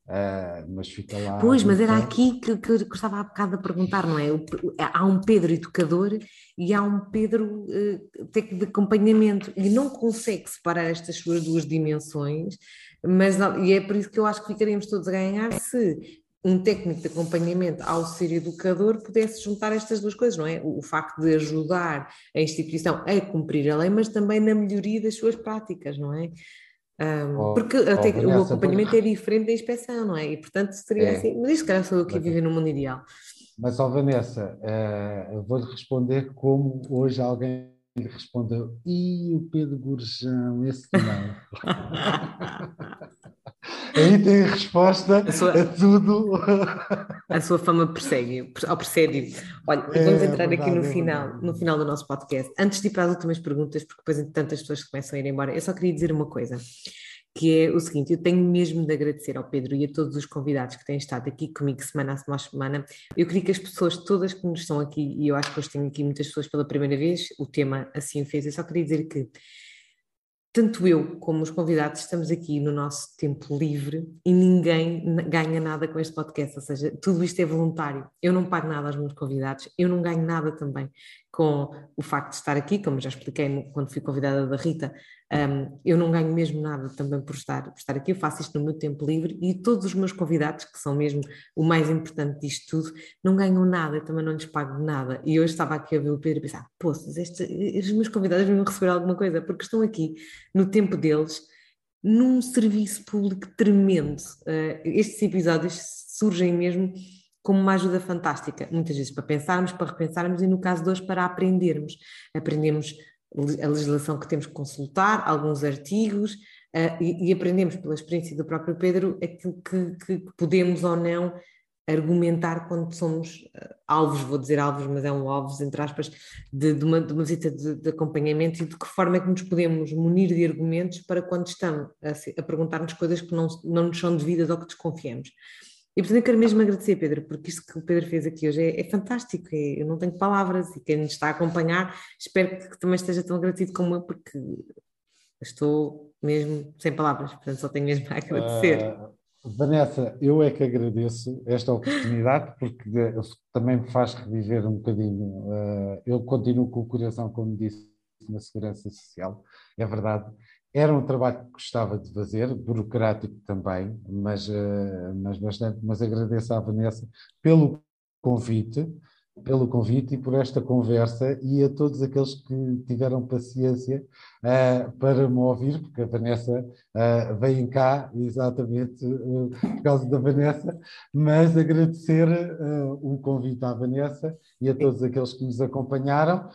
[SPEAKER 2] Uh, mas fica lá.
[SPEAKER 1] Pois, mas era aqui que, que eu gostava há bocado de perguntar, não é? O, há um Pedro educador e há um Pedro uh, de acompanhamento e não consegue separar estas suas duas dimensões, mas e é por isso que eu acho que ficaríamos todos a ganhar se um técnico de acompanhamento ao ser educador pudesse juntar estas duas coisas, não é? O, facto de ajudar a instituição a cumprir a lei, mas também na melhoria das suas práticas, não é? Um, oh, porque oh, o acompanhamento é diferente da inspeção, não é? E portanto seria é. assim, mas isto calhar sou eu que vivo no mundo ideal.
[SPEAKER 2] Mas, ó Vanessa, uh, vou-lhe responder como hoje alguém lhe respondeu, e o Pedro Gurjão, esse não. Aí tem a resposta a, sua, a tudo.
[SPEAKER 1] A sua fama persegue, ao persegue. Olha, é, vamos entrar verdade, aqui no é final, no final do nosso podcast. Antes de ir para as últimas perguntas, porque depois tantas pessoas começam a ir embora, eu só queria dizer uma coisa, que é o seguinte, eu tenho mesmo de agradecer ao Pedro e a todos os convidados que têm estado aqui comigo semana a semana. Eu queria que as pessoas todas que nos estão aqui, e eu acho que hoje tenho aqui muitas pessoas pela primeira vez, o tema assim fez, eu só queria dizer que tanto eu como os convidados estamos aqui no nosso tempo livre e ninguém ganha nada com este podcast, ou seja, tudo isto é voluntário. Eu não pago nada aos meus convidados, eu não ganho nada também com o facto de estar aqui, como já expliquei quando fui convidada da Rita, um, eu não ganho mesmo nada também por estar, por estar aqui, eu faço isto no meu tempo livre e todos os meus convidados, que são mesmo o mais importante disto tudo, não ganham nada, eu também não lhes pago nada. E hoje estava aqui a ver o Pedro e pensar, pô, estes, os meus convidados vão receber alguma coisa, porque estão aqui no tempo deles, num serviço público tremendo. Uh, estes episódios surgem mesmo como uma ajuda fantástica, muitas vezes para pensarmos, para repensarmos e no caso de hoje para aprendermos. Aprendemos a legislação que temos que consultar, alguns artigos uh, e, e, aprendemos pela experiência do próprio Pedro aquilo que, que podemos ou não argumentar quando somos uh, alvos, vou dizer alvos, mas é um alvos, entre aspas, de, de, uma, de uma, visita de, de, acompanhamento e de que forma é que nos podemos munir de argumentos para quando estamos a, a perguntar-nos coisas que não, não nos são devidas ou que desconfiamos. E portanto eu quero mesmo agradecer, Pedro, porque isto que o Pedro fez aqui hoje é, é fantástico, é, eu não tenho palavras e quem nos está a acompanhar espero que também esteja tão agradecido como eu, porque estou mesmo sem palavras, portanto só tenho mesmo a agradecer. Uh,
[SPEAKER 2] Vanessa, eu é que agradeço esta oportunidade porque também me faz reviver um bocadinho. Uh, eu continuo com o coração, como disse, na Segurança Social, é verdade, era um trabalho que gostava de fazer, burocrático também, mas, eh, mas bastante, mas agradeço à Vanessa pelo convite, pelo convite e por esta conversa e a todos aqueles que tiveram paciência uh, para me ouvir, porque a Vanessa uh, veio cá exatamente uh, por causa da Vanessa, mas agradecer o convite à Vanessa e a todos aqueles que nos acompanharam.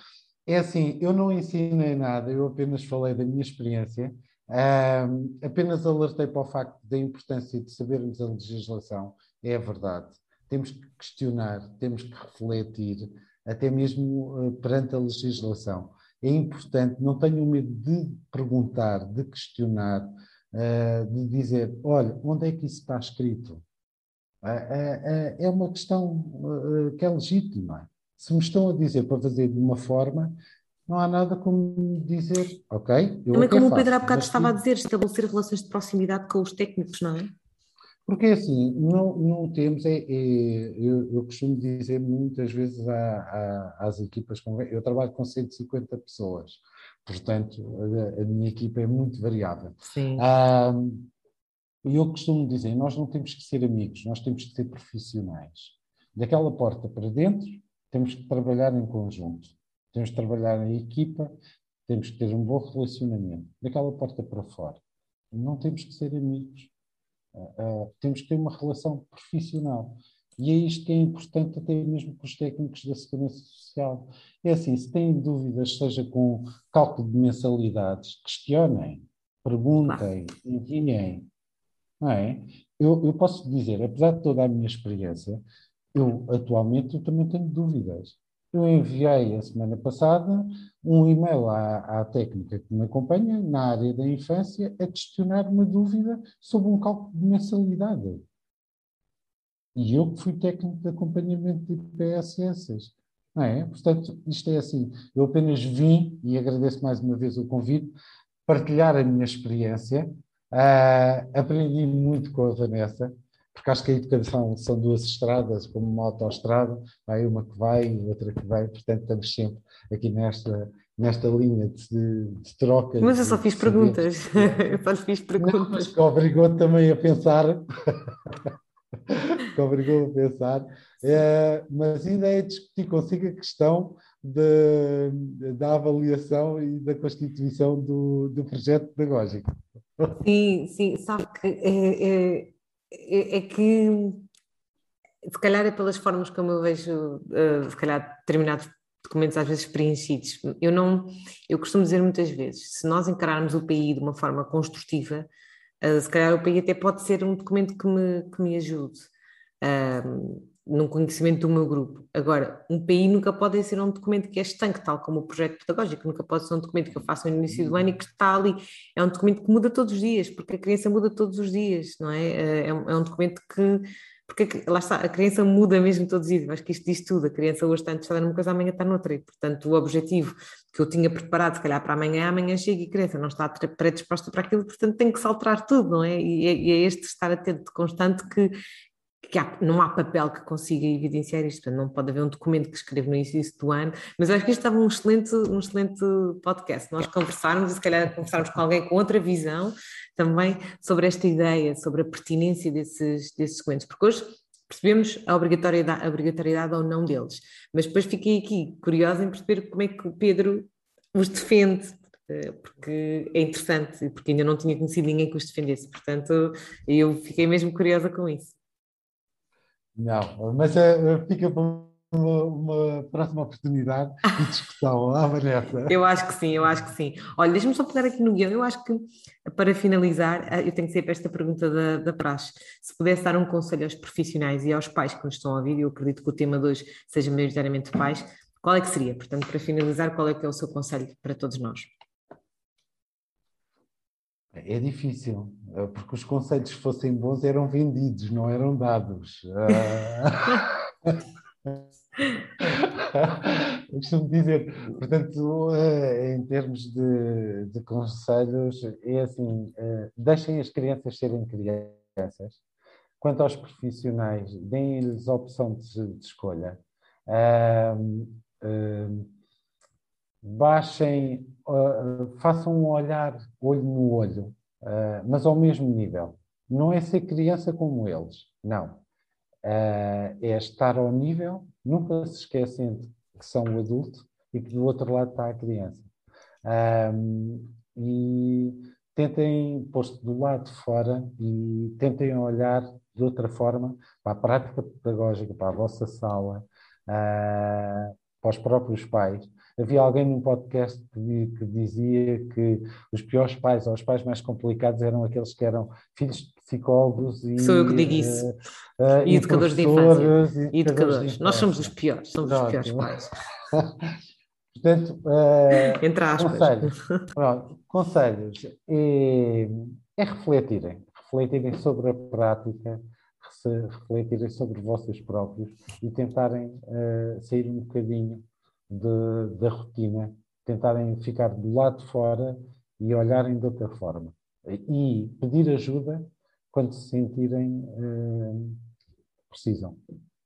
[SPEAKER 2] É assim, eu não ensinei nada, eu apenas falei da minha experiência, uh, apenas alertei para o facto da importância de sabermos a legislação, é verdade. Temos que questionar, temos que refletir, até mesmo uh, perante a legislação. É importante, não tenham medo de perguntar, de questionar, uh, de dizer: olha, onde é que isso está escrito? Ah, é uma questão que é legítima. Se me estão a dizer para fazer de uma forma, não há nada como dizer, ok?
[SPEAKER 1] Eu Também como o Pedro há bocado estava a dizer, estabelecer relações de proximidade com os técnicos, não é?
[SPEAKER 2] Porque assim, não, não temos, é, é eu, eu, costumo dizer muitas vezes às equipas, eu trabalho com 150 pessoas, portanto a, a minha equipa é muito variável.
[SPEAKER 1] Sim.
[SPEAKER 2] E eu costumo dizer, nós não temos que ser amigos, nós temos que ser profissionais. Daquela porta para dentro, temos que trabalhar em conjunto. Temos que trabalhar em equipa, temos que ter um bom relacionamento. Daquela porta para fora, não temos que ser amigos. Uh, uh, temos que ter uma relação profissional. E é isto que é importante até mesmo para os técnicos da Segurança Social. É assim, se têm dúvidas, seja com cálculo de mensalidades, questionem, perguntem, enviem. Não é? Eu, eu posso dizer, apesar de toda a minha experiência, eu atualmente eu também tenho dúvidas. Eu enviei a semana passada um e-mail à, à, técnica que me acompanha na área da infância a questionar uma dúvida sobre um cálculo de mensalidade. E eu que fui técnico de acompanhamento de IPSS. Não é? Portanto, isto é assim. Eu apenas vim, e agradeço mais uma vez o convite, partilhar a minha experiência Uh, aprendi muito com a Vanessa, porque acho que a educação são duas estradas, como uma autoestrada, vai uma que vai e outra que vai, portanto estamos sempre aqui nesta, nesta linha de, de troca.
[SPEAKER 1] Mas eu só fiz perguntas, eu só fiz perguntas.
[SPEAKER 2] Mas que obrigou também a pensar, que obrigou a pensar, é, mas ainda é discutir consigo a questão de, da avaliação e da constituição do, do projeto pedagógico.
[SPEAKER 1] Sim, sim, sabe que é, é, é, é, que se calhar é pelas formas como eu vejo, uh, se calhar, determinados documentos às vezes preenchidos. Eu não, eu costumo dizer muitas vezes, se nós encararmos o PI de uma forma construtiva, uh, se calhar o PI até pode ser um documento que me, que me ajude. Uh, num conhecimento do meu grupo. Agora, um PI nunca pode ser um documento que é estanque, tal como o projeto pedagógico, nunca pode ser um documento que eu faço no início do ano e que está ali. É um documento que muda todos os dias, porque a criança muda todos os dias, não é? É, é um, é um documento que. Porque lá está, a criança muda mesmo todos os dias, acho que isto diz tudo. A criança hoje está interessada numa coisa, amanhã está noutra. E, portanto, o objetivo que eu tinha preparado, se calhar para amanhã, amanhã chega e a criança não está predisposta para aquilo, portanto, tem que se alterar tudo, não é? E é, e é este estar atento constante que, que há, não há papel que consiga evidenciar isto, não pode haver um documento que escreva no início do ano, mas acho que isto estava um excelente, um excelente podcast, nós conversarmos e se calhar conversarmos com alguém com outra visão também sobre esta ideia, sobre a pertinência desses, desses documentos, porque hoje percebemos a obrigatoriedade, a obrigatoriedade ou não deles, mas depois fiquei aqui curiosa em perceber como é que o Pedro os defende, eh, porque é interessante, porque ainda não tinha conhecido ninguém que os defendesse, portanto eu fiquei mesmo curiosa com isso.
[SPEAKER 2] Não, mas uh, fica para uma, uma, próxima oportunidade de discussão. Ah, Vanessa.
[SPEAKER 1] Eu acho que sim, eu acho que sim. Olha, deixa-me só pegar aqui no guião. Eu acho que, para finalizar, eh, eu tenho que sempre esta pergunta da, da praxe. Se pudesse dar um conselho aos profissionais e aos pais que nos estão a ouvir, eu acredito que o tema de hoje seja maioritariamente pais, qual é que seria? Portanto, para finalizar, qual é que é o seu conselho para todos nós?
[SPEAKER 2] É difícil, eh, porque os conselhos, se fossem bons, eram vendidos, não eram dados. Eu costumo dizer, portanto, eh, em termos de, de conselhos, é assim: eh, deixem as crianças serem crianças. Quanto aos profissionais, deem-lhes a opção de, de escolha. Baixem uh, façam um olhar olho no olho, uh, mas ao mesmo nível. Não é ser criança como eles, não. Uh, é estar ao nível, nunca se esquecem que são o adulto e que do outro lado está a criança. E tentem pôr-se do lado de fora e tentem olhar de outra forma para a prática pedagógica, para a vossa sala, para os próprios pais, Havia alguém num podcast que, que, dizia que os piores pais, ou os pais mais complicados, eram aqueles que eram filhos de psicólogos e.
[SPEAKER 1] Sou eu que digo isso. Uh, uh, e, educadores de infância. E educadores. Nós somos os piores, somos Pronto. os piores pais.
[SPEAKER 2] Portanto, uh, Entre aspas. Conselhos, pronto, conselhos é, é refletirem, refletirem sobre a prática, refletirem sobre vocês próprios e tentarem uh, sair um bocadinho de, da rotina, tentarem ficar do lado de fora e olharem de outra forma. E pedir ajuda quando se sentirem uh, precisam.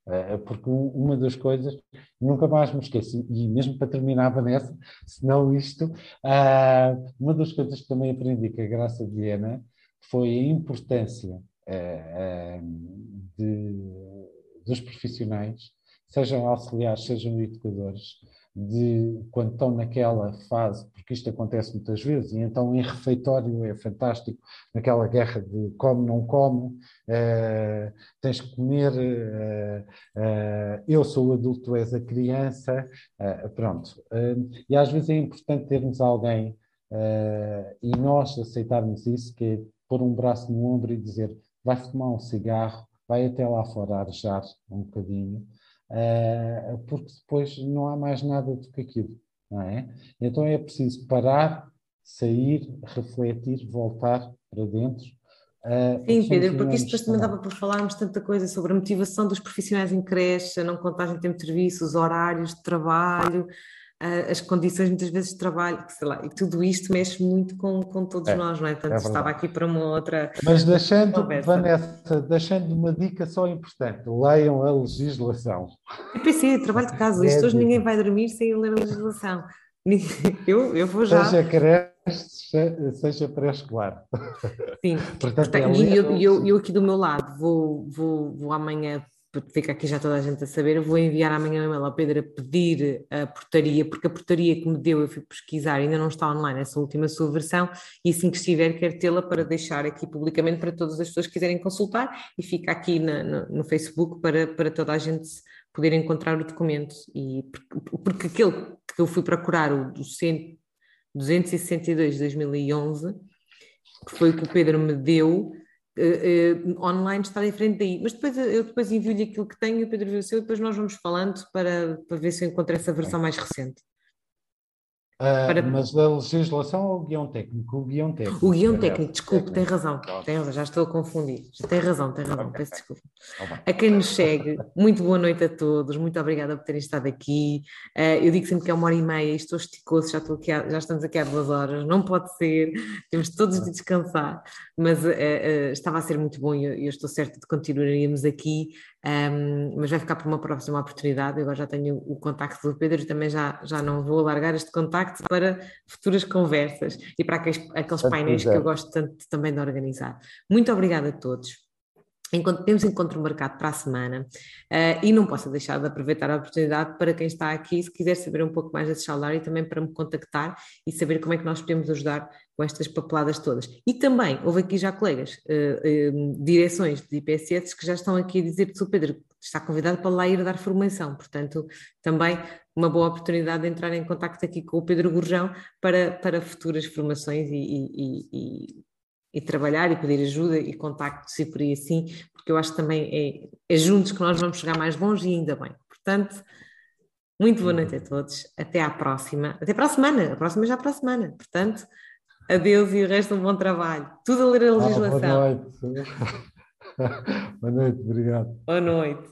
[SPEAKER 2] Uh, porque uma das coisas, nunca mais me esqueço, e mesmo para terminar, Vanessa, se não isto, uh, uma das coisas que também aprendi com a Graça de Viena foi a importância de, dos profissionais, sejam auxiliares, sejam educadores, de quando estão naquela fase, porque isto acontece muitas vezes, e então em refeitório é fantástico, naquela guerra de come, não come, uh, tens que comer, uh, uh, eu sou o adulto, és a criança, pronto. e às vezes é importante termos alguém e nós aceitarmos isso, que é pôr um braço no ombro e dizer vai fumar um cigarro, vai até lá fora arejar um bocadinho, uh, porque depois não há mais nada do que aquilo, não é? Então é preciso parar, sair, refletir, voltar para dentro.
[SPEAKER 1] Uh, Sim, Pedro, porque isto depois também dava para falarmos tanta coisa sobre a motivação dos profissionais em creche, a não contagem de tempo de serviço, os horários de trabalho, as condições muitas vezes de trabalho, sei lá, e tudo isto mexe muito com, com todos é, nós, não é? Portanto, é estava aqui para uma outra.
[SPEAKER 2] Mas deixando, conversa. Vanessa, deixando uma dica só importante: leiam a legislação.
[SPEAKER 1] Eu pensei, trabalho de casa, isto é hoje ninguém vai dormir sem ler a legislação. Eu, eu vou já.
[SPEAKER 2] Seja creche, seja pré-escolar.
[SPEAKER 1] Sim, Portanto, Portanto, é e eu, eu, eu, aqui do meu lado vou, vou, vou amanhã fica aqui já toda a gente a saber, eu vou enviar amanhã um e-mail ao Pedro a pedir a portaria, porque a portaria que me deu, eu fui pesquisar, ainda não está online essa última sua versão, e assim que estiver, quero tê-la para deixar aqui publicamente para todas as pessoas que quiserem consultar, e fica aqui na, no, no, Facebook para, para toda a gente poder encontrar o documento, e porque, aquele que eu fui procurar, o do 262 de 2011, que foi o que o Pedro me deu, uh, online está diferente daí. Mas depois eu depois envio-lhe aquilo que tenho e o Pedro viu o seu e depois nós vamos falando para, para ver se eu encontro essa versão mais recente.
[SPEAKER 2] Uh, para... Mas a legislação ou o guião técnico? O guião técnico.
[SPEAKER 1] O guião técnico, desculpe, tem razão, tem razão, já estou a confundir. Tem razão, tem razão, peço desculpa. A quem nos segue, muito boa noite a todos, muito obrigada por terem estado aqui. Uh, eu digo sempre que é uma hora e meia, estou esticoso, já, estou aqui já estamos aqui há duas horas, não pode ser, temos todos de descansar, mas uh, estava a ser muito bom e eu, eu estou certa de continuaríamos aqui um, mas vai ficar para uma próxima oportunidade. Eu agora já tenho o contacto do Pedro e também já, já não vou alargar este contacto para futuras conversas e para aqueles, aqueles painéis que eu gosto tanto também de organizar. Muito obrigada a todos. Enquanto temos encontro marcado para a semana uh, e não posso deixar de aproveitar a oportunidade para quem está aqui, se quiser saber um pouco mais da Social e também para me contactar e saber como é que nós podemos ajudar com estas papeladas todas. E também, houve aqui já colegas, uh, uh, direções de IPSS que já estão aqui a dizer que o Pedro está convidado para lá ir dar formação, portanto, também uma boa oportunidade de entrar em contato aqui com o Pedro Gurjão para, para futuras formações e, e, e e trabalhar e pedir ajuda e contactos e por aí assim, porque eu acho que também é, é juntos que nós vamos chegar mais longe e ainda bem. Portanto, muito boa noite a todos, até à próxima, até para a semana, a próxima já para a semana, portanto, adeus e o resto um bom trabalho. Tudo a ler a legislação. Ah,
[SPEAKER 2] boa noite. boa noite, obrigado.
[SPEAKER 1] Boa noite.